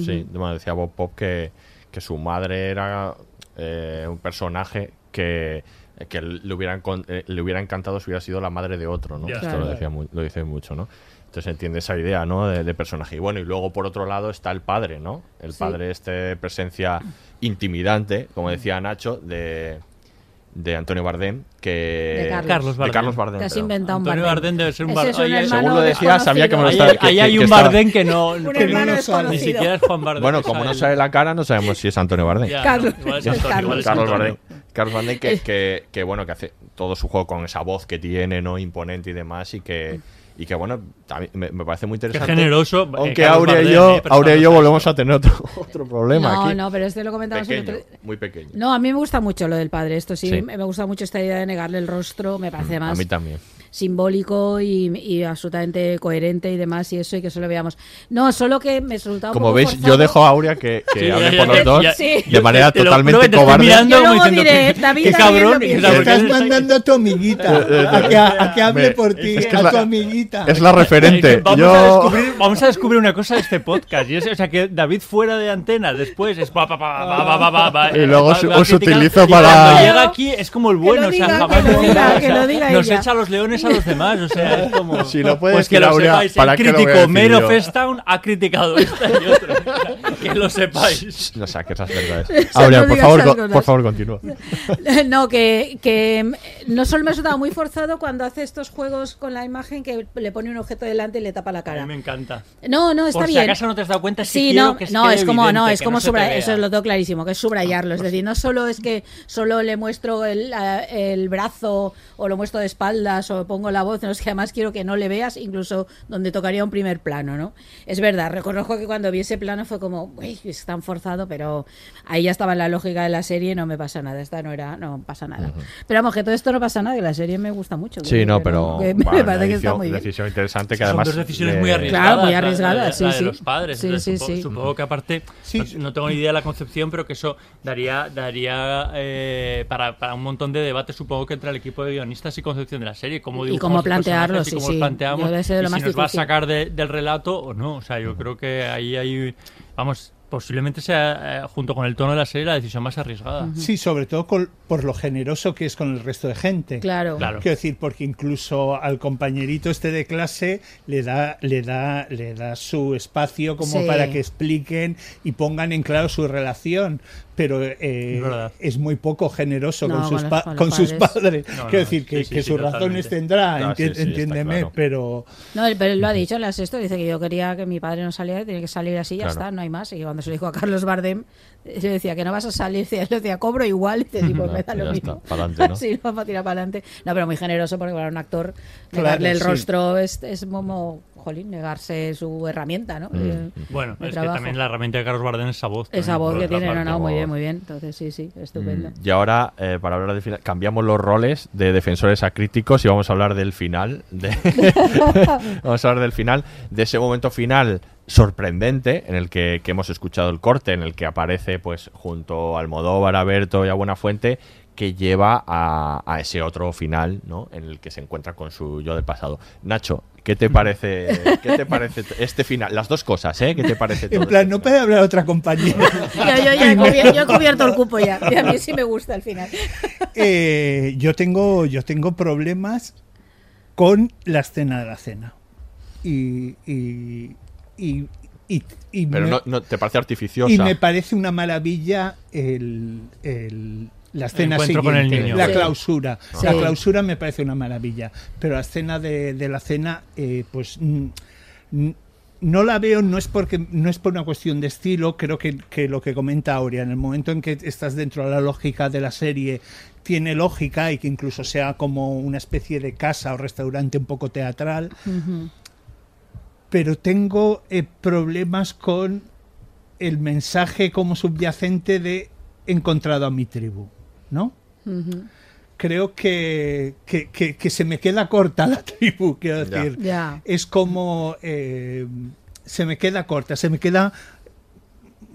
Sí, bueno, decía Bob Pop que, que su madre era eh, un personaje que, que le, hubieran, eh, le hubiera encantado si hubiera sido la madre de otro, ¿no? Esto Claro. lo, decía lo dice mucho, ¿no? Entonces entiende esa idea, ¿no? De, de personaje. Y bueno, y luego por otro lado está el padre, ¿no? El Sí. padre, este presencia intimidante, como decía Nacho, de, de Antonio Bardem, que... De Carlos. Carlos de Bardem. Carlos Bardem. Te has inventado un Antonio Bardem. Bardem debe ser un Bardem. es un Ahí- hermano según lo decía, sabía que me lo Ahí, estaba- que- ahí que- hay que un estaba- Bardem que no, que no desconocido. ni siquiera es Juan Bardem. Bueno, como no sale la cara, no sabemos si es Antonio Bardem. Ya, Carlos. igual es Antonio, Carlos. igual es Carlos. Bardem. Carlos Bardem que, que, que, bueno, que hace todo su juego con esa voz que tiene, ¿no? Imponente y demás, y que, y que bueno, me, me parece muy interesante. generoso, eh, Aunque Carlos Aurea y yo, eh, Aurea y yo volvemos a tener otro, otro problema No, aquí. no, pero este lo comentamos pequeño, otro muy pequeño. No, a mí me gusta mucho lo del padre. Esto sí, Sí. me gusta mucho esta idea de negarle el rostro. Me parece A más mí también simbólico y, y, absolutamente coherente y demás y eso y que eso lo veamos. No, solo que me resultaba Como veis, forzado. yo dejo a Aurea que, que sí, hable por los dos sí. de manera totalmente te lo, cobarde. Mirando, yo luego diré, David, qué cabrón, estás mandando a tu amiguita eh, eh, a que, eh, a que hable me, por ti, es que a la, tu amiguita. Es la referente. Vamos, yo... a descubrir, vamos a descubrir una cosa de este podcast. Y es, o sea, que David fuera de antena después es... Pa, pa, pa, y luego os utilizo para... Cuando llega aquí es como el bueno. O sea, que lo diga, Nos echa los leones a los demás. O sea, es como. Si no puede pues que lo Aurea, sepáis. ¿para el lo crítico Mero? Festown ha criticado esta y otra. que lo sepáis. No saques esas verdades. Aurea, no por favor, por favor, continúa. No, que, que no solo me ha resultado muy forzado cuando hace estos juegos con la imagen que le pone un objeto delante y le tapa la A cara. mí me encanta. No, no, está Por si bien. acaso no te has dado cuenta, sí, quiero no, que no, es como, no, es como no eso lo tengo clarísimo, que es subrayarlo. Es decir, no solo es que solo le muestro el, el brazo o lo muestro de espaldas o pongo la voz, no es que además quiero que no le veas, incluso donde tocaría un primer plano, ¿no? Es verdad, reconozco que cuando vi ese plano fue como, uy, es tan forzado, pero ahí ya estaba en la lógica de la serie, no me pasa nada, esta no era, no pasa nada. Pero vamos, que todo esto no pasa nada, que la serie me gusta mucho. Sí, que- no, pero que bueno, me parece que está muy bien. decisión interesante que Son además dos decisiones muy arriesgadas. Claro, muy la- la- arriesgadas, la de sí. los padres. Sí, Entonces, sí, supo- sí. Supongo que aparte, no, no tengo ni idea de la concepción, pero que eso daría daría eh, para, para un montón de debates, supongo que entre el equipo de guionistas y concepción de la serie. Cómo Y dibujamos cómo plantearlo, personajes y sí, cómo sí. planteamos. Yo de lo y más si nos va a difícil. sacar de- del relato o no. O sea, yo creo que ahí hay. Vamos, posiblemente sea, eh, junto con el tono de la serie, la decisión más arriesgada. Sí, sobre todo por lo generoso que es con el resto de gente. Claro. Claro. Quiero decir, porque incluso al compañerito este de clase le da, le da, le da su espacio como Sí. para que expliquen y pongan en claro su relación. Pero eh, Es muy poco generoso No, con, sus, pa- con sus padres. padres. No, no, Quiero decir que, sí, sí, que sí, sus totalmente. razones tendrá, enti- sí, entiéndeme, claro. pero No, él- pero él lo ha dicho en la sexto, dice que yo quería que mi padre no saliera, tiene que salir así, ya Claro. está, no hay más. Y cuando se lo dijo a Carlos Bardem, yo decía que no vas a salir, decía, yo decía, cobro igual, y te digo, me da lo mismo. está, pa'lante, ¿no? sí, no, para tirar para adelante. No, pero muy generoso, porque para un actor, Claro, negarle el sí. rostro es, es como, jolín, negarse su herramienta, ¿no? Eh, Bueno, de es trabajo. que también la herramienta de Carlos Bardem es esa voz. Esa voz que tiene, no, no, muy bien, muy bien. Entonces, sí, sí, estupendo. Mm, Y ahora, eh, para hablar del final, cambiamos los roles de defensores a críticos y vamos a hablar del final. De vamos a hablar del final, de ese momento final sorprendente en el que, que hemos escuchado el corte, en el que aparece pues junto a Almodóvar, a Berto y a Buenafuente, que lleva a, a ese otro final, ¿no? En el que se encuentra con su yo del pasado. Nacho, ¿qué te parece, qué te parece este final? Las dos cosas, ¿eh? ¿Qué te parece todo en plan, este no puede hablar otra compañera. Yo, yo ya he cubierto, yo he cubierto el cupo ya, y a mí sí me gusta al final. Eh, yo tengo yo tengo problemas con la escena de la cena y y, y, y- y Pero me, no, no- te parece artificiosa. y me parece una maravilla el, el- la escena con siguiente, el niño. la Sí. clausura Sí. la clausura me parece una maravilla pero la escena de, de la cena eh, pues no la veo, no es porque no es por una cuestión de estilo, creo que, que lo que comenta Aurea, en el momento en que estás dentro de la lógica de la serie, tiene lógica y que incluso sea como una especie de casa o restaurante un poco teatral, pero tengo eh, problemas con el mensaje como subyacente de he encontrado a mi tribu, ¿no? Creo que, que, que- que se me queda corta la tribu, quiero decir. Es como... eh, se me queda corta, se me queda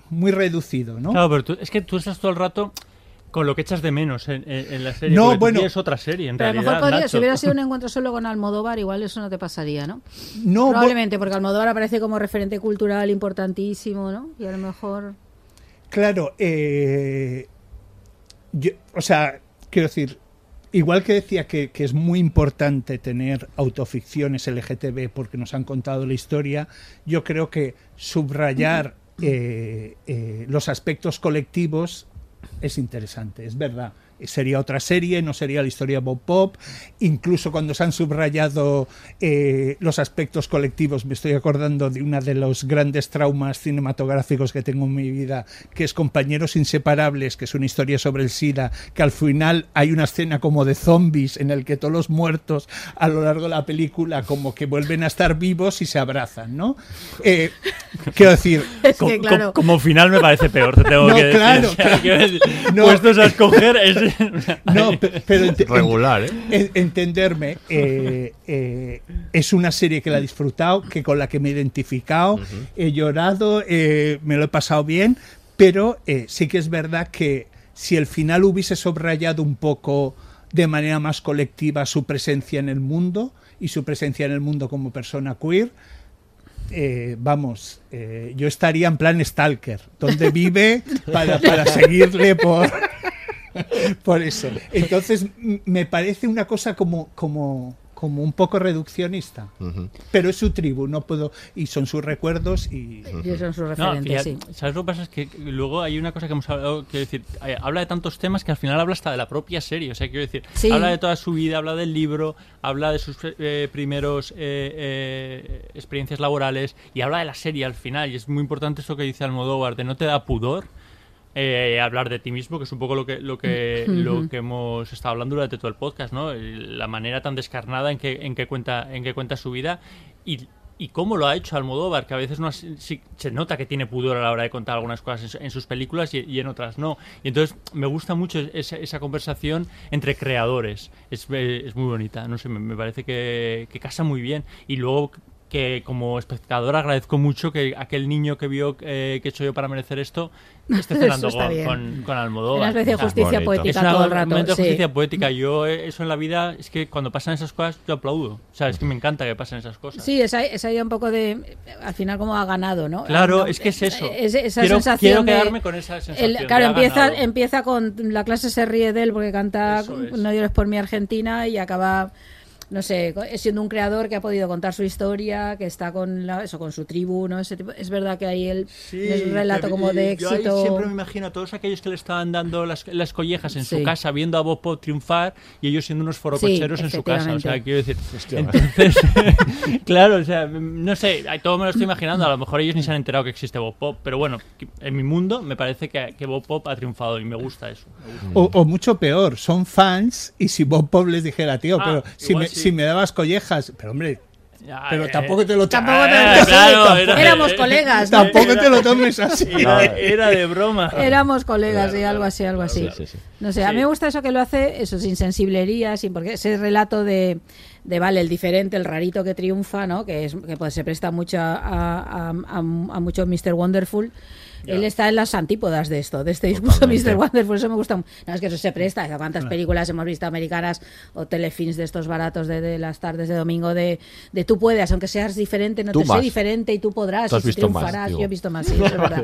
muy reducido, ¿no? Claro, pero tú- es que tú estás todo el rato con lo que echas de menos en, en- en la serie. No, bueno. quieres otra serie, en Pero a lo realidad. mejor podría, Nacho. si hubiera sido un encuentro solo con Almodóvar, igual eso no te pasaría, ¿no? No, Probablemente, porque Almodóvar aparece como referente cultural importantísimo, ¿no? Y a lo mejor... Claro, eh, yo- o sea, quiero decir, igual que decía que, es muy importante tener autoficciones LGTB porque nos han contado la historia, yo creo que subrayar eh, eh, los aspectos colectivos es interesante, es verdad. Sería otra serie, no sería la historia Bob Pop. Incluso cuando se han subrayado eh, los aspectos colectivos, me estoy acordando de uno de los grandes traumas cinematográficos que tengo en mi vida, que es Compañeros Inseparables, que es una historia sobre el SIDA, que al final hay una escena como de zombies en el que todos los muertos a lo largo de la película como que vuelven a estar vivos y se abrazan, ¿no? Eh, quiero decir... Es Co- que, co- claro. como final me parece peor, te tengo No, que decir. claro, O sea, claro. No. Puestos a escoger es... No, pe- pero Regular, ¿eh? en- entenderme, eh, eh, es una serie que la he disfrutado, que con la que me he identificado, he llorado, eh, me lo he pasado bien, pero sí que es verdad que si el final hubiese subrayado un poco de manera más colectiva su presencia en el mundo y su presencia en el mundo como persona queer, eh, vamos, eh, yo estaría en plan stalker, donde vive para, para seguirle por, por eso. Entonces, me parece una cosa como, como, como un poco reduccionista. Pero es su tribu, no puedo. Y son sus recuerdos y. Y son sus No, referentes, sí. ¿Sabes lo que pasa? Es que luego hay una cosa que hemos hablado, quiero decir, eh, habla de tantos temas que al final habla hasta de la propia serie. O sea, quiero decir, Sí. habla de toda su vida, habla del libro, habla de sus eh, primeros eh, eh, experiencias laborales y habla de la serie al final. Y es muy importante esto que dice Almodóvar, de no te da pudor. Eh, hablar de ti mismo, que es un poco lo que lo que lo que hemos estado hablando durante todo el podcast, ¿no? La manera tan descarnada en que en que cuenta en que cuenta su vida y y cómo lo ha hecho Almodóvar, que a veces no has- sí- se nota que tiene pudor a la hora de contar algunas cosas en, en sus películas y, y en otras no. Y entonces me gusta mucho esa, esa conversación entre creadores. Es, eh, es muy bonita, no sé, me, me parece que, que casa muy bien. Y luego que como espectador agradezco mucho que aquel niño que vio eh, que he hecho yo para merecer esto esté cenando está con, bien. con, con Almodóvar. Una especie de justicia bonito. poética es una- todo el un rato. momento de sí. justicia poética. Yo eh, eso en la vida es que cuando pasan esas cosas yo aplaudo. O sea, es que me encanta que pasen esas cosas. Sí, esa, esa idea un poco de. Al final, como ha ganado, ¿no? Claro, No, es que es eso. es- esa quiero, sensación quiero de- quedarme con esa sensación. El- de claro, empieza, empieza con la clase se ríe de él porque canta. No llores por mi Argentina y acaba no sé, siendo un creador que ha podido contar su historia, que está con la- eso con su tribu, ¿no? Ese tipo- es verdad que ahí él es un relato como de yo ahí éxito. siempre me imagino a todos aquellos que le estaban dando las, las collejas en Sí. su casa, viendo a Bob Pop triunfar y ellos siendo unos forococheros Sí, en su casa. O sea, quiero decir. Hostia. Entonces, claro, o sea, no sé, todo me lo estoy imaginando. A lo mejor ellos ni se han enterado que existe Bob Pop, pero bueno, en mi mundo me parece que, que Bob Pop ha triunfado y me gusta eso. me gusta. O, o mucho peor, son fans y si Bob Pop les dijera, tío, Ah, pero si me, sí. si me dabas collejas, pero hombre, Ya, pero eh, tampoco te lo Tampoco te- sí, claro, tampoco- era- éramos era- colegas, ¿no? tampoco te lo tomes así. Era, era de broma. Éramos colegas y algo así, algo así. Sí, sí, sí. No sé, a mí me gusta eso que lo hace, eso, sin sensiblería, sin porque ese relato de, de vale, el diferente, el rarito que triunfa, ¿no? Que es que pues, se presta mucho a, a, a- a mucho Mr. Wonderful. Él está en las antípodas de esto, de este discurso Totalmente. Mr. Wonderful, eso me gusta. No, es que eso se presta, a cuántas películas hemos visto americanas o telefilms de estos baratos de, de las tardes de domingo de, de tú puedes, aunque seas diferente, no Tú te más. sé diferente y tú podrás Tú has y visto más, triunfarás. digo. Yo he visto más, sí, eso es verdad.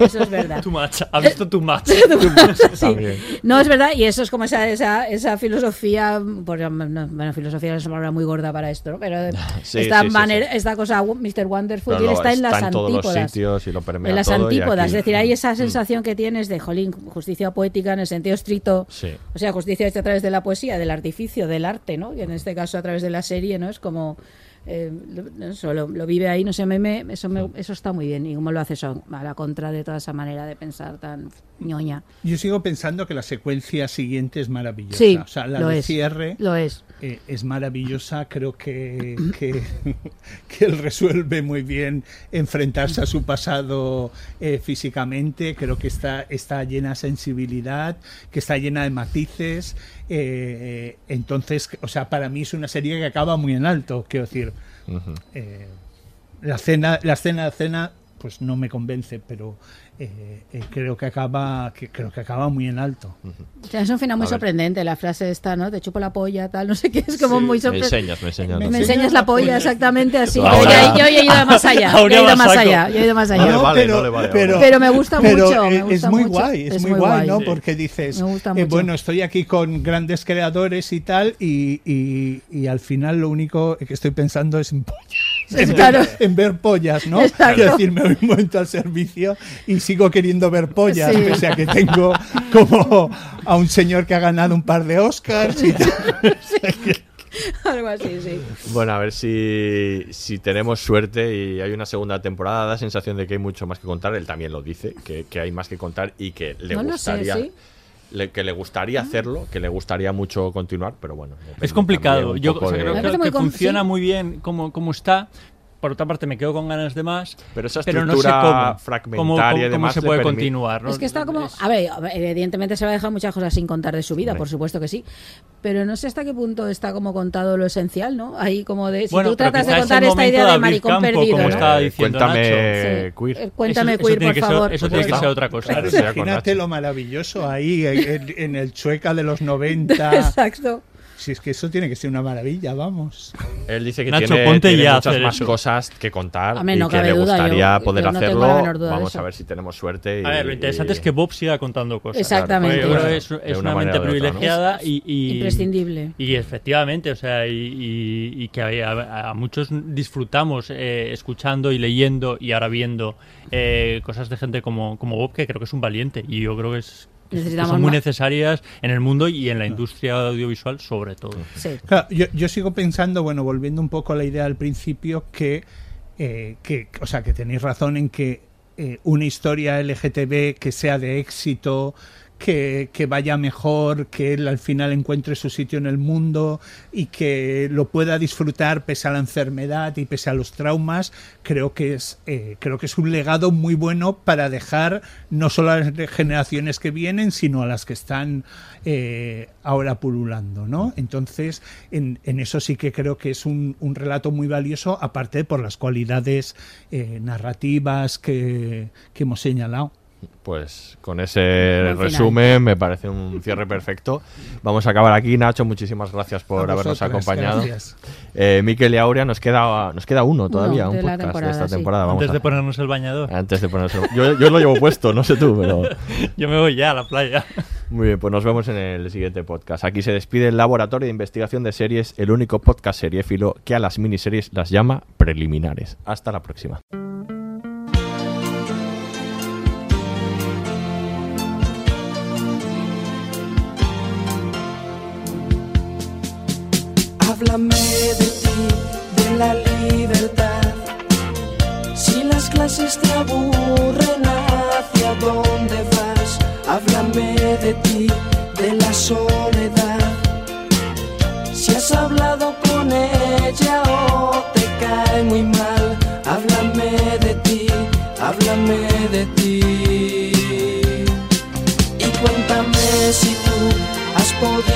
Eso es verdad. Too much. Ha visto too much. Sí. También. No, es verdad, y eso es como esa, esa, esa filosofía, pues, no, bueno, filosofía es una palabra muy gorda para esto, ¿no? pero Sí, esta, sí, sí, manera, sí. esta cosa, Mr. Wonderful, y él lo- está en las en todos los antípodas. sitios y lo permea En las todo antípodas, es decir, hay esa Mm. sensación que tienes de, jolín, justicia poética en el sentido estricto, Sí. o sea, justicia hecha a través de la poesía, del artificio, del arte, ¿no? Y en este caso a través de la serie, ¿no? Es como... eh, lo, eso, lo, lo vive ahí, no sé, me, me- eso, me- eso está muy bien. Y cómo lo hace eso, a la contra de toda esa manera de pensar tan ñoña. Yo sigo pensando que la secuencia siguiente es maravillosa. Sí, o sea, la lo de es. cierre Lo es. Eh, es maravillosa. Creo que, que, que él resuelve muy bien enfrentarse a su pasado eh, físicamente. Creo que está, está llena de sensibilidad, que está llena de matices. eh, entonces, o sea, para mí es una serie que acaba muy en alto. Quiero decir, la cena, la escena de cena pues no me convence, pero eh, eh, creo que acaba que creo que acaba muy en alto. O sea, es un final muy A ver. sorprendente, la frase esta, ¿no? Te chupo la polla, tal, no sé qué, es como Sí, muy me sorprendente. enseñas, me enseñas. Me, ¿no? enseñas la polla, exactamente así. Yo, Ahora- ya- yo he ido más allá, yo he ido más allá, yo he ido más allá. No le vale, no le vale. Pero me gusta pero, mucho, me eh, gusta es muy mucho. guay, es, Es muy guay, guay. ¿no? Sí. Porque dices, Me gusta eh, mucho. bueno, estoy aquí con grandes creadores y tal, y, y- y al final lo único que estoy pensando es en pollas. En, claro. ver, en ver pollas, ¿no? Exacto. Quiero decir, me voy un momento al servicio y sigo queriendo ver pollas, Sí. pese a que tengo como a un señor que ha ganado un par de Oscars y tal. Algo así, sí. Bueno, a ver si, si tenemos suerte y hay una segunda temporada. Da sensación de que hay mucho más que contar. Él también lo dice, que, que hay más que contar y que le No lo sé, gustaría. ¿sí? Le- que le gustaría hacerlo, que le gustaría mucho continuar, pero bueno. Es complicado. Yo o sea, creo, muy que funciona sí. muy bien como, como está. Por otra parte, me quedo con ganas de más. Pero esa no sé estructura cómo, fragmentaria cómo, se puede continuar. ¿no? Es que está como. A ver, evidentemente se va a dejar muchas cosas sin contar de su vida, por supuesto que sí. Pero no sé hasta qué punto está como contado lo esencial, ¿no? Ahí como de. Si Bueno, tú pero tratas de contar esta idea de de maricón campo, perdido, como ¿no? estaba diciendo Cuéntame, Nacho. queer. Eh, Cuéntame, Eso- queer, por ser- favor. eso tiene que Pues ser otra cosa. Claro, Imagínate lo maravilloso ahí en, en el Chueca de los 90. Exacto. Si es que eso tiene que ser una maravilla, vamos. Él dice que Nacho, tiene, ponte tiene ya muchas más eso. cosas que contar y no que le duda, gustaría yo- poder yo no tengo hacerlo. Vamos a ver si tenemos suerte. Y, A ver, lo interesante y- es que Bob siga contando cosas. Exactamente. Porque yo creo que Bueno, es, es una una, mente de otra, ¿no? privilegiada y, y- Imprescindible. Y efectivamente, o sea, y, y- y que a, a- a muchos disfrutamos eh, escuchando y leyendo y ahora viendo eh, cosas de gente como, como Bob, que creo que es un valiente. Y yo creo que es. Necesitamos son muy más. necesarias en el mundo y en la industria audiovisual sobre todo. Sí. Claro, yo, yo sigo pensando, bueno, volviendo un poco a la idea al principio, que, eh, que o sea, que tenéis razón en que eh, una historia LGTB que sea de éxito, que, vaya mejor, que él al final encuentre su sitio en el mundo y que lo pueda disfrutar pese a la enfermedad y pese a los traumas, creo que es, eh, creo que es un legado muy bueno para dejar no solo a las generaciones que vienen, sino a las que están eh, ahora pululando, ¿no? Entonces, en, eso sí que creo que es un, un relato muy valioso, aparte por las cualidades eh, narrativas que, que hemos señalado. Pues con ese resumen me parece un cierre perfecto. Vamos a acabar aquí, Nacho. Muchísimas gracias por A habernos acompañado. gracias. Eh, Miquel y Aurea, nos queda, nos queda uno todavía, de un podcast de temporada, esta sí. temporada. Vamos Antes a- de ponernos el bañador. Antes de ponernos el- Yo, yo lo llevo puesto, no sé tú, pero... Yo me voy ya a la playa. Muy bien, pues nos vemos en el siguiente podcast. Aquí se despide el Laboratorio de Investigación de Series, el único podcast seriéfilo que a las miniseries las llama preliminares. Hasta la próxima. Háblame de ti, de la libertad. Si las clases te aburren, ¿hacia dónde vas? Háblame de ti, de la soledad. Si has hablado con ella o te cae muy mal, háblame de ti, háblame de ti. Y cuéntame si tú has podido